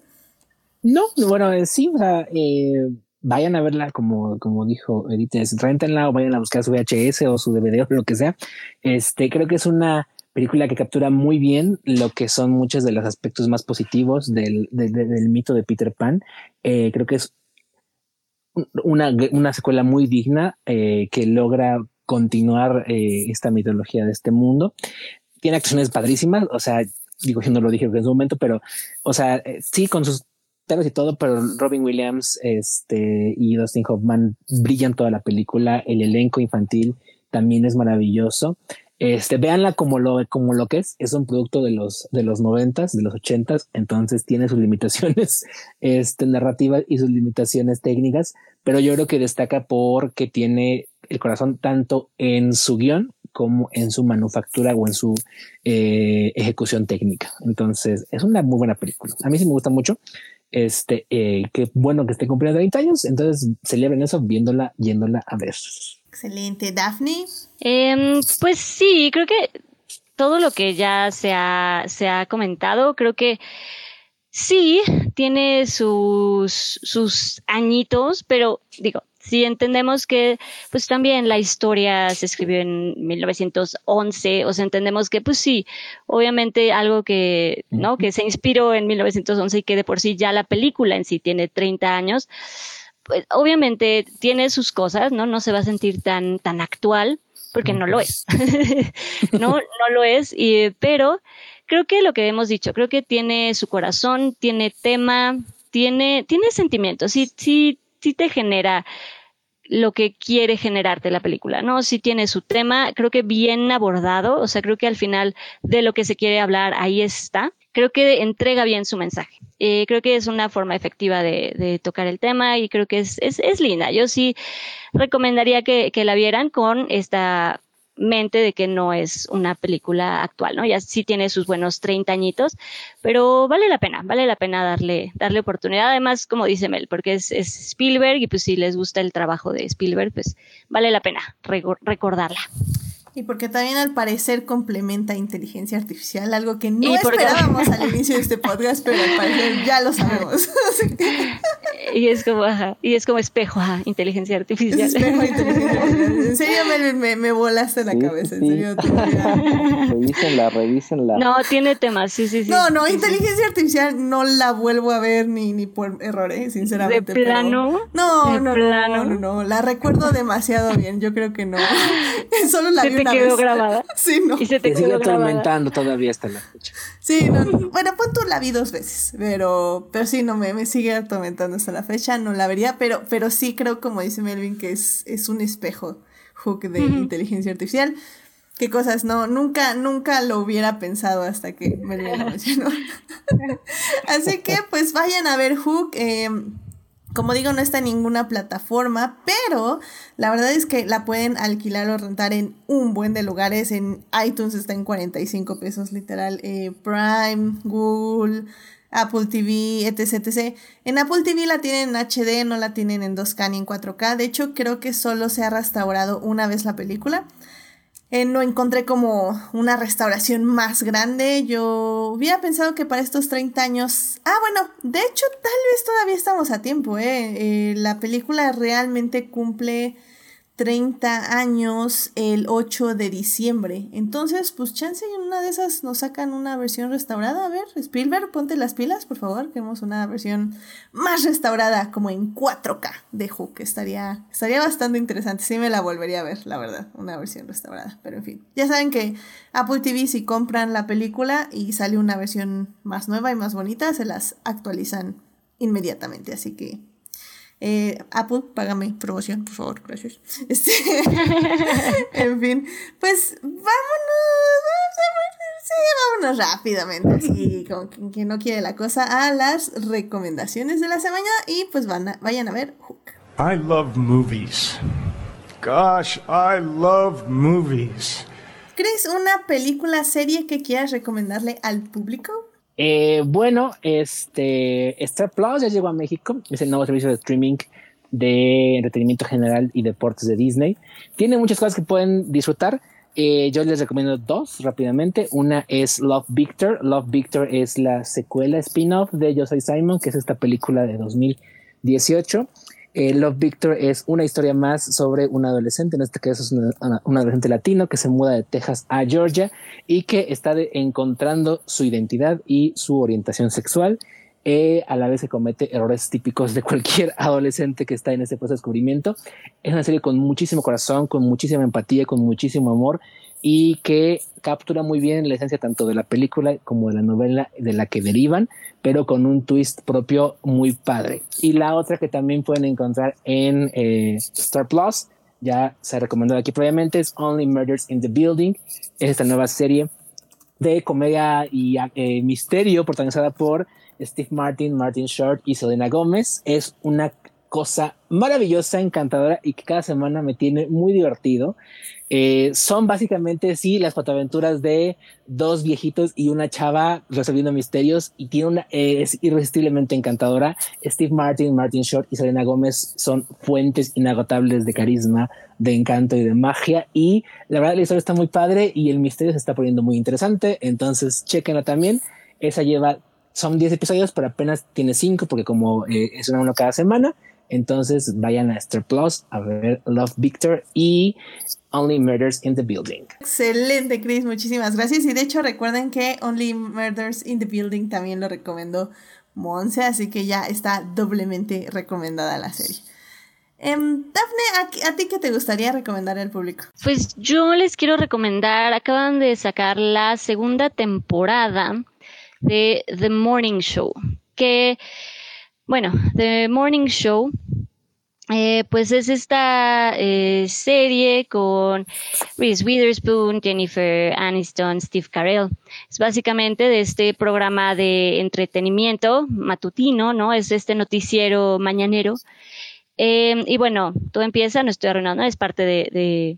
No, bueno, eh, sí, o sea, eh, vayan a verla como, como dijo Edith, rentenla o vayan a buscar su VHS o su DVD o lo que sea. Este, creo que es una película que captura muy bien lo que son muchos de los aspectos más positivos del, del mito de Peter Pan. Creo que es una, una secuela muy digna eh, que logra continuar eh, esta mitología de este mundo. Tiene acciones padrísimas, o sea, digo, yo no lo dije en su momento, pero, o sea, sí, con sus pelos y todo, pero Robin Williams este, y Dustin Hoffman brillan toda la película. El elenco infantil también es maravilloso. Este, véanla como lo, como lo que es, es un producto de los, de los noventas, de los ochentas, entonces tiene sus limitaciones, este, narrativas y sus limitaciones técnicas, pero yo creo que destaca porque tiene el corazón tanto en su guion como en su manufactura o en su eh, ejecución técnica. Entonces, es una muy buena película. A mí sí me gusta mucho. Este, eh, qué bueno que esté cumpliendo 30 años, entonces celebren eso viéndola, yéndola a ver. Excelente. Daphne. Em, pues sí, creo que todo lo que ya se ha, se ha comentado, creo que sí tiene sus, sus añitos, pero digo, si entendemos que pues también la historia se escribió en 1911, o sea, entendemos que pues sí, obviamente algo que, ¿no? Que se inspiró en 1911 y que de por sí ya la película en sí tiene 30 años, pues obviamente tiene sus cosas, ¿no? No se va a sentir tan, tan actual, porque no lo es. no, no lo es, y, pero creo que lo que hemos dicho, creo que tiene su corazón, tiene tema, tiene, tiene sentimientos, sí, sí, sí te genera lo que quiere generarte la película, ¿no? Sí tiene su tema, creo que bien abordado, o sea, creo que al final de lo que se quiere hablar ahí está. Creo que entrega bien su mensaje. Eh, creo que es una forma efectiva de, de, tocar el tema y creo que es, es, es linda. Yo sí recomendaría que, la vieran con esta mente de que no es una película actual, ¿no? Ya sí tiene sus buenos 30 añitos, pero vale la pena, vale la pena darle, darle oportunidad. Además, como dice Mel, porque es, es Spielberg y pues si les gusta el trabajo de Spielberg, pues vale la pena recordarla. Y porque también al parecer complementa inteligencia artificial, algo que no esperábamos al inicio de este podcast, pero al parecer ya lo sabemos. y es como, ajá, y es como espejo, ajá, inteligencia artificial. espejo, inteligencia artificial. En serio me, me, me volaste la cabeza, en serio. revísenla, revísenla. No, tiene temas, sí, sí, sí. No, no, inteligencia artificial no la vuelvo a ver ni, ni por errores, sinceramente. ¿De plano? No, no, no, no, no, la recuerdo demasiado bien, yo creo que no. Solo la vi quedó grabada. Sí, no. Y se te, te sigue atormentando todavía hasta la fecha. Sí, no, bueno, pues tú la vi dos veces, pero, pero sí, no, me, me sigue atormentando hasta la fecha, no la vería, pero, pero sí creo, como dice Melvin, que es, es un espejo hook de inteligencia artificial. Qué cosas, no, nunca, nunca lo hubiera pensado hasta que Melvin lo mencionó. Así que, pues vayan a ver Hook. Eh, como digo, no está en ninguna plataforma, pero la verdad es que la pueden alquilar o rentar en un buen de lugares. En iTunes está en 45 pesos literal. Eh, Prime, Google, Apple TV, etc, etc. En Apple TV la tienen en HD, no la tienen en 2K ni en 4K. De hecho, creo que solo se ha restaurado una vez la película. Eh, no encontré como una restauración más grande. Yo hubiera pensado que para estos 30 años... Ah, bueno, de hecho tal vez todavía estamos a tiempo, ¿eh? eh la película realmente cumple 30 años el 8 de diciembre. Entonces, pues chance en una de esas nos sacan una versión restaurada. A ver, Spielberg, ponte las pilas, por favor. Queremos una versión más restaurada, como en 4K de Hook. Estaría, estaría bastante interesante. Sí me la volvería a ver, la verdad, una versión restaurada. Pero en fin, ya saben que Apple TV si compran la película y sale una versión más nueva y más bonita, se las actualizan inmediatamente. Así que eh, Apple, págame promoción, por favor, gracias. Este, en fin, pues vámonos, sí, vámonos rápidamente, así como quien no quiere la cosa, a las recomendaciones de la semana y pues van a, vayan a ver Hook. I love movies. Gosh, I love movies. ¿Crees una película, serie que quieras recomendarle al público? Eh, bueno, este Star Plus ya llegó a México, es el nuevo servicio de streaming de entretenimiento general y deportes de Disney. Tiene muchas cosas que pueden disfrutar. Eh, yo les recomiendo dos rápidamente. Una es Love Victor. Love Victor es la secuela spin-off de Yo Soy Simon, que es esta película de 2018. Eh, Love Victor es una historia más sobre un adolescente, en este caso es un adolescente latino que se muda de Texas a Georgia y que está encontrando su identidad y su orientación sexual eh, a la vez se comete errores típicos de cualquier adolescente que está en ese proceso de descubrimiento. Es una serie con muchísimo corazón, con muchísima empatía, con muchísimo amor y que captura muy bien la esencia tanto de la película como de la novela de la que derivan, pero con un twist propio muy padre. Y la otra que también pueden encontrar en eh, Star Plus, ya se ha recomendado aquí previamente, es Only Murders in the Building. Es esta nueva serie de comedia y eh, misterio protagonizada por Steve Martin, Martin Short y Selena Gómez. Es una cosa maravillosa, encantadora y que cada semana me tiene muy divertido. Eh, son básicamente, sí, las fotoaventuras de dos viejitos y una chava resolviendo misterios y tiene una, es irresistiblemente encantadora. Steve Martin, Martin Short y Selena Gómez son fuentes inagotables de carisma, de encanto y de magia. Y la verdad, la historia está muy padre y el misterio se está poniendo muy interesante. Entonces, chequenla también. Esa lleva son 10 episodios, pero apenas tiene 5 porque como eh, es una uno cada semana. Entonces vayan a Star Plus a ver Love Victor y Only Murders in the Building. Excelente, Chris, muchísimas gracias. Y de hecho recuerden que Only Murders in the Building también lo recomendó Monse, así que ya está doblemente recomendada la serie. Um, Dafne, ¿a, ¿a, ti qué te gustaría recomendar al público? Pues yo les quiero recomendar, acaban de sacar la segunda temporada de The Morning Show, que, bueno, The Morning Show, eh, pues es esta eh, serie con Reese Witherspoon, Jennifer Aniston, Steve Carell. Es básicamente de este programa de entretenimiento matutino, ¿no? Es este noticiero mañanero. Eh, y bueno, todo empieza, no estoy arruinando, es parte de, de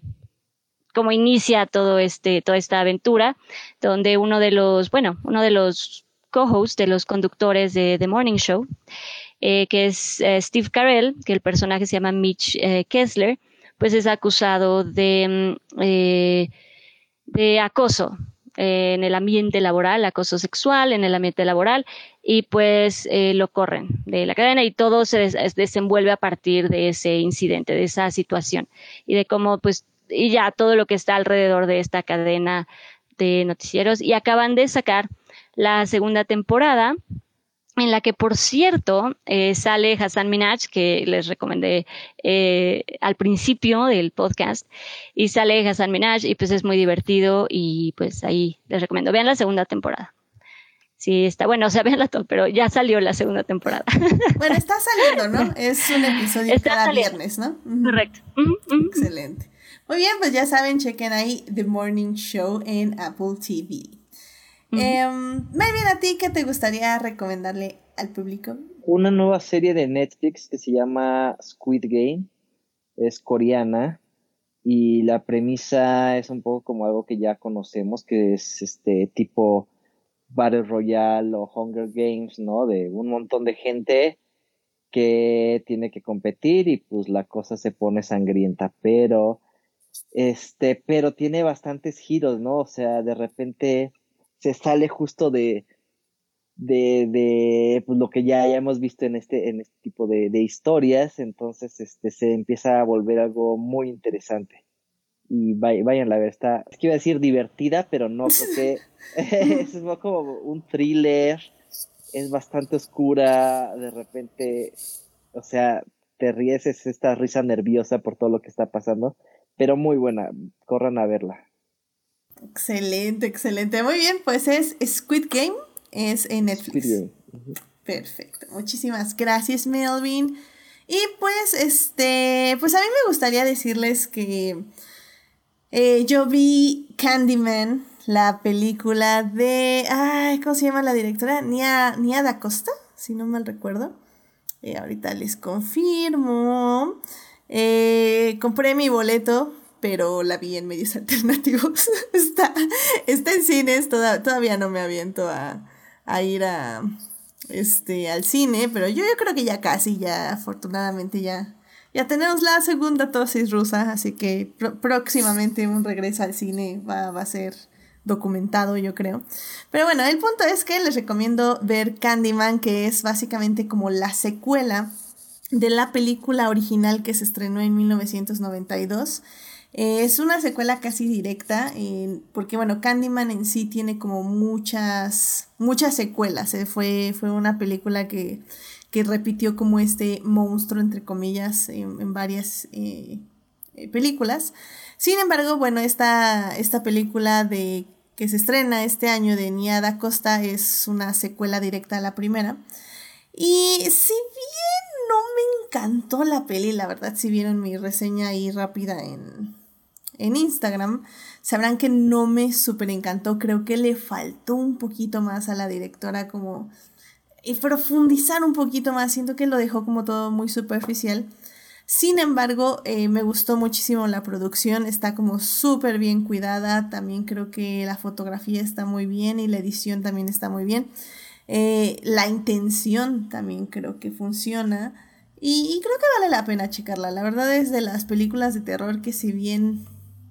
cómo inicia todo este, toda esta aventura, donde uno de los, bueno, uno de los co-hosts de los conductores de The Morning Show, eh, que es eh, Steve Carell, que el personaje se llama Mitch eh, Kessler, pues es acusado de, mm, de acoso en el ambiente laboral, acoso sexual en el ambiente laboral, y pues lo corren de la cadena y todo se desenvuelve a partir de ese incidente, de esa situación y de cómo pues y ya todo lo que está alrededor de esta cadena de noticieros y acaban de sacar la segunda temporada en la que, por cierto, eh, sale Hassan Minaj, que les recomendé eh, al principio del podcast, y sale Hassan Minaj, y pues es muy divertido, y pues ahí les recomiendo. Vean la segunda temporada. Sí, está bueno, o sea, veanla todo, pero ya salió la segunda temporada. Bueno, está saliendo, ¿no? Es un episodio cada viernes, ¿no? Correcto. Excelente. Muy bien, pues ya saben, chequen ahí The Morning Show en Apple TV. Eh, Melvin, ¿a ti qué te gustaría recomendarle al público? Una nueva serie de Netflix que se llama Squid Game. Es coreana y la premisa es un poco como algo que ya conocemos, que es este tipo Battle Royale o Hunger Games, ¿no? De un montón de gente que tiene que competir y pues la cosa se pone sangrienta, pero este, pero tiene bastantes giros, ¿no? O sea, de repente se sale justo de, de, de pues, lo que ya, hemos visto en este, en este tipo de, de, historias, entonces este, se empieza a volver algo muy interesante. Y vayan a ver, está, es que iba a decir divertida, pero no, porque es como un thriller, es bastante oscura, de repente, o sea, te ríes, es esta risa nerviosa por todo lo que está pasando, pero muy buena, corran a verla. Excelente, excelente. Muy bien, pues es Squid Game, es en Netflix. Perfecto. Muchísimas gracias, Melvin. Y pues, este, pues a mí me gustaría decirles que eh, yo vi Candyman, la película de, ay, ¿cómo se llama la directora? Nia, Nia da Costa, si no mal recuerdo. Eh, ahorita les confirmo. Eh, compré mi boleto pero la vi en medios alternativos. está, está en cines, todavía no me aviento a, ir a este al cine, pero yo, yo creo que ya casi, ya afortunadamente ya, ya tenemos la segunda dosis rusa, así que próximamente un regreso al cine va, va a ser documentado, yo creo. Pero bueno, el punto es que les recomiendo ver Candyman, que es básicamente como la secuela de la película original que se estrenó en 1992. Eh, es una secuela casi directa, eh, porque bueno, Candyman en sí tiene como muchas, muchas secuelas. Eh, fue, fue una película que, que, repitió como este monstruo, entre comillas, en, varias películas. Sin embargo, bueno, esta, esta película de que se estrena este año de Niada Costa es una secuela directa a la primera. Y si bien no me encantó la peli, la verdad, si vieron mi reseña ahí rápida en, en Instagram, sabrán que no me súper encantó. Creo que le faltó un poquito más a la directora como y profundizar un poquito más. Siento que lo dejó como todo muy superficial. Sin embargo, eh, me gustó muchísimo la producción, está como súper bien cuidada, también creo que la fotografía está muy bien y la edición también está muy bien. Eh, la intención también creo que funciona y, y, creo que vale la pena checarla. La verdad es de las películas de terror que si bien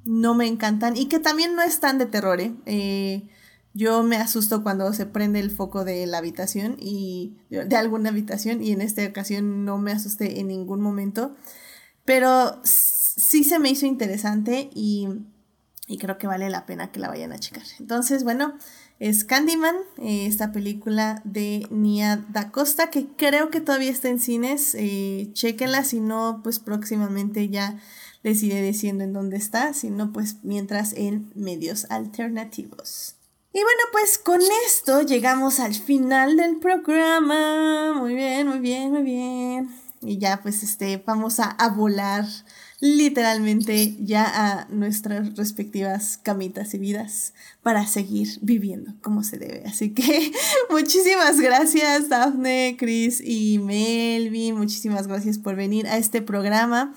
no me encantan y que también no están de terror. ¿eh? ¿eh? yo me asusto cuando se prende el foco de la habitación y de alguna habitación y en esta ocasión no me asusté en ningún momento. Pero sí se me hizo interesante y, y creo que vale la pena que la vayan a checar. Entonces, bueno, es Candyman, eh, esta película de Nia Da Costa, que creo que todavía está en cines. Eh, chequenla, si no, pues próximamente ya iré diciendo en dónde está, si no, pues mientras en medios alternativos. Y bueno, pues con esto llegamos al final del programa. Muy bien, muy bien, muy bien. Y ya pues este, vamos a, a volar literalmente ya a nuestras respectivas camitas y vidas para seguir viviendo como se debe. Así que muchísimas gracias Daphne, Chris y Melvin. Muchísimas gracias por venir a este programa.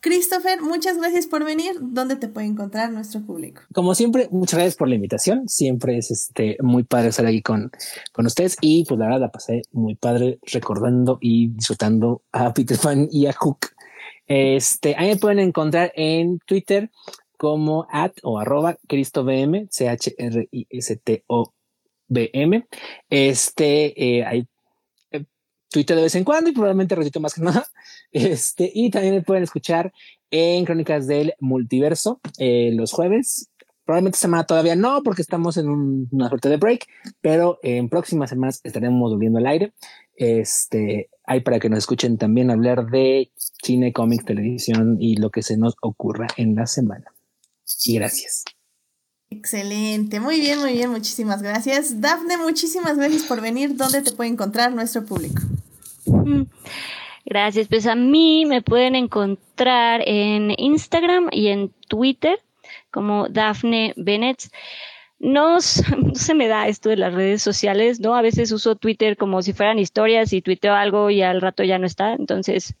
Christopher, muchas gracias por venir. ¿Dónde te puede encontrar nuestro público? Como siempre, muchas gracias por la invitación. Siempre es este muy padre estar aquí con, con ustedes y pues la verdad la pasé muy padre recordando y disfrutando a Peter Pan y a Hook. Este, ahí me pueden encontrar en Twitter como at o arroba CristoBM, C-H-R-I-S-T-O-B-M. Este, eh, ahí Twitter de vez en cuando y probablemente ratito más que nada. Este, y también me pueden escuchar en Crónicas del Multiverso eh, los jueves. Probablemente semana todavía no, porque estamos en una suerte de break, pero en próximas semanas estaremos volviendo al aire. Este, hay para que nos escuchen también hablar de cine, cómics, televisión y lo que se nos ocurra en la semana. Y gracias. Excelente, muy bien, muy bien, muchísimas gracias. Dafne, muchísimas gracias por venir. ¿Dónde te puede encontrar nuestro público? Gracias, pues a mí me pueden encontrar en Instagram y en Twitter como Dafne Bennett. No, no, se me da esto de las redes sociales, ¿no? A veces uso Twitter como si fueran historias y tuiteo algo y al rato ya no está. Entonces,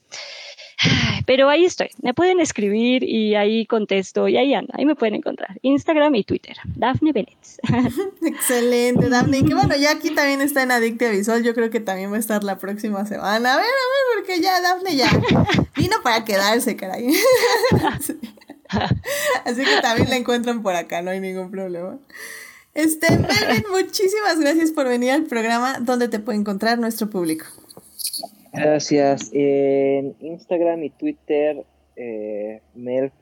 pero ahí estoy. Me pueden escribir y ahí contesto y ahí anda. Ahí me pueden encontrar. Instagram y Twitter. Dafne Bennett. Excelente, Dafne. Y que bueno, ya aquí también está en Adictia Visual. Yo creo que también va a estar la próxima semana. A ver, a ver, porque ya Dafne ya vino para quedarse, caray. Así que también la encuentran por acá, no hay ningún problema. Este, Melvin, muchísimas gracias por venir al programa. ¿Dónde te puede encontrar nuestro público? Gracias. En Instagram y Twitter, eh, MelDJ.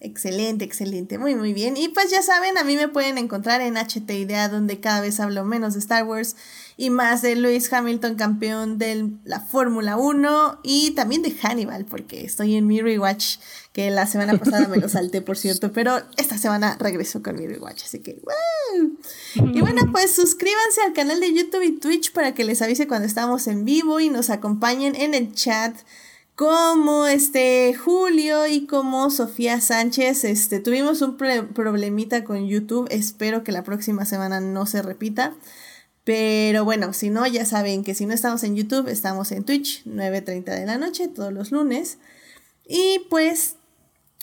Excelente, excelente. Muy, muy bien. Y pues ya saben, a mí me pueden encontrar en HT Idea, donde cada vez hablo menos de Star Wars y más de Lewis Hamilton, campeón de la Fórmula 1 y también de Hannibal, porque estoy en mi rewatch, que la semana pasada me lo salté, por cierto, pero esta semana regreso con mi rewatch, así que Y bueno, pues suscríbanse al canal de YouTube y Twitch para que les avise cuando estamos en vivo y nos acompañen en el chat como este Julio y como Sofía Sánchez, este tuvimos un problemita con YouTube, espero que la próxima semana no se repita. Pero bueno, si no, ya saben que si no estamos en YouTube, estamos en Twitch, 9.30 de la noche, todos los lunes. Y pues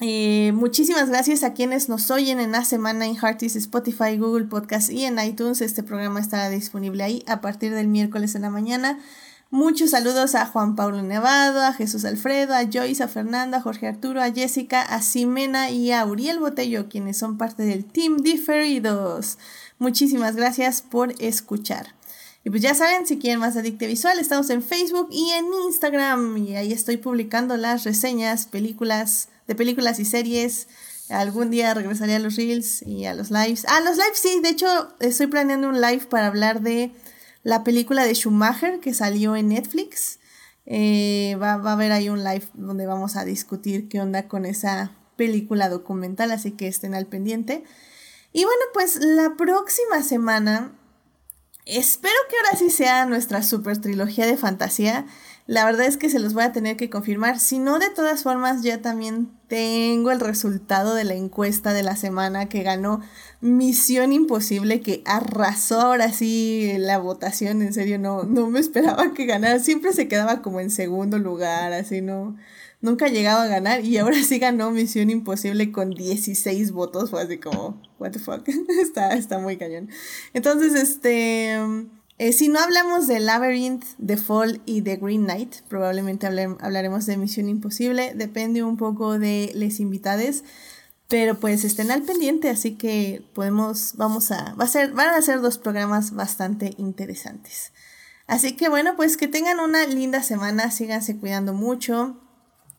Eh, muchísimas gracias a quienes nos oyen en la semana en Hearties, Spotify, Google Podcast y en iTunes. Este programa estará disponible ahí a partir del miércoles en la mañana. Muchos saludos a Juan Pablo Nevado, a Jesús Alfredo, a Joyce, a Fernanda, a Jorge Arturo, a Jessica, a Ximena y a Uriel Botello, quienes son parte del Team Diferidos. Muchísimas gracias por escuchar. Y pues ya saben, si quieren más Adicte Visual, estamos en Facebook y en Instagram. Y ahí estoy publicando las reseñas, películas, de películas y series. Algún día regresaré a los reels y a los lives. Ah, los lives sí, de hecho estoy planeando un live para hablar de la película de Schumacher que salió en Netflix. Eh, va, va a haber ahí un live donde vamos a discutir qué onda con esa película documental, así que estén al pendiente. Y bueno, pues la próxima semana Espero que ahora sí sea nuestra super trilogía de fantasía. La verdad es que se los voy a tener que confirmar. Si no, de todas formas, ya también tengo el resultado de la encuesta de la semana que ganó Misión Imposible, que arrasó ahora sí la votación. En serio, no, no me esperaba que ganara. Siempre se quedaba como en segundo lugar, así no nunca llegaba a ganar y ahora sí ganó Misión Imposible con 16 votos. Fue así como, what the fuck, está, está muy cañón. Entonces, este, eh, si no hablamos de Labyrinth, The Fall y The Green Knight, probablemente hablaremos de Misión Imposible. Depende un poco de les invitades. Pero pues estén al pendiente, así que podemos, vamos a, va a ser, van a ser dos programas bastante interesantes. Así que bueno, pues que tengan una linda semana, síganse cuidando mucho,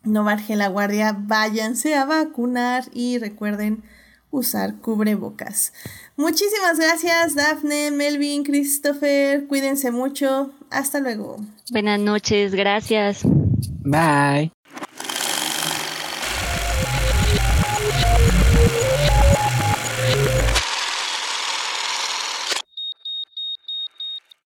no bajen la guardia, váyanse a vacunar y recuerden usar cubrebocas. Muchísimas gracias, Daphne, Melvin, Christopher. Cuídense mucho. Hasta luego. Buenas noches, gracias. Bye.